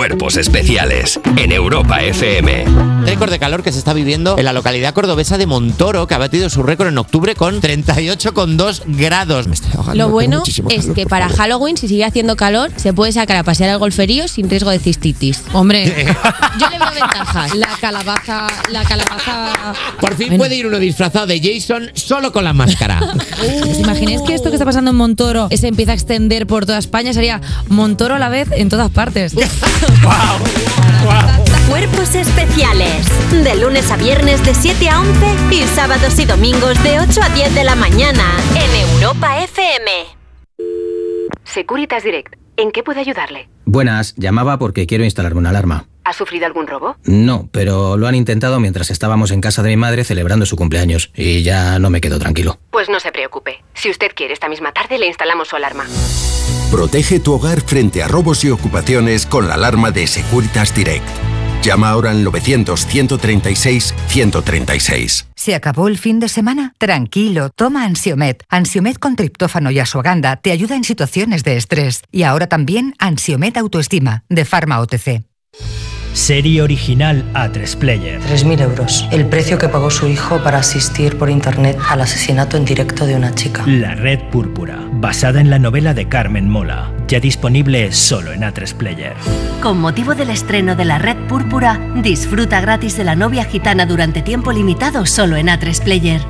Cuerpos especiales en Europa FM. Récord de calor que se está viviendo en la localidad cordobesa de Montoro, que ha batido su récord en octubre con 38,2 grados. Me estoy ahogando, Lo bueno es calor, que para favor. Halloween, si sigue haciendo calor, se puede sacar a pasear al golferío sin riesgo de cistitis. Hombre, yo le veo ventajas. La calabaza, la calabaza. Por fin puede ir uno disfrazado de Jason solo con la máscara. ¿Os imagináis que esto que está pasando en Montoro se empieza a extender por toda España? Sería Montoro a la vez en todas partes. Cuerpos especiales. De lunes a viernes de 7 a 11 y sábados y domingos de 8 a 10 de la mañana en Europa FM. Securitas Direct. ¿En qué puedo ayudarle? Buenas, llamaba porque quiero instalarme una alarma. ¿Ha sufrido algún robo? No, pero lo han intentado mientras estábamos en casa de mi madre celebrando su cumpleaños y ya no me quedo tranquilo. Pues no se preocupe. Si usted quiere, esta misma tarde le instalamos su alarma. Protege tu hogar frente a robos y ocupaciones con la alarma de Securitas Direct. Llama ahora al 900-136-136. ¿Se acabó el fin de semana? Tranquilo, toma Ansiomet. Ansiomet con triptófano y asuaganda te ayuda en situaciones de estrés. Y ahora también Ansiomet Autoestima, de Pharma OTC. Serie original A3 Player. 3.000 euros. El precio que pagó su hijo para asistir por internet al asesinato en directo de una chica. La Red Púrpura, basada en la novela de Carmen Mola, ya disponible solo en A3 Player. Con motivo del estreno de La Red Púrpura, disfruta gratis de la novia gitana durante tiempo limitado solo en A3 Player.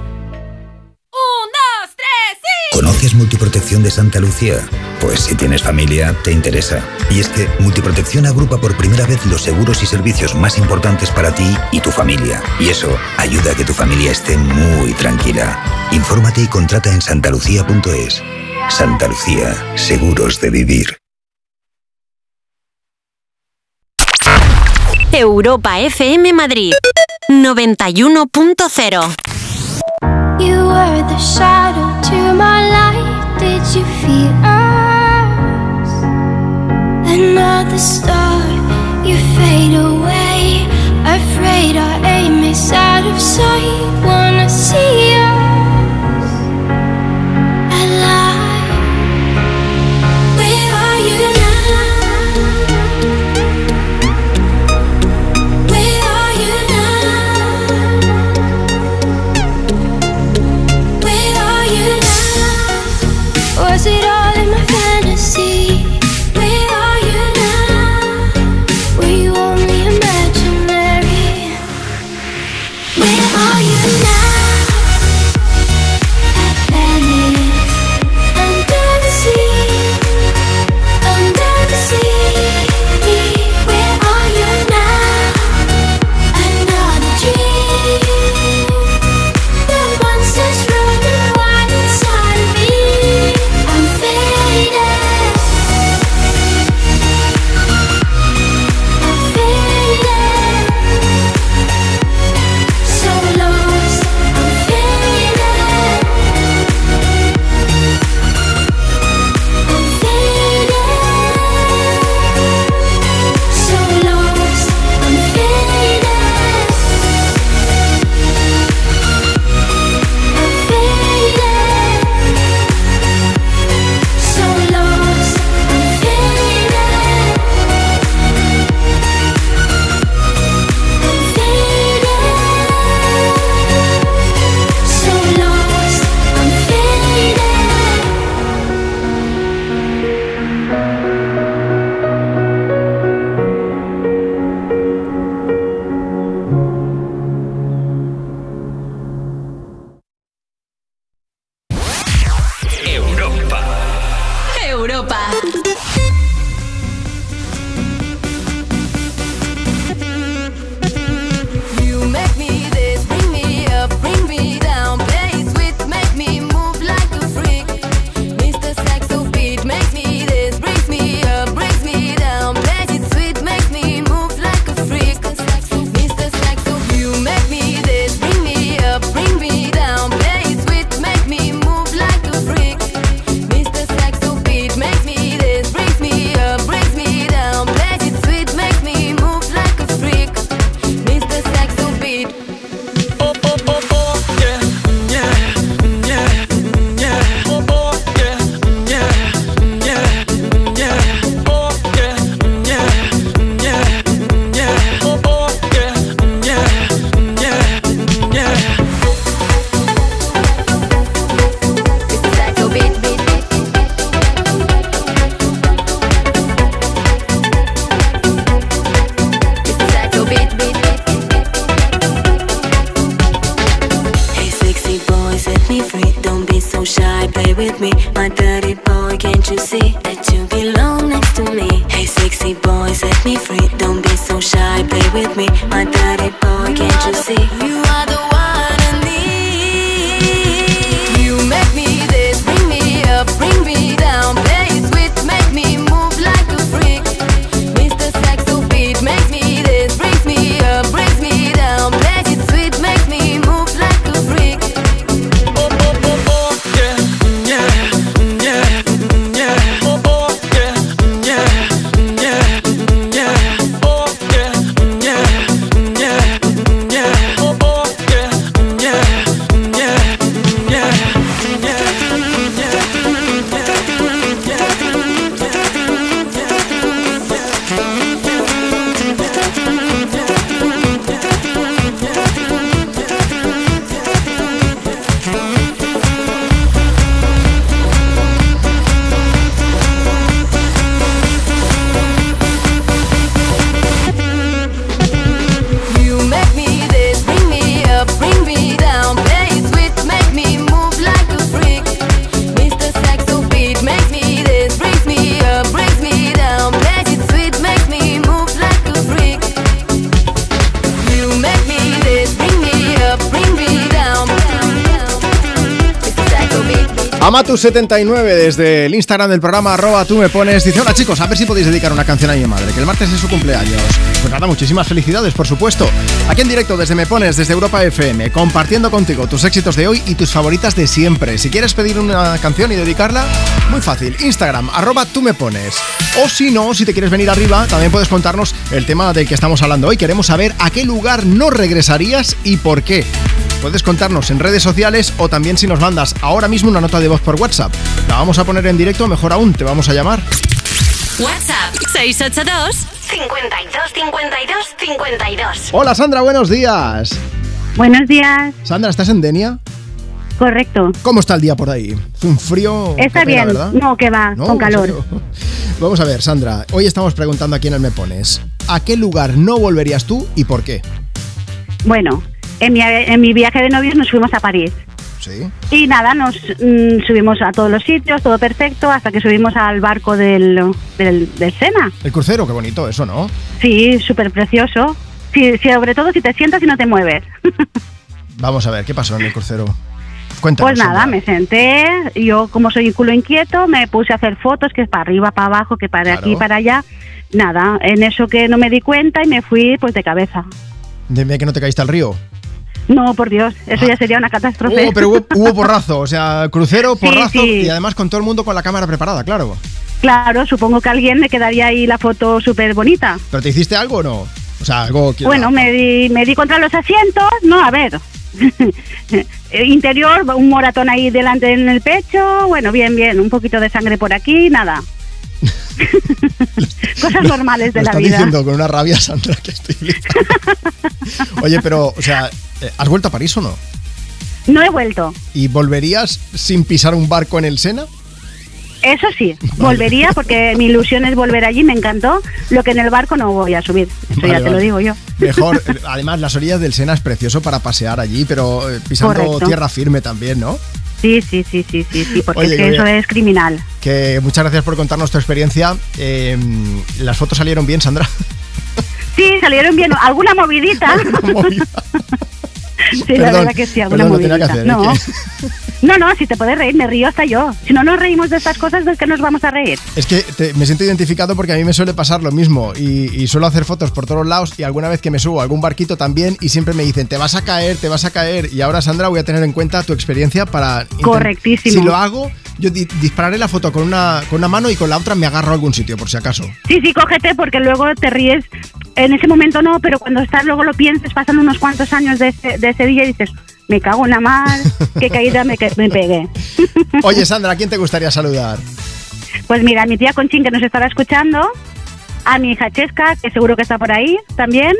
¿Conoces Multiprotección de Santa Lucía? Pues si tienes familia, te interesa. Y es que Multiprotección agrupa por primera vez los seguros y servicios más importantes para ti y tu familia. Y eso ayuda a que tu familia esté muy tranquila. Infórmate y contrata en santalucía.es. Santa Lucía, seguros de vivir. Europa FM Madrid 91.0 You were the shadow to my light. Did you feel us? Another star, you fade away. Afraid our aim is out of sight. Wanna see us Amatu79 desde el Instagram del programa arroba tú me pones dice hola chicos a ver si podéis dedicar una canción a mi madre que el martes es su cumpleaños pues nada muchísimas felicidades por supuesto. Aquí en directo desde me pones desde Europa FM compartiendo contigo tus éxitos de hoy y tus favoritas de siempre. Si quieres pedir una canción y dedicarla muy fácil Instagram arroba tú me pones. O si no si te quieres venir arriba también puedes contarnos el tema del que estamos hablando hoy. Queremos saber a qué lugar no regresarías y por qué Puedes contarnos en redes sociales o también si nos mandas ahora mismo una nota de voz por WhatsApp. La vamos a poner en directo, mejor aún, te vamos a llamar. WhatsApp 682 52 52 52. Hola Sandra, buenos días. Buenos días. Sandra, ¿estás en Denia? Correcto. ¿Cómo está el día por ahí? Un frío. Está bien. ¿verdad? No, que va, ¿No? con ¿En calor. Vamos a ver, Sandra. Hoy estamos preguntando a quién Me Pones. ¿A qué lugar no volverías tú y por qué? Bueno, en mi, en mi viaje de novios nos fuimos a París. Sí. Y nada, nos mm, subimos a todos los sitios, todo perfecto, hasta que subimos al barco del, del, del Sena. El crucero, qué bonito eso, ¿no? Sí, súper precioso. Sí, sobre todo si te sientas y no te mueves. Vamos a ver, ¿qué pasó en el crucero? Cuéntanos. Pues nada, me senté, yo como soy un culo inquieto, me puse a hacer fotos, que es para arriba, para abajo, que para aquí, para allá. Nada, en eso que no me di cuenta y me fui pues de cabeza. Dime que no te caíste al río. No, por Dios, eso ya sería una catástrofe. Oh, pero hubo, hubo porrazo, o sea, crucero, porrazo sí. y además con todo el mundo con la cámara preparada, claro. Claro, supongo que alguien me quedaría ahí la foto súper bonita. ¿Pero te hiciste algo o no? O sea, algo que... Bueno, me di, me di contra los asientos, no, a ver. Interior, un moratón ahí delante en el pecho, bueno, bien, bien, un poquito de sangre por aquí, nada. Cosas normales de Lo la estás vida. diciendo con una rabia, Sandra, que estoy. Oye, pero, o sea, ¿has vuelto a París o no? No he vuelto. ¿Y volverías sin pisar un barco en el Sena? Eso sí, volvería porque mi ilusión es volver allí, me encantó. Lo que en el barco no voy a subir, eso Vale, ya te lo digo yo. Mejor, eh, además, las orillas del Sena es precioso para pasear allí, pero eh, pisando Correcto. tierra firme también, ¿no? Sí, sí, sí, sí, sí, sí, porque Oye, es que eso es criminal. Que muchas gracias por contarnos tu experiencia. Eh, las fotos salieron bien, Sandra. Sí, salieron bien, alguna movidita. sí, la verdad que sí, alguna perdón, hacer, no. ¿eh? no, no, si te puedes reír, me río hasta yo. Si no nos reímos de estas cosas, ¿de qué nos vamos a reír? Es que te- me siento identificado porque a mí me suele pasar lo mismo y, y suelo hacer fotos por todos lados y alguna vez que me subo a algún barquito también y siempre me dicen, te vas a caer, te vas a caer. Y ahora, Sandra, voy a tener en cuenta tu experiencia para... Correctísimo. Si lo hago, yo di- dispararé la foto con una, con una mano y con la otra me agarro a algún sitio, por si acaso. Sí, sí, cógete porque luego te ríes. En ese momento no, pero cuando estás, luego lo piensas, pasan unos cuantos años de ese, de ese día y dices, me cago en la mar, qué caída me, me pegué. Oye, Sandra, ¿a quién te gustaría saludar? Pues mira, a mi tía Conchín que nos estará escuchando, a mi hija Chesca, que seguro que está por ahí también,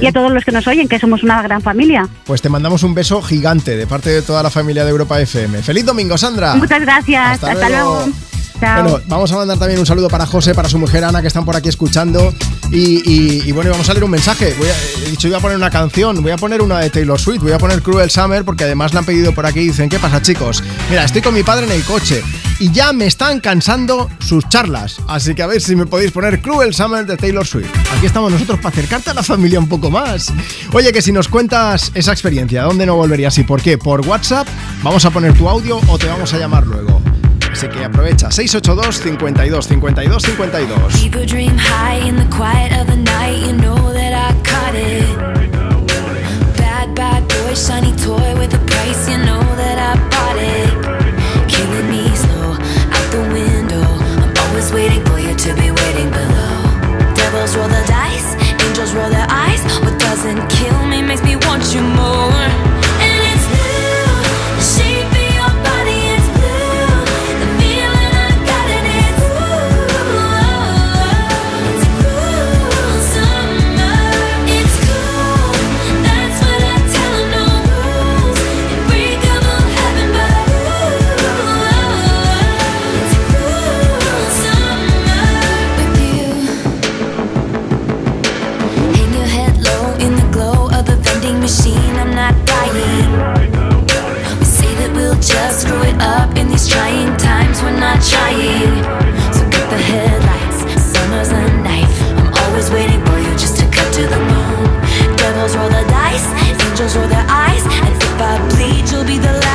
y a todos los que nos oyen, que somos una gran familia. Pues te mandamos un beso gigante de parte de toda la familia de Europa FM. ¡Feliz domingo, Sandra! Muchas gracias, Hasta hasta, luego. luego. Chao. Bueno, vamos a mandar también un saludo para José, para su mujer Ana, que están por aquí escuchando. Y, y- y bueno, vamos a leer un mensaje. Voy a- he dicho, voy a poner una canción, voy a poner una de Taylor Swift, voy a poner Cruel Summer, porque además la han pedido por aquí. Dicen, ¿qué pasa, chicos? Mira, estoy con mi padre en el coche y ya me están cansando sus charlas. Así que a ver si me podéis poner Cruel Summer de Taylor Swift. Aquí estamos nosotros para acercarte a la familia un poco más. Oye, que si nos cuentas esa experiencia, ¿dónde no volverías y por qué? ¿Por WhatsApp? Vamos a poner tu audio o te vamos a llamar luego. Así que aprovecha, 682 52 52 52. People dream high in the quiet of the night. You know that I caught it. Bad, bad boy, shiny toy with a price. You know trying. So cut the headlights. Summer's a knife. I'm always waiting for you just to cut to the bone. Devils roll the dice, angels roll their eyes, and if I bleed, you'll be the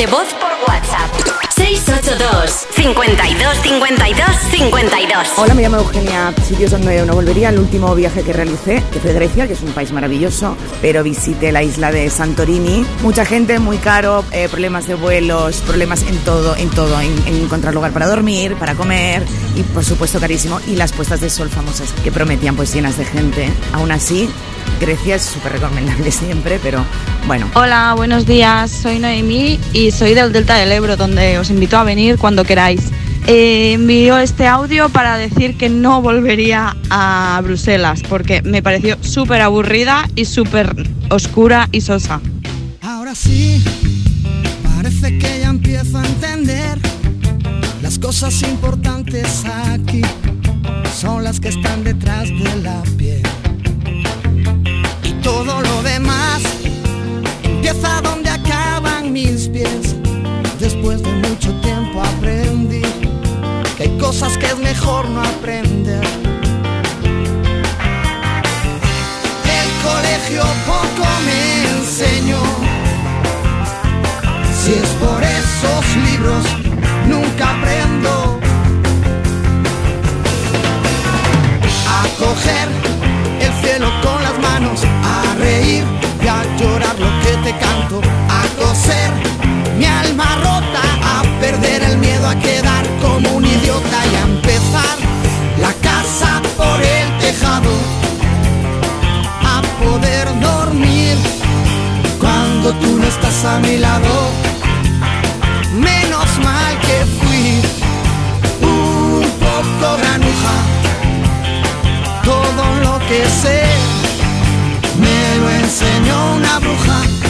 de voz por WhatsApp. 682 52 52 52. Hola, me llamo Eugenia. Sitios donde no volvería. El último viaje que realicé, que fue Grecia, que es un país maravilloso, pero visité la isla de Santorini. Mucha gente, muy caro, eh, problemas de vuelos, problemas en todo, en todo, en, en encontrar lugar para dormir, para comer y por supuesto carísimo. Y las puestas de sol famosas que prometían pues llenas de gente. Aún así, Grecia es súper recomendable siempre, pero bueno. Hola, buenos días. Soy Noemí y soy del Delta del Ebro, donde os invito a venir cuando queráis. Eh, envío este audio para decir que no volvería a Bruselas porque me pareció súper aburrida y súper oscura y sosa. Ahora sí, parece que ya empiezo a entender las cosas importantes aquí son las que están detrás de la piel. Empieza donde acaban mis pies. Después de mucho tiempo aprendí que hay cosas que es mejor no aprender. El colegio poco me enseñó. Si es por esos libros, nunca aprendo a coger el cielo con las manos, a reír y a llorar lo que canto a coser mi alma rota, a perder el miedo a quedar como un idiota y a empezar la casa por el tejado, a poder dormir cuando tú no estás a mi lado. Menos mal que fui un poco granuja, todo lo que sé me lo enseñó una bruja.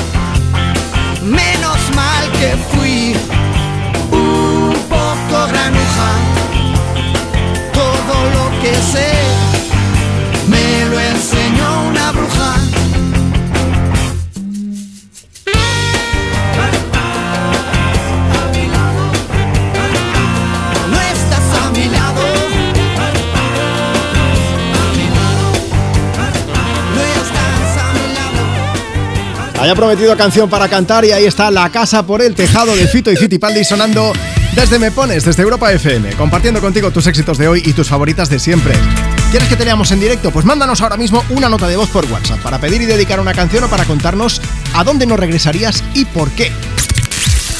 Menos mal que Haya prometido canción para cantar y ahí está La Casa por el Tejado de Fito y Citipaldi sonando desde Me Pones, desde Europa FM, compartiendo contigo tus éxitos de hoy y tus favoritas de siempre. ¿Quieres que te leamos en directo? Pues mándanos ahora mismo una nota de voz por WhatsApp para pedir y dedicar una canción o para contarnos a dónde nos regresarías y por qué.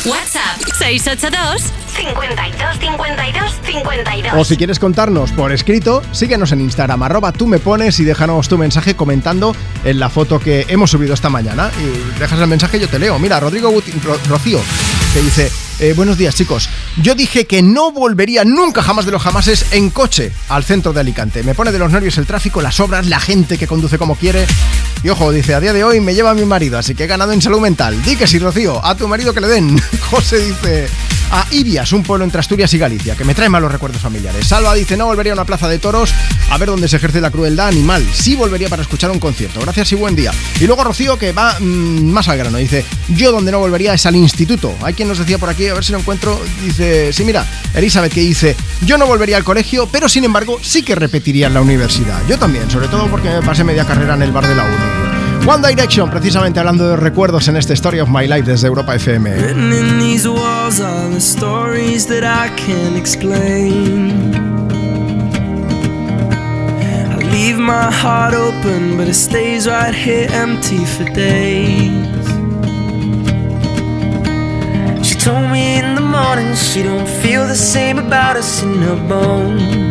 WhatsApp 682 52 52 52. O si quieres contarnos por escrito, síguenos en Instagram, arroba tú me pones y déjanos tu mensaje comentando en la foto que hemos subido esta mañana. Y dejas el mensaje yo te leo. Mira, Rodrigo Rocío, que dice, eh, buenos días chicos, yo dije que no volvería nunca jamás de los jamases en coche al centro de Alicante. Me pone de los nervios el tráfico, las obras, la gente que conduce como quiere. Y ojo, dice, a día de hoy me lleva mi marido, así que he ganado en salud mental. Di que sí, Rocío, a tu marido que le den. José dice, a Ibias, un pueblo entre Asturias y Galicia, que me trae malos recuerdos familiares. Salva dice, no volvería a una plaza de toros a ver dónde se ejerce la crueldad animal. Sí volvería para escuchar un concierto. Gracias y buen día. Y luego Rocío, que va mm, más al grano, dice, yo donde no volvería es al instituto. Hay quien nos decía por aquí, a ver si lo encuentro, dice, sí, mira, Elizabeth que dice, yo no volvería al colegio, pero sin embargo sí que repetiría en la universidad. Yo también, sobre todo porque me pasé media carrera en el bar de la uni. One Direction, precisamente hablando de recuerdos en este Story of My Life desde Europa FM. Written in these walls are the stories that I can't explain. I leave my heart open, but it stays right here empty for days. She told me in the morning she don't feel the same about us in her bones.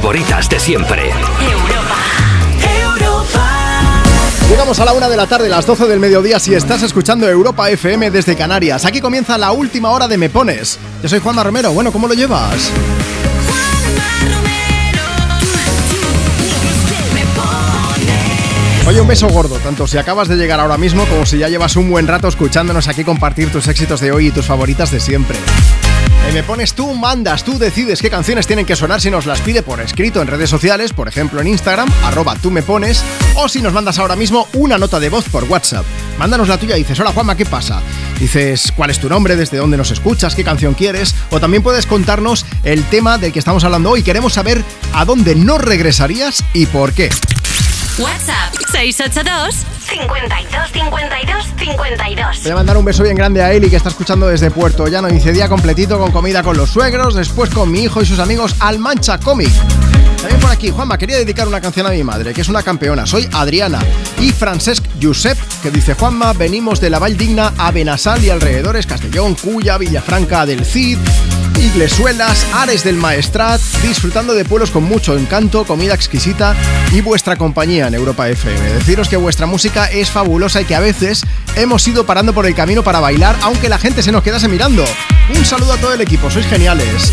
Favoritas de siempre. Llegamos a la una de la tarde, las 12 del mediodía, si estás escuchando Europa FM desde Canarias. Aquí comienza la última hora de Me Pones. Yo soy Juanma Romero. Bueno, ¿cómo lo llevas? Oye, un beso gordo, tanto si acabas de llegar ahora mismo como si ya llevas un buen rato escuchándonos aquí compartir tus éxitos de hoy y tus favoritas de siempre. Me Pones tú, mandas, tú decides qué canciones tienen que sonar si nos las pide por escrito en redes sociales, por ejemplo en Instagram, arroba tú me pones, o si nos mandas ahora mismo una nota de voz por WhatsApp. Mándanos la tuya y dices, hola Juanma, ¿qué pasa? Dices cuál es tu nombre, desde dónde nos escuchas, qué canción quieres, o también puedes contarnos el tema del que estamos hablando hoy. Queremos saber a dónde no regresarías y por qué. WhatsApp 682 52 52 52. Voy a mandar un beso bien grande a Eli que está escuchando desde Puerto Llano. Dice día completito con comida con los suegros, después con mi hijo y sus amigos al Mancha Comic. También por aquí, Juanma, quería dedicar una canción a mi madre, que es una campeona. Soy Adriana. Y Francesc Josep, que dice Juanma, venimos de la Valdigna a Benasal y alrededores, Castellón, Cuya, Villafranca del Cid, Iglesuelas, Ares del Maestrat, disfrutando de pueblos con mucho encanto, comida exquisita y vuestra compañía en Europa FM. Deciros que vuestra música es fabulosa y que a veces hemos ido parando por el camino para bailar, aunque la gente se nos quedase mirando. Un saludo a todo el equipo, sois geniales.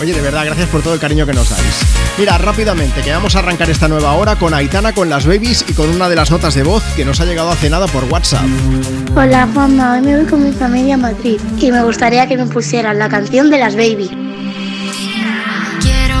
Oye, de verdad, gracias por todo el cariño que nos dais. Mira, rápidamente, que vamos a arrancar esta nueva hora con Aitana, con las babies y con una de las notas de voz que nos ha llegado hace nada por WhatsApp. Hola Juanma, hoy me voy con mi familia a Madrid y me gustaría que me pusieran la canción de las baby. Quiero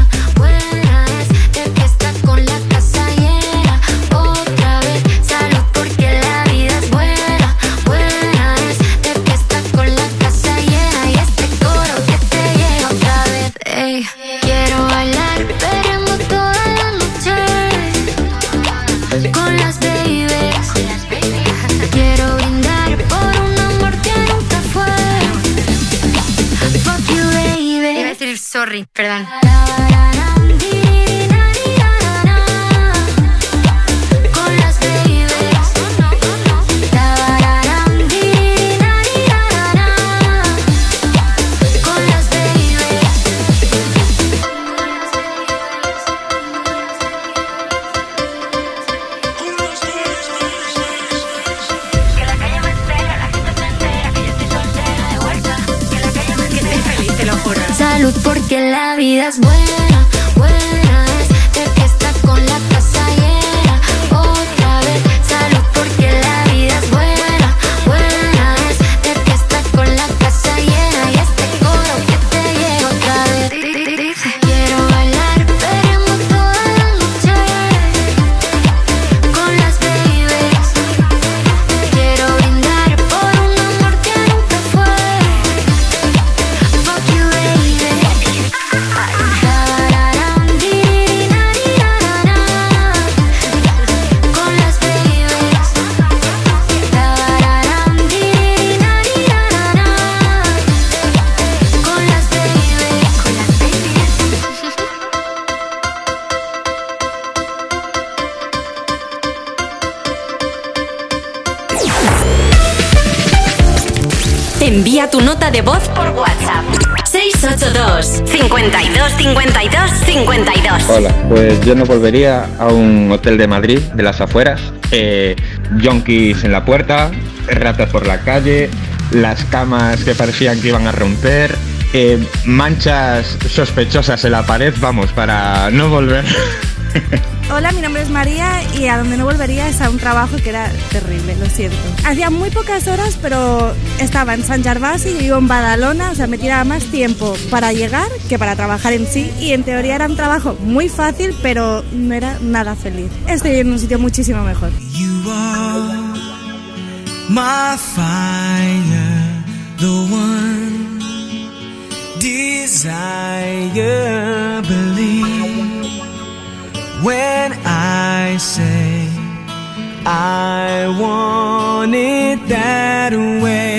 perdón. Hola, pues yo no volvería a un hotel de Madrid, de las afueras, eh, en la puerta, ratas por la calle, las camas que parecían que iban a romper, eh, manchas sospechosas en la pared, vamos, para no volver. Hola, mi nombre es María y a donde no volvería es a un trabajo que era terrible, lo siento. Hacía muy pocas horas, pero estaba en San Gervasi y vivo en Badalona, o sea, me tiraba más tiempo para llegar que para trabajar en sí y en teoría era un trabajo muy fácil, pero no era nada feliz. Estoy en un sitio muchísimo mejor. When I say I want it that way,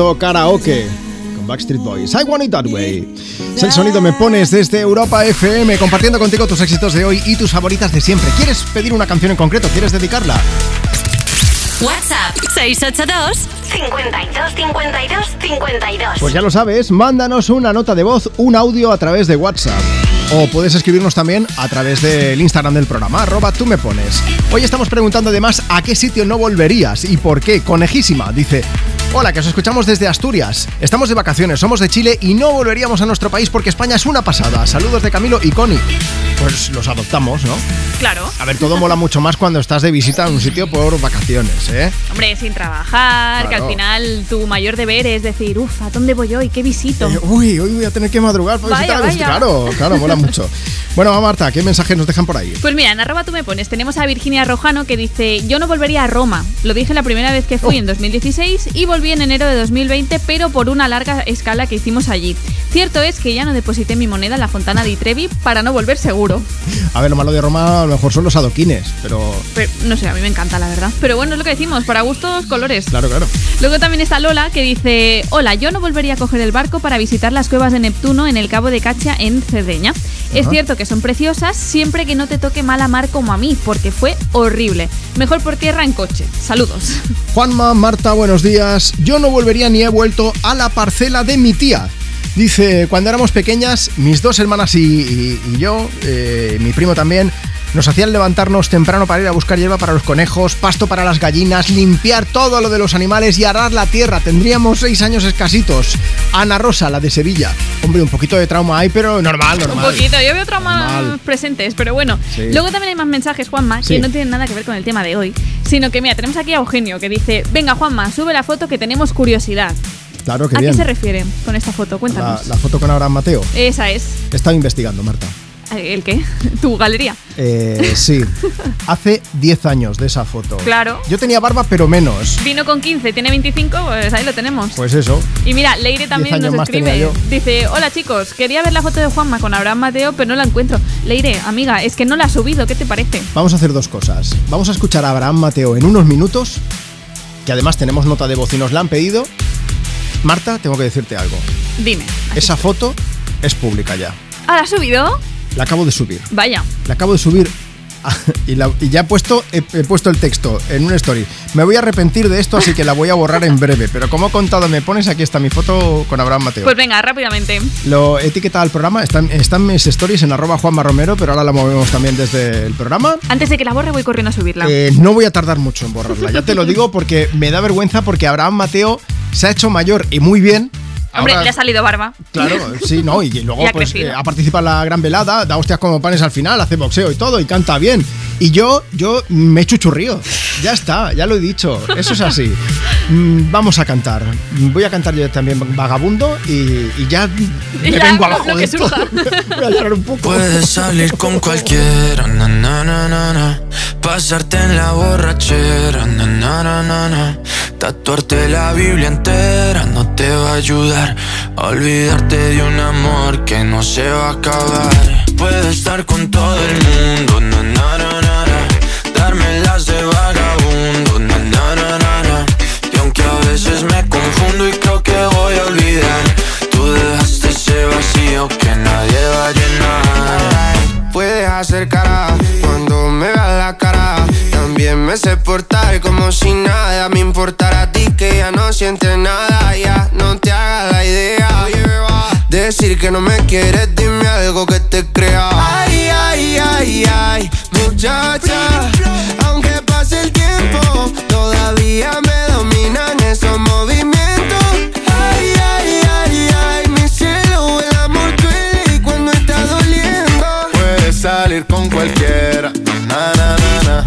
Momento karaoke con Backstreet Boys. I want it that way. Es el sonido me pones desde Europa FM compartiendo contigo tus éxitos de hoy y tus favoritas de siempre. ¿Quieres pedir una canción en concreto? ¿Quieres dedicarla? WhatsApp 682 52 52 52. Pues ya lo sabes, mándanos una nota de voz, un audio a través de WhatsApp. o puedes escribirnos también a través del Instagram del programa, arroba tú me pones. Hoy estamos preguntando además a qué sitio no volverías y por qué. Conejísima dice, hola, que os escuchamos desde Asturias. Estamos de vacaciones, somos de Chile y no volveríamos a nuestro país porque España es una pasada. Saludos de Camilo y Connie. Pues los adoptamos, ¿no? Claro. A ver, todo mola mucho más cuando estás de visita en un sitio por vacaciones, ¿eh? Hombre, sin trabajar, que Claro. al final tu mayor deber es decir, uff, ¿a dónde voy hoy? ¿Qué visito? Eh, uy, hoy voy a tener que madrugar para Vaya, visitar a. Claro, claro, mola mucho. Bueno, Marta, ¿qué mensajes nos dejan por ahí? Pues mira, en arroba tú me pones, tenemos a Virginia Rojano que dice, yo no volvería a Roma. Lo dije la primera vez que fui Oh. en 2016 y volví en enero de 2020, pero por una larga escala que hicimos allí. Cierto es que ya no deposité mi moneda en la Fontana di Trevi para no volver seguro. A ver, lo malo de Roma a lo mejor son los adoquines, pero... Pero, no sé, a mí me encanta, la verdad. Pero bueno, es lo que decimos, para gustos, colores. Claro, claro. Luego también está Lola que dice, hola, yo no volvería a coger el barco para visitar las cuevas de Neptuno en el Cabo de Cacha en Cerdeña. Es cierto que son preciosas siempre que no te toque mala mar como a mí, porque fue horrible. Mejor por tierra en coche. Saludos. Juanma, Marta, buenos días. Yo no volvería ni he vuelto a la parcela de mi tía. Dice, cuando éramos pequeñas, mis dos hermanas y, y- yo, eh, mi primo también, nos hacían levantarnos temprano para ir a buscar hierba para los conejos, pasto para las gallinas, limpiar todo lo de los animales y arar la tierra. Tendríamos seis años escasitos. Ana Rosa, la de Sevilla. Hombre, un poquito de trauma hay, pero normal, Un normal. poquito, yo veo traumas Normal. presentes, pero bueno. Sí. Luego también hay más mensajes, Juanma, Sí. que no tienen nada que ver con el tema de hoy, sino que mira, tenemos aquí a Eugenio que dice, venga Juanma, sube la foto que tenemos curiosidad. Claro que ¿A bien. qué se refiere con esta foto? la, Cuéntanos. la foto con Abraham Mateo. Esa es. He estado investigando, Marta. ¿El qué? Tu galería. Eh, sí, hace 10 años de esa foto. Claro. Yo tenía barba, pero menos. Vino con 15, tiene 25, pues ahí lo tenemos. Pues eso. Y mira, Leire también nos escribe. Dice, hola chicos, quería ver la foto de Juanma con Abraham Mateo, pero no la encuentro. Leire, amiga, es que no la ha subido, ¿qué te parece? Vamos a hacer dos cosas. Vamos a escuchar a Abraham Mateo en unos minutos, que además tenemos nota de voz y nos la han pedido. Marta, tengo que decirte algo. Dime. Esa foto es pública ya. ¿Ah, la ha subido? La acabo de subir. Vaya. La acabo de subir y, la- y ya he puesto, he, he puesto el texto en una story. Me voy a arrepentir de esto, así que la voy a borrar en breve. Pero como he contado, me pones aquí está mi foto con Abraham Mateo. Pues venga, rápidamente. Lo etiqueta al programa, están, están mis stories en arroba Juanma Romero, pero ahora la movemos también desde el programa. Antes de que la borre voy corriendo a subirla. Eh, no voy a tardar mucho en borrarla, ya te lo digo porque me da vergüenza porque Abraham Mateo se ha hecho mayor y muy bien. Hombre, Ahora- le ha salido barba. Claro, sí, ¿no? Y luego ha pues, eh, ha participado en la gran velada, da hostias como panes al final, hace boxeo y todo, y canta bien. Y yo, yo me chuchurrío. Ya está, ya lo he dicho. Eso es así. Mm, Vamos a cantar. Voy a cantar yo también Vagabundo y, y ya me ya, vengo abajo que de esto. Voy a llorar un poco. Puedes salir con cualquiera, na, na, na, na, na. pasarte en la borrachera, tatuarte la Biblia entera no te va a ayudar a olvidarte de un amor que no se va a acabar. Puedes estar con todo el mundo, na, na, na, na, na. darme las de vagabundo, na, na, na, na, na. y aunque a veces me confundo y creo que voy a olvidar, tú dejaste ese vacío que nadie va a llenar. Puedes hacer cara cuando me veas la cara. También me sé portar como si nada me importara a ti que ya no sientes nada. Ya no te hagas la idea. Decir que no me quieres, dime algo que te crea. Ay, ay, ay, ay, muchacha. Aunque pase el tiempo, todavía me dominan esos movimientos. Ay, ay, ay, ay, mi cielo, el amor duele y cuando está doliendo. Puedes salir con cualquiera, na na na na,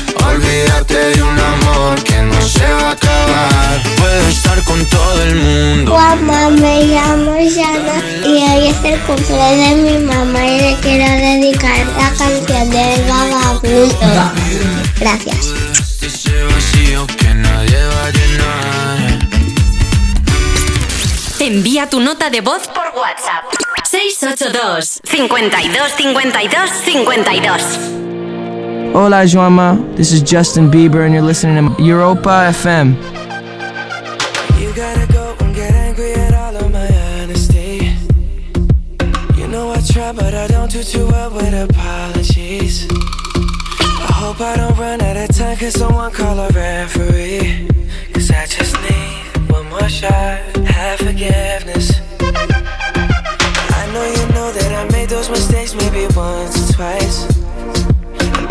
Olvídate de un amor que no se va a acabar. Puedo estar con todo el mundo. Mamá, me llamo Yana y hoy es el cumpleaños de mi mamá y le quiero dedicar la canción del vagabundo. Gracias. Ese vacío que nadie va a llenar. Envía tu nota de voz por WhatsApp. 682 52 52 52 Hola, Joama. This is Justin Bieber, and you're listening to Europa FM. You gotta go and get angry at all of my honesty. You know I try, but I don't do too well with apologies. I hope I don't run out of time, cause someone call a referee. Cause I just need one more shot, have forgiveness. I know you know that I made those mistakes maybe once or twice.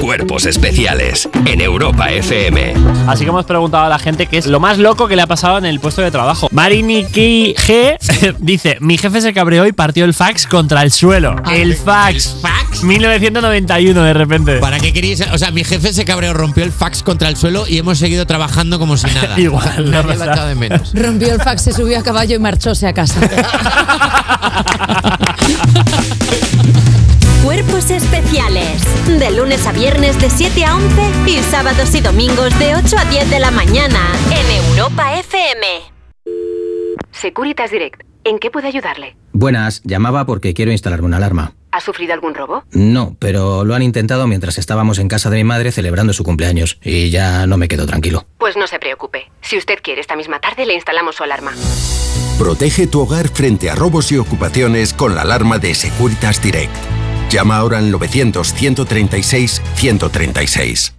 Cuerpos especiales en Europa FM. Así que hemos preguntado a la gente qué es lo más loco que le ha pasado en el puesto de trabajo. Mariniki G dice: Mi jefe se cabreó y partió el fax contra el suelo. el fax. fax? 1991 de repente. ¿Para qué queríais? O sea, mi jefe se cabreó, rompió el fax contra el suelo y hemos seguido trabajando como si nada. Igual, Nadie no de menos. Rompió el fax, se subió a caballo y marchóse a casa. Cuerpos especiales. De lunes a viernes de 7 a 11 y sábados y domingos de 8 a 10 de la mañana en Europa FM. Securitas Direct. ¿En qué puede ayudarle? Buenas, llamaba porque quiero instalarme una alarma. ¿Ha sufrido algún robo? No, pero lo han intentado mientras estábamos en casa de mi madre celebrando su cumpleaños y ya no me quedo tranquilo. Pues no se preocupe. Si usted quiere, esta misma tarde le instalamos su alarma. Protege tu hogar frente a robos y ocupaciones con la alarma de Securitas Direct. Llama ahora al 900-136-136.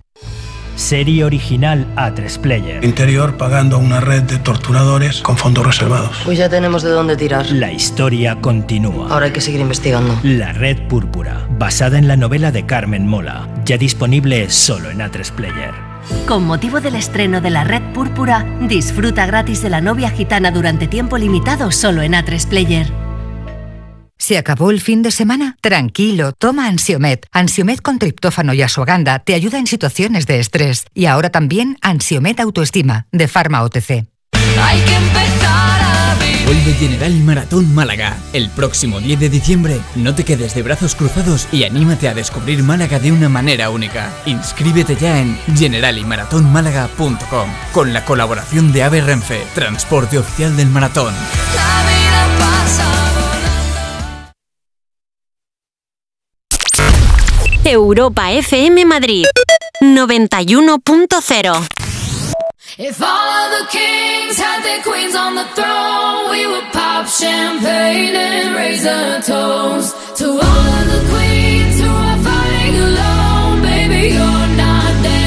Serie original A3 Player. Interior pagando a una red de torturadores con fondos reservados. Pues ya tenemos de dónde tirar. La historia continúa. Ahora hay que seguir investigando. La Red Púrpura, basada en la novela de Carmen Mola, ya disponible solo en A3 Player. Con motivo del estreno de La Red Púrpura, disfruta gratis de la novia gitana durante tiempo limitado solo en A3 Player. ¿Se acabó el fin de semana? Tranquilo, toma Ansiomet. Ansiomet con triptófano y asuaganda te ayuda en situaciones de estrés. Y ahora también Ansiomet Autoestima, de Pharma OTC. Hay que empezar a vivir. Vuelve General Maratón Málaga. El próximo 10 de diciembre, no te quedes de brazos cruzados y anímate a descubrir Málaga de una manera única. Inscríbete ya en generaliMaratónmálaga.com con la colaboración de AVE Renfe, transporte oficial del maratón. La vida Europa FM Madrid 91.0 If all of the kings had their queens on the throne, we would pop champagne and raise a toast to all of the queens who are fighting alone. Baby, you're not dancing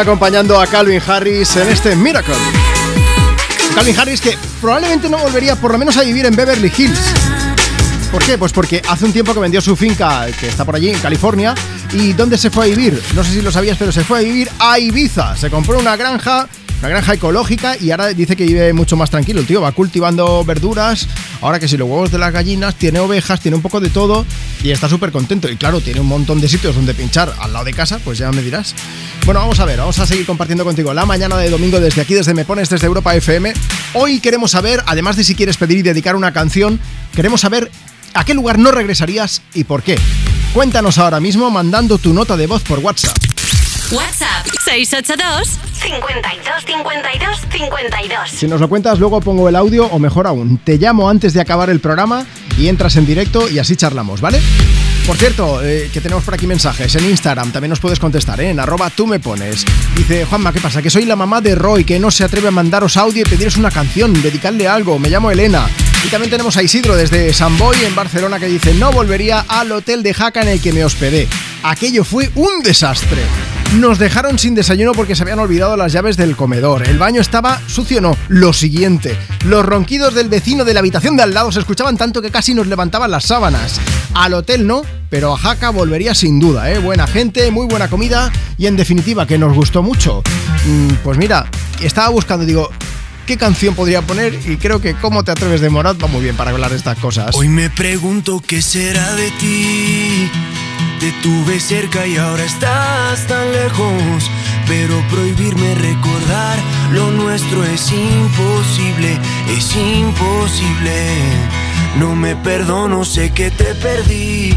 Acompañando a Calvin Harris en este Miracle. Calvin Harris que probablemente no volvería por lo menos a vivir en Beverly Hills. ¿Por qué? Pues porque hace un tiempo que vendió su finca, que está por allí, en California. ¿Y dónde se fue a vivir? No sé si lo sabías, pero se fue a vivir a Ibiza. Se compró una granja, una granja ecológica y ahora dice que vive mucho más tranquilo. El tío va cultivando verduras. Ahora que si los huevos de las gallinas, tiene ovejas, tiene un poco de todo y está súper contento. Y claro, tiene un montón de sitios donde pinchar al lado de casa, pues ya me dirás. Bueno, vamos a ver, vamos a seguir compartiendo contigo la mañana de domingo desde aquí, desde Me Pones, desde Europa FM. Hoy queremos saber, además de si quieres pedir y dedicar una canción, queremos saber a qué lugar no regresarías y por qué. Cuéntanos ahora mismo mandando tu nota de voz por WhatsApp. WhatsApp 682 52 52 52. Si nos lo cuentas, luego pongo el audio o mejor aún, te llamo antes de acabar el programa y entras en directo y así charlamos, ¿vale? Por cierto, eh, que tenemos por aquí mensajes en Instagram, también nos puedes contestar, ¿eh? en arroba tú me pones. Dice, Juanma, ¿qué pasa? Que soy la mamá de Roy, que no se atreve a mandaros audio y pediros una canción, dedicarle algo, me llamo Elena. Y también tenemos a Isidro desde San Boy en Barcelona que dice, no volvería al hotel de Jaca en el que me hospedé. Aquello fue un desastre. Nos dejaron sin desayuno porque se habían olvidado las llaves del comedor. El baño estaba sucio, no. Lo siguiente, los ronquidos del vecino de la habitación de al lado se escuchaban tanto que casi nos levantaban las sábanas. Al hotel no, pero a Jaca volvería sin duda, ¿eh? Buena gente, muy buena comida y en definitiva que nos gustó mucho. Mm, pues mira, estaba buscando, digo, ¿qué canción podría poner? Y creo que Cómo te atreves de Morat va muy bien para hablar de estas cosas. Hoy me pregunto qué será de ti. Te tuve cerca y ahora estás tan lejos. Pero prohibirme recordar lo nuestro es imposible, es imposible. No me perdono, sé que te perdí.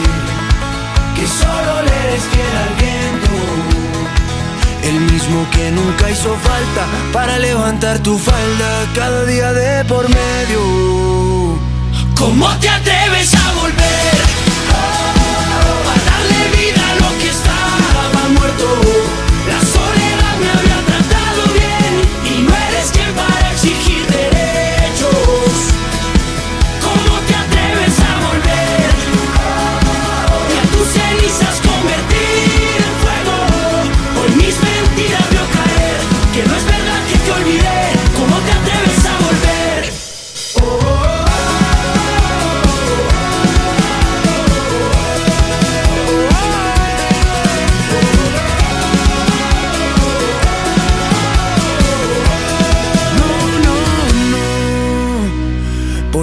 que solo le eres fiel al viento. El mismo que nunca hizo falta para levantar tu falda cada día de por medio. ¿Cómo te atreves a volver? A darle vida a lo que estaba muerto.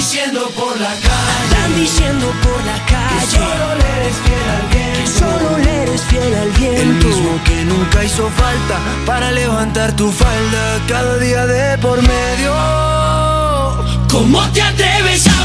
Diciendo por la calle, Andan diciendo por la que calle solo le eres fiel al viento. que solo le eres fiel al El viento. mismo que nunca hizo falta para levantar tu falda cada día de por medio. ¿Cómo te atreves a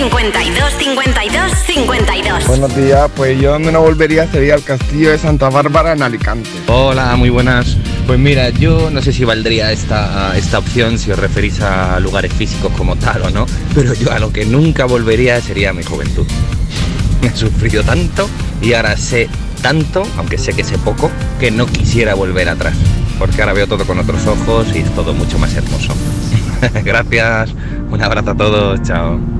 52 52 52. Buenos días, pues yo donde no volvería sería al castillo de Santa Bárbara en Alicante. Hola, muy buenas. Pues mira, yo no sé si valdría esta, esta opción si os referís a lugares físicos como tal o no, pero yo a lo que nunca volvería sería a mi juventud. He sufrido tanto y ahora sé tanto, aunque sé que sé poco, que no quisiera volver atrás, porque ahora veo todo con otros ojos y es todo mucho más hermoso. Gracias, un abrazo a todos, chao.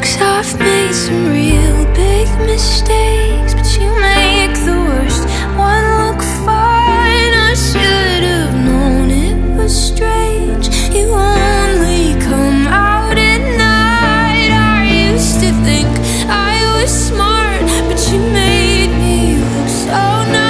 Cause I've made some real big mistakes, but you make the worst one look fine. I should have known it was strange. You only come out at night. I used to think I was smart, but you made me look so.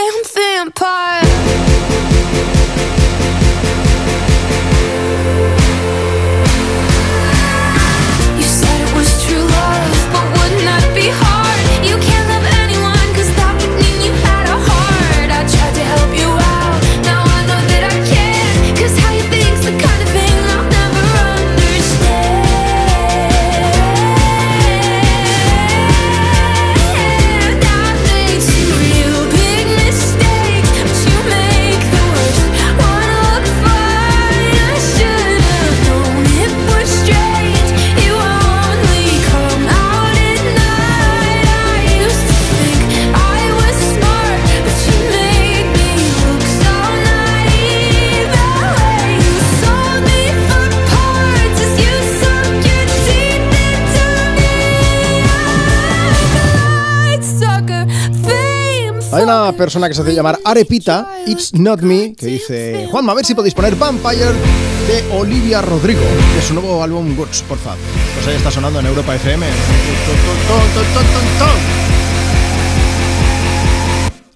goddamn vampire. Persona que se hace llamar Arepita, It's Not Me, que dice: Juanma, a ver si podéis poner Vampire de Olivia Rodrigo, de su nuevo álbum Goods, por favor. Pues ahí está sonando en Europa FM.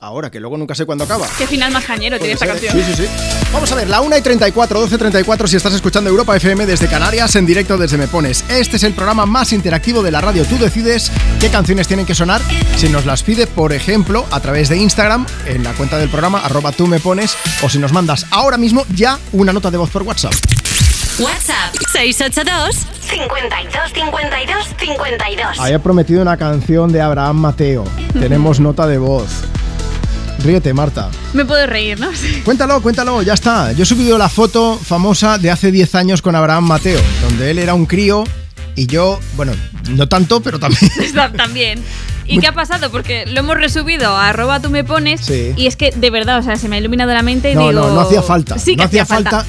Ahora, que luego nunca sé cuándo acaba. Qué final más cañero tiene esta canción. Sí, sí, sí. Vamos a ver, la 1 y 34, 12 y 34, si estás escuchando Europa FM desde Canarias, en directo desde Me Pones. Este es el programa más interactivo de la radio. Tú decides qué canciones tienen que sonar. Si nos las pide, por ejemplo, a través de Instagram, en la cuenta del programa, arroba tú me pones, o si nos mandas ahora mismo ya una nota de voz por WhatsApp. WhatsApp 682 52 52 52. Había prometido una canción de Abraham Mateo. Tenemos nota de voz. Ríete, Marta. Me puedo reír, ¿no? Sí. Cuéntalo, cuéntalo, ya está. Yo he subido la foto famosa de hace 10 años con Abraham Mateo, donde él era un crío y yo, bueno, no tanto, pero también. También. ¿Y qué ha pasado? Porque lo hemos resubido a arroba tú me pones Sí. y es que de verdad, o sea, se me ha iluminado la mente y No, digo... no, no hacía falta. Sí que no hacía hacía falta. falta.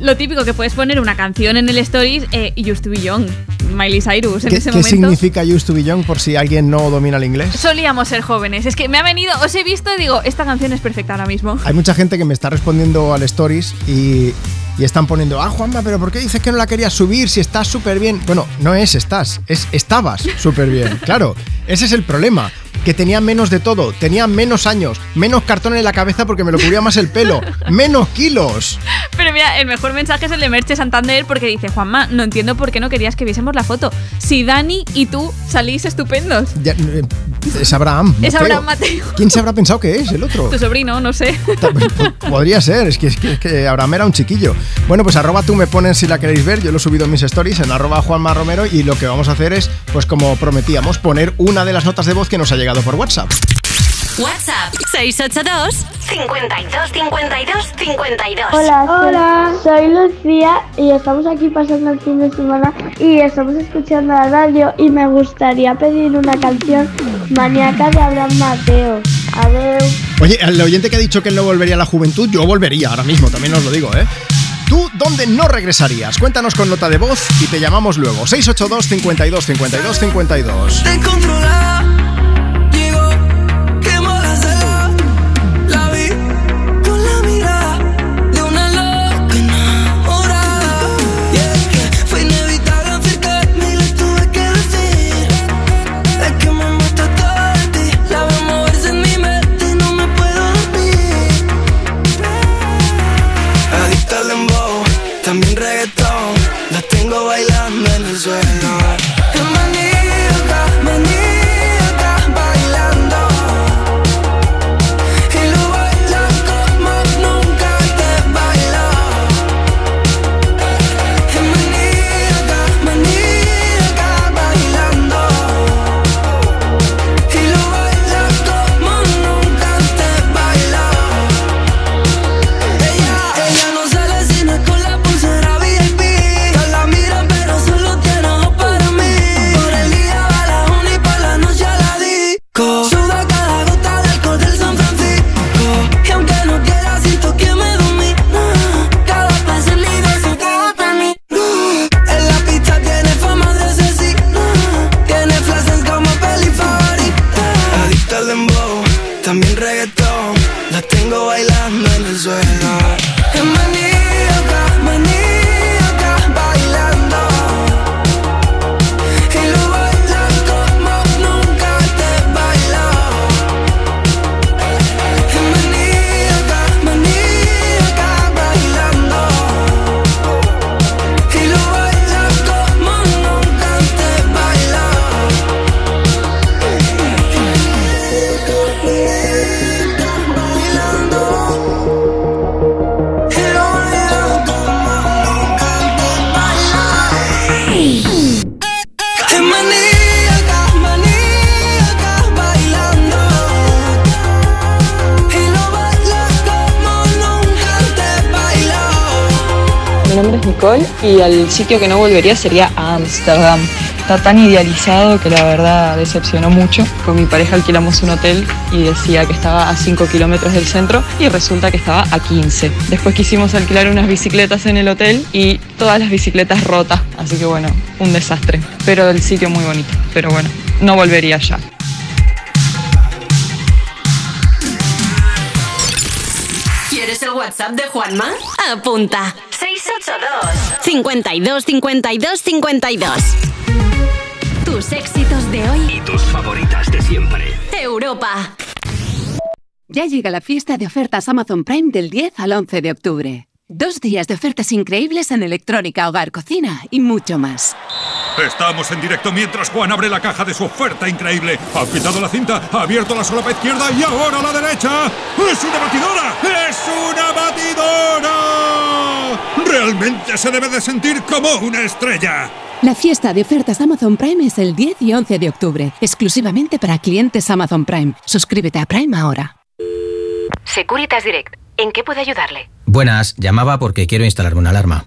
Lo típico que puedes poner una canción en el stories eh, Used to be young, Miley Cyrus en ¿Qué, ese qué momento. significa used to be young por si alguien no domina el inglés? Solíamos ser jóvenes. Es que me ha venido, os he visto y digo, esta canción es perfecta ahora mismo. Hay mucha gente que me está respondiendo al stories y, y están poniendo, ah, Juanma, pero ¿por qué dices que no la querías subir si estás súper bien? Bueno, no es estás, es estabas súper bien. Claro, ese es el problema. Que tenía menos de todo, tenía menos años, menos cartón en la cabeza porque me lo cubría más el pelo, menos kilos. Pero mira, el mejor mensaje es el de Merche Santander porque dice, Juanma, no entiendo por qué no querías que viésemos la foto. Si Dani y tú salís estupendos. Ya, eh, es Abraham. Es. Abraham Mateo. ¿Quién se habrá pensado que es el otro? Tu sobrino, no sé. Podría ser, es que, es que, es que Abraham era un chiquillo. Bueno, pues arroba tú me pones si la queréis ver, yo lo he subido en mis stories en arroba Juanma Romero y lo que vamos a hacer es, pues como prometíamos, poner una de las notas de voz que nos ha llegado por WhatsApp. WhatsApp 682 52 52 52. Hola, Hola, soy Lucía y estamos aquí pasando el fin de semana y estamos escuchando la radio y me gustaría pedir una canción maníaca de Abraham Mateo. Adiós. Oye, al oyente que ha dicho que él no volvería a la juventud, yo volvería ahora mismo, también os lo digo, ¿eh? ¿Tú dónde no regresarías? Cuéntanos con nota de voz y te llamamos luego. 682 52 52 52. Te y al sitio que no volvería sería Ámsterdam. Está tan idealizado que la verdad decepcionó mucho. Con mi pareja alquilamos un hotel y decía que estaba a 5 kilómetros del centro y resulta que estaba a 15. Después quisimos alquilar unas bicicletas en el hotel y todas las bicicletas rotas. Así que bueno, un desastre. Pero el sitio muy bonito. Pero bueno, no volvería ya. WhatsApp de Juanma? Apunta. 682 52 52 52 Tus éxitos de hoy. Y tus favoritas de siempre. Europa. Ya llega la fiesta de ofertas Amazon Prime del 10 al 11 de octubre. Dos días de ofertas increíbles en electrónica, hogar, cocina y mucho más. Estamos en directo mientras Juan abre la caja de su oferta increíble. Ha quitado la cinta, ha abierto la solapa izquierda y ahora la derecha. ¡Es una batidora! ¡Es una batidora! Realmente se debe de sentir como una estrella. La fiesta de ofertas Amazon Prime es el 10 y 11 de octubre, exclusivamente para clientes Amazon Prime. Suscríbete a Prime ahora. Securitas Direct. ¿En qué puedo ayudarle? Buenas, llamaba porque quiero instalarme una alarma.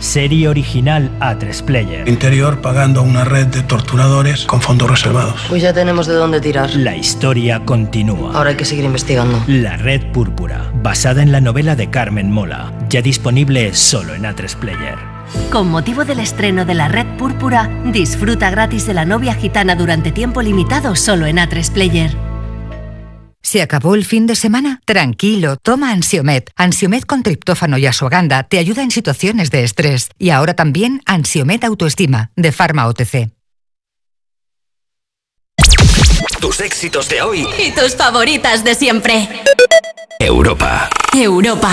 Serie original A3 Player. Interior pagando a una red de torturadores con fondos reservados. Pues ya tenemos de dónde tirar. La historia continúa. Ahora hay que seguir investigando. La Red Púrpura, basada en la novela de Carmen Mola, ya disponible solo en A3 Player. Con motivo del estreno de La Red Púrpura, disfruta gratis de la novia gitana durante tiempo limitado solo en A3 Player. ¿Se acabó el fin de semana? Tranquilo, toma Ansiomet. Ansiomet con triptófano y asuaganda te ayuda en situaciones de estrés. Y ahora también Ansiomet Autoestima, de Pharma OTC. Tus éxitos de hoy. Y tus favoritas de siempre. Europa. Europa.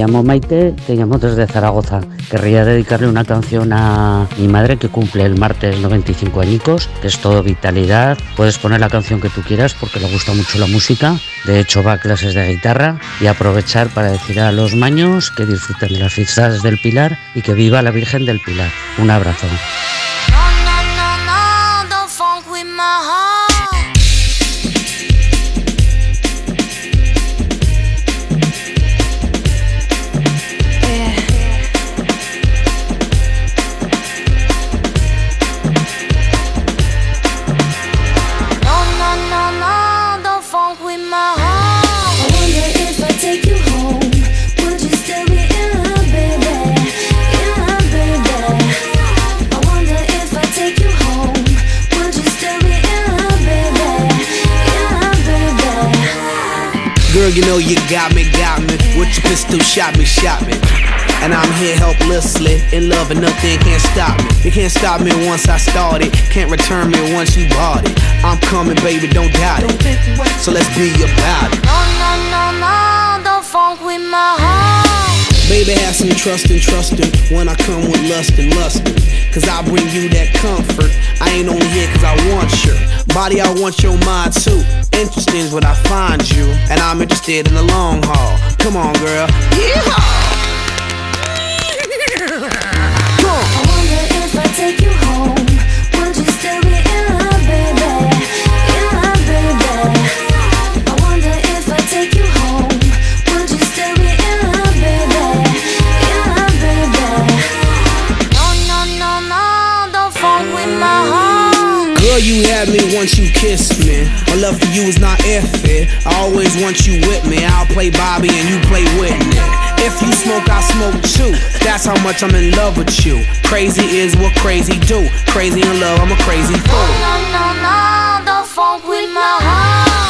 Llamo Maite, te llamo desde Zaragoza. Querría dedicarle una canción a mi madre que cumple el martes 95 añicos, que es todo vitalidad. Puedes poner la canción que tú quieras porque le gusta mucho la música. De hecho va a clases de guitarra y aprovechar para decir a los maños que disfruten de las fiestas del Pilar y que viva la Virgen del Pilar. Un abrazo. Girl, you know you got me, got me. With your pistol, shot me, shot me. And I'm here helplessly, in love and nothing can't stop me. You can't stop me once I started, can't return me once you bought it. I'm coming, baby, don't doubt it. So let's be about it. No, no, no, no, don't funk with my heart. Baby, have some trust and trusting when I come with lust and lust. Cause I bring you that comfort. I ain't only here cause I want your body, I want your mind too. Interesting is what I find you, and I'm interested in the long haul. Come on, girl. Yeehaw! I wonder if I take you home. You had me once you kissed me. My love for you is not if it. I always want you with me. I'll play Bobby and you play Whitney. If you smoke, I smoke too. That's how much I'm in love with you. Crazy is what crazy do. Crazy in love, I'm a crazy fool. No, no, no, don't fuck with my heart.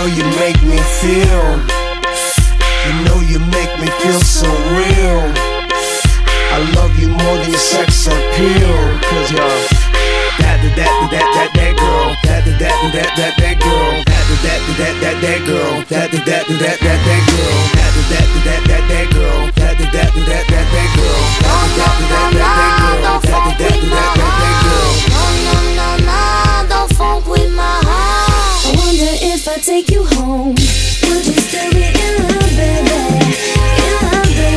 Girl, you make me feel. You know you make me feel so real. I love you more than your sex appeal. Cause you're that, that, that, that, that, that girl. That, that, that, that, that, that girl. That, that, that, that, that, girl. That, that, that, that, that, that girl. That, that, that, that, that, girl. That, that, that, that, that, that girl. That, that, that, that, that girl. That, that, that, that, that girl.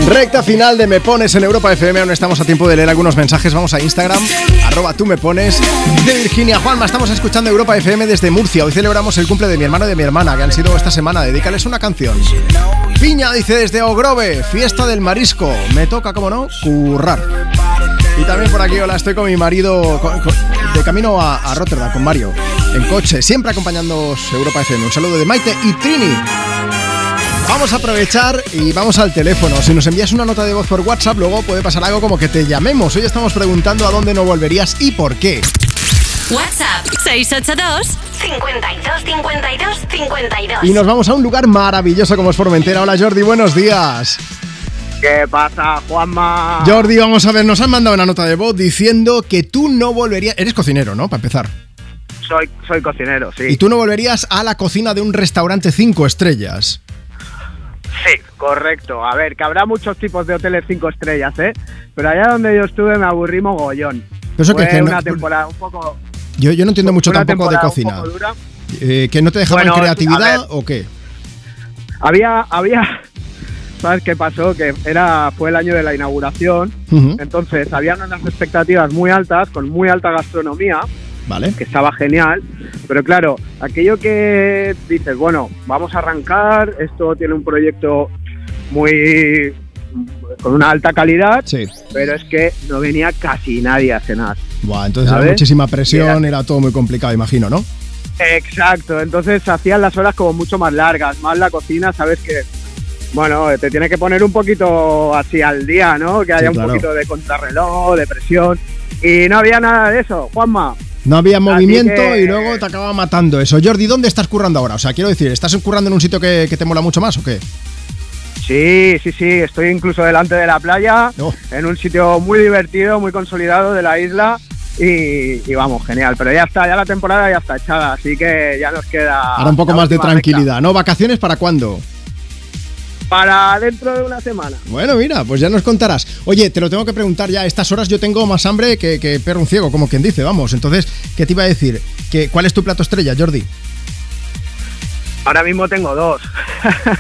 Recta final de Me Pones en Europa FM. Aún estamos a tiempo de leer algunos mensajes. Vamos a Instagram, arroba tú me pones. De Virginia Juanma, estamos escuchando Europa FM desde Murcia. Hoy celebramos el cumple de mi hermano y de mi hermana, que han sido esta semana. Dedícales una canción. Piña dice desde Ogrove, fiesta del marisco. Me toca, como no, currar. Y también por aquí, hola, estoy con mi marido con- con- de camino a, a Rotterdam con Mario. En coche, siempre acompañándonos Europa FM. Un saludo de Maite y Trini. Vamos a aprovechar y vamos al teléfono. Si nos envías una nota de voz por WhatsApp, luego puede pasar algo como que te llamemos. Hoy estamos preguntando a dónde no volverías y por qué. WhatsApp 682 52 52 52. Y nos vamos a un lugar maravilloso como es Formentera. Hola Jordi, buenos días. ¿Qué pasa, Juanma? Jordi, vamos a ver, nos han mandado una nota de voz diciendo que tú no volverías... Eres cocinero, ¿no? Para empezar. Soy, soy cocinero, sí. Y tú no volverías a la cocina de un restaurante cinco estrellas. Sí, correcto. A ver, que habrá muchos tipos de hoteles cinco estrellas, ¿eh? Pero allá donde yo estuve me aburrí mogollón. Pero eso que- Fue que no- una temporada un poco... Yo, yo no entiendo mucho tampoco de un cocina. poco dura. Eh, ¿Que no te dejaban Bueno, creatividad o qué? Había, había, ¿sabes qué pasó? Que era, fue el año de la inauguración, entonces habían unas expectativas muy altas, con muy alta gastronomía, Vale. que estaba genial, pero claro, aquello que dices, bueno, vamos a arrancar, esto tiene un proyecto muy con una alta calidad, Sí. pero es que no venía casi nadie a cenar. Buah, entonces ¿Sabes? era muchísima presión, era todo muy complicado, imagino, ¿no? Exacto, entonces hacían las horas como mucho más largas, más la cocina, sabes que, bueno, te tiene que poner un poquito así al día, ¿no? Que haya un claro. poquito de contrarreloj, de presión, y no había nada de eso, Juanma. No había movimiento que- y luego te acaba matando eso. Jordi, ¿dónde estás currando ahora? O sea, quiero decir, ¿estás currando en un sitio que, que te mola mucho más o qué? Sí, sí, sí, estoy incluso delante de la playa, en un sitio muy divertido, muy consolidado de la isla. Y, y vamos, genial. Pero ya está, ya la temporada ya está echada, así que ya nos queda. Ahora un poco más de tranquilidad, ¿no? ¿Vacaciones para cuándo? Para dentro de una semana. Bueno, mira, pues ya nos contarás. Oye, te lo tengo que preguntar ya. A estas horas yo tengo más hambre que, que perro un ciego, como quien dice, vamos. Entonces, ¿qué te iba a decir? ¿Que, ¿Cuál es tu plato estrella, Jordi? Ahora mismo tengo dos.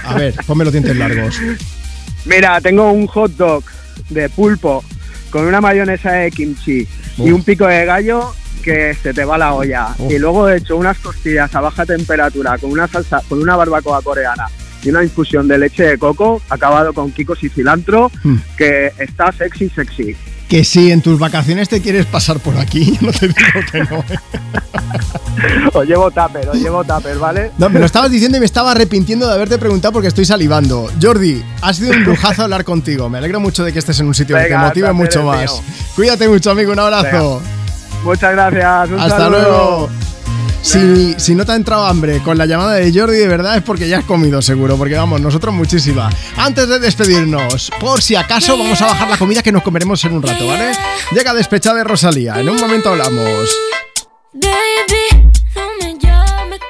A ver, ponme los dientes largos. Mira, tengo un hot dog de pulpo con una mayonesa de kimchi y un pico de gallo que se te va la olla. Uf. Y luego he hecho unas costillas a baja temperatura con una salsa, con una barbacoa coreana y una infusión de leche de coco, acabado con kikos y cilantro, Mm. que está sexy, sexy. Que si en tus vacaciones te quieres pasar por aquí, yo no te digo que no. ¿eh? Os llevo tupper, os llevo tupper, ¿vale? No, me lo estabas diciendo y me estaba arrepintiendo de haberte preguntado porque estoy salivando. Jordi, ha sido un lujazo hablar contigo. Me alegro mucho de que estés en un sitio que te motive mucho más. mío. Cuídate mucho, amigo. Un abrazo. Muchas gracias. Un Hasta saludo. luego. Si, si no te ha entrado hambre con la llamada de Jordi, de verdad es porque ya has comido seguro, porque vamos, nosotros muchísima. Antes de despedirnos, por si acaso vamos a bajar la comida que nos comeremos en un rato, ¿vale? Llega despechada de Rosalía, en un momento hablamos.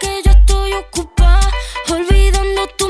Que yo estoy ocupada olvidando tus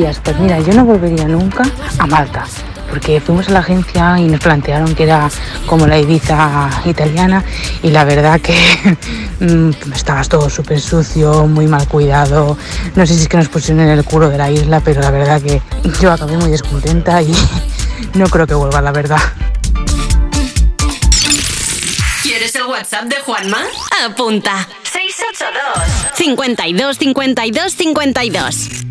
Pues mira, yo no volvería nunca a Malta, porque fuimos a la agencia y nos plantearon que era como la Ibiza italiana y la verdad que mm, estabas todo súper sucio, muy mal cuidado. No sé si es que nos pusieron en el culo de la isla, pero la verdad que yo acabé muy descontenta y no creo que vuelva, la verdad. ¿Quieres el WhatsApp de Juanma? Apunta. 682 52 52 52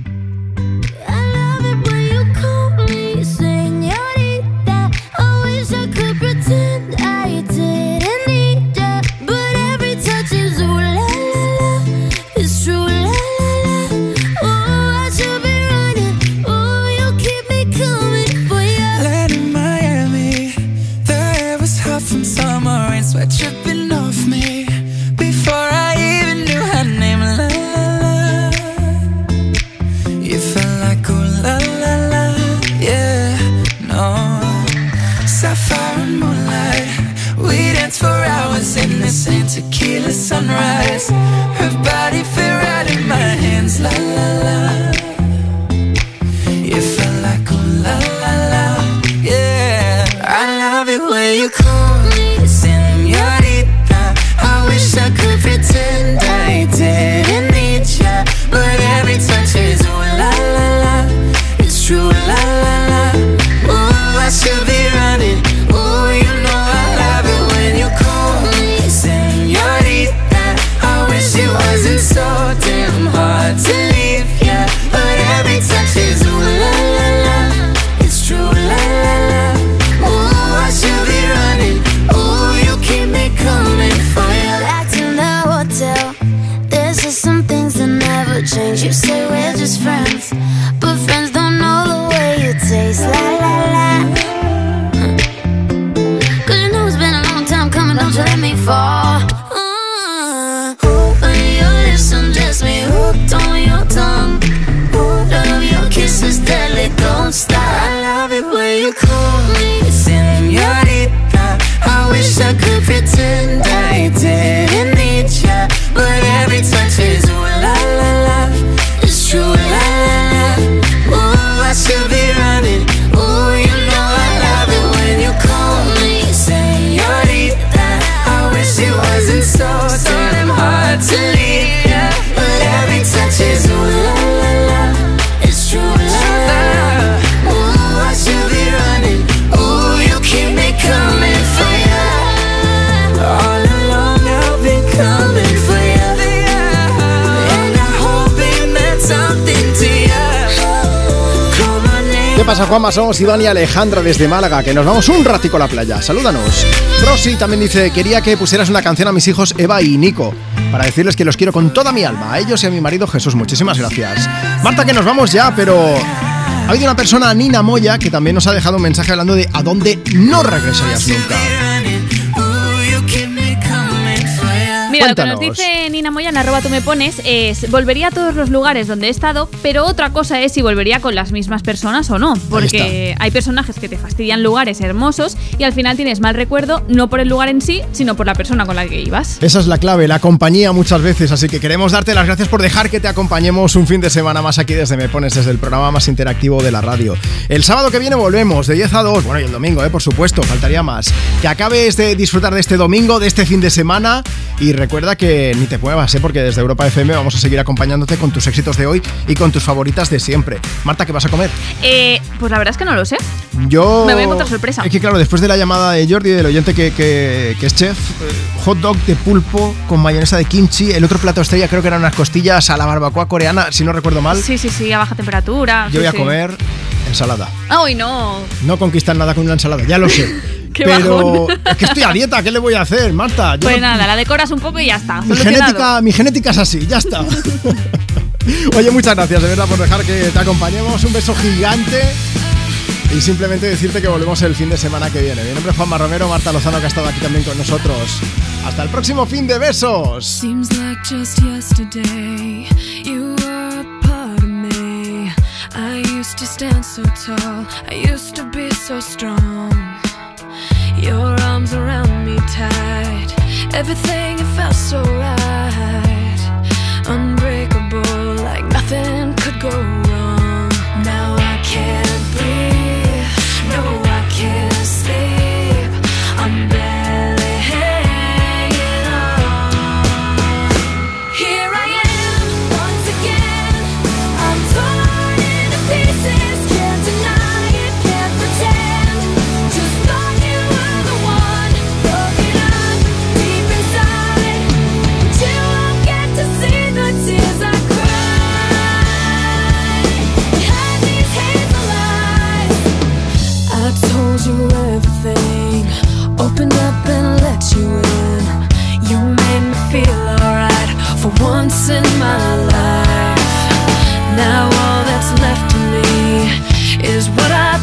pasa, Juanma? Somos Iván y Alejandra desde Málaga, que nos vamos un ratico a la playa. Salúdanos. Rosy también dice, quería que pusieras una canción a mis hijos Eva y Nico, para decirles que los quiero con toda mi alma, a ellos y a mi marido Jesús. Muchísimas gracias. Marta, que nos vamos ya, pero ha habido una persona, Nina Moya, que también nos ha dejado un mensaje hablando de a dónde no regresarías nunca. Mira, lo que nos dice Nina Moya en arroba tú me pones es volvería a todos los lugares donde he estado, pero otra cosa es si volvería con las mismas personas o no, porque hay personajes que te fastidian lugares hermosos y al final tienes mal recuerdo no por el lugar en sí, sino por la persona con la que ibas. Esa es la clave, la compañía muchas veces, así que queremos darte las gracias por dejar que te acompañemos un fin de semana más aquí desde Me Pones, desde el programa más interactivo de la radio. El sábado que viene volvemos de 10 a 2, bueno y el domingo, eh, por supuesto, faltaría más. Que acabes de disfrutar de este domingo, de este fin de semana y recuerda que ni te muevas, ¿eh? porque desde Europa FM vamos a seguir acompañándote con tus éxitos de hoy y con tus favoritas de siempre. Marta, ¿qué vas a comer? Eh, pues la verdad es que no lo sé. Yo. Me voy a encontrar sorpresa. Es que, claro, después de la llamada de Jordi, del oyente que, que, que es chef, eh, hot dog de pulpo con mayonesa de kimchi. El otro plato estrella creo que eran unas costillas a la barbacoa coreana, si no recuerdo mal. Sí, sí, sí, a baja temperatura. Yo sí, voy a sí. comer ensalada. ¡Ay, no! No conquistar nada con una ensalada, ya lo sé. Qué Pero bajón. es que estoy a dieta, ¿qué le voy a hacer, Marta? Yo Pues no- nada, la decoras un poco y ya está. mi, genética, mi genética es así, ya está. Oye, muchas gracias de verdad por dejar que te acompañemos. Un beso gigante. Y simplemente decirte que volvemos el fin de semana que viene. Mi nombre es Juanma Romero, Marta Lozano que ha estado aquí también con nosotros. Hasta el próximo fin de besos. Seems like just yesterday you were a part of me. I used to stand so tall, I used to be so strong. Your arms around me tight, everything it felt so right. Unbreakable, like nothing could go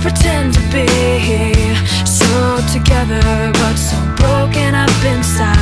pretend to be. So together, but so broken up inside.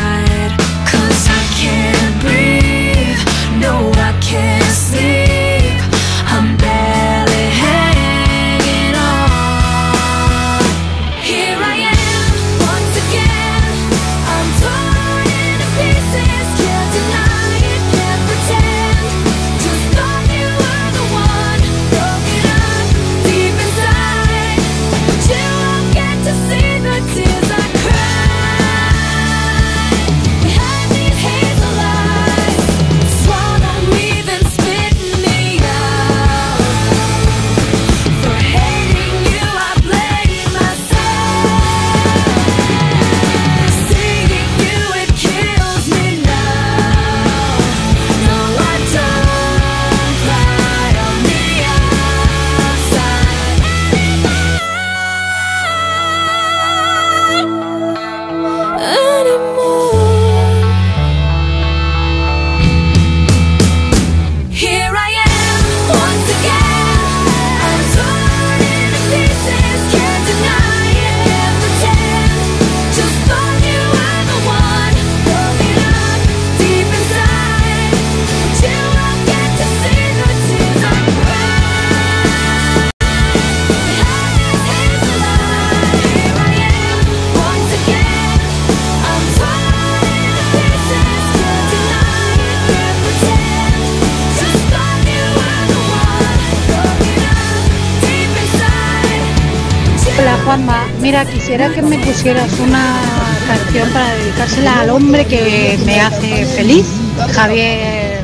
Juanma, mira, quisiera que me pusieras una canción para dedicársela al hombre que me hace feliz, Javier,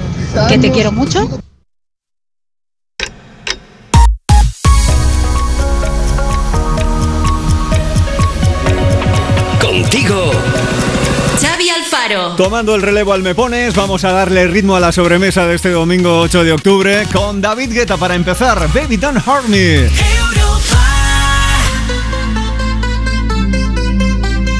que te quiero mucho. Contigo. Xavi Alfaro. Tomando el relevo al Me Pones, vamos a darle ritmo a la sobremesa de este domingo 8 de octubre con David Guetta para empezar. Baby Don't Hurt Me.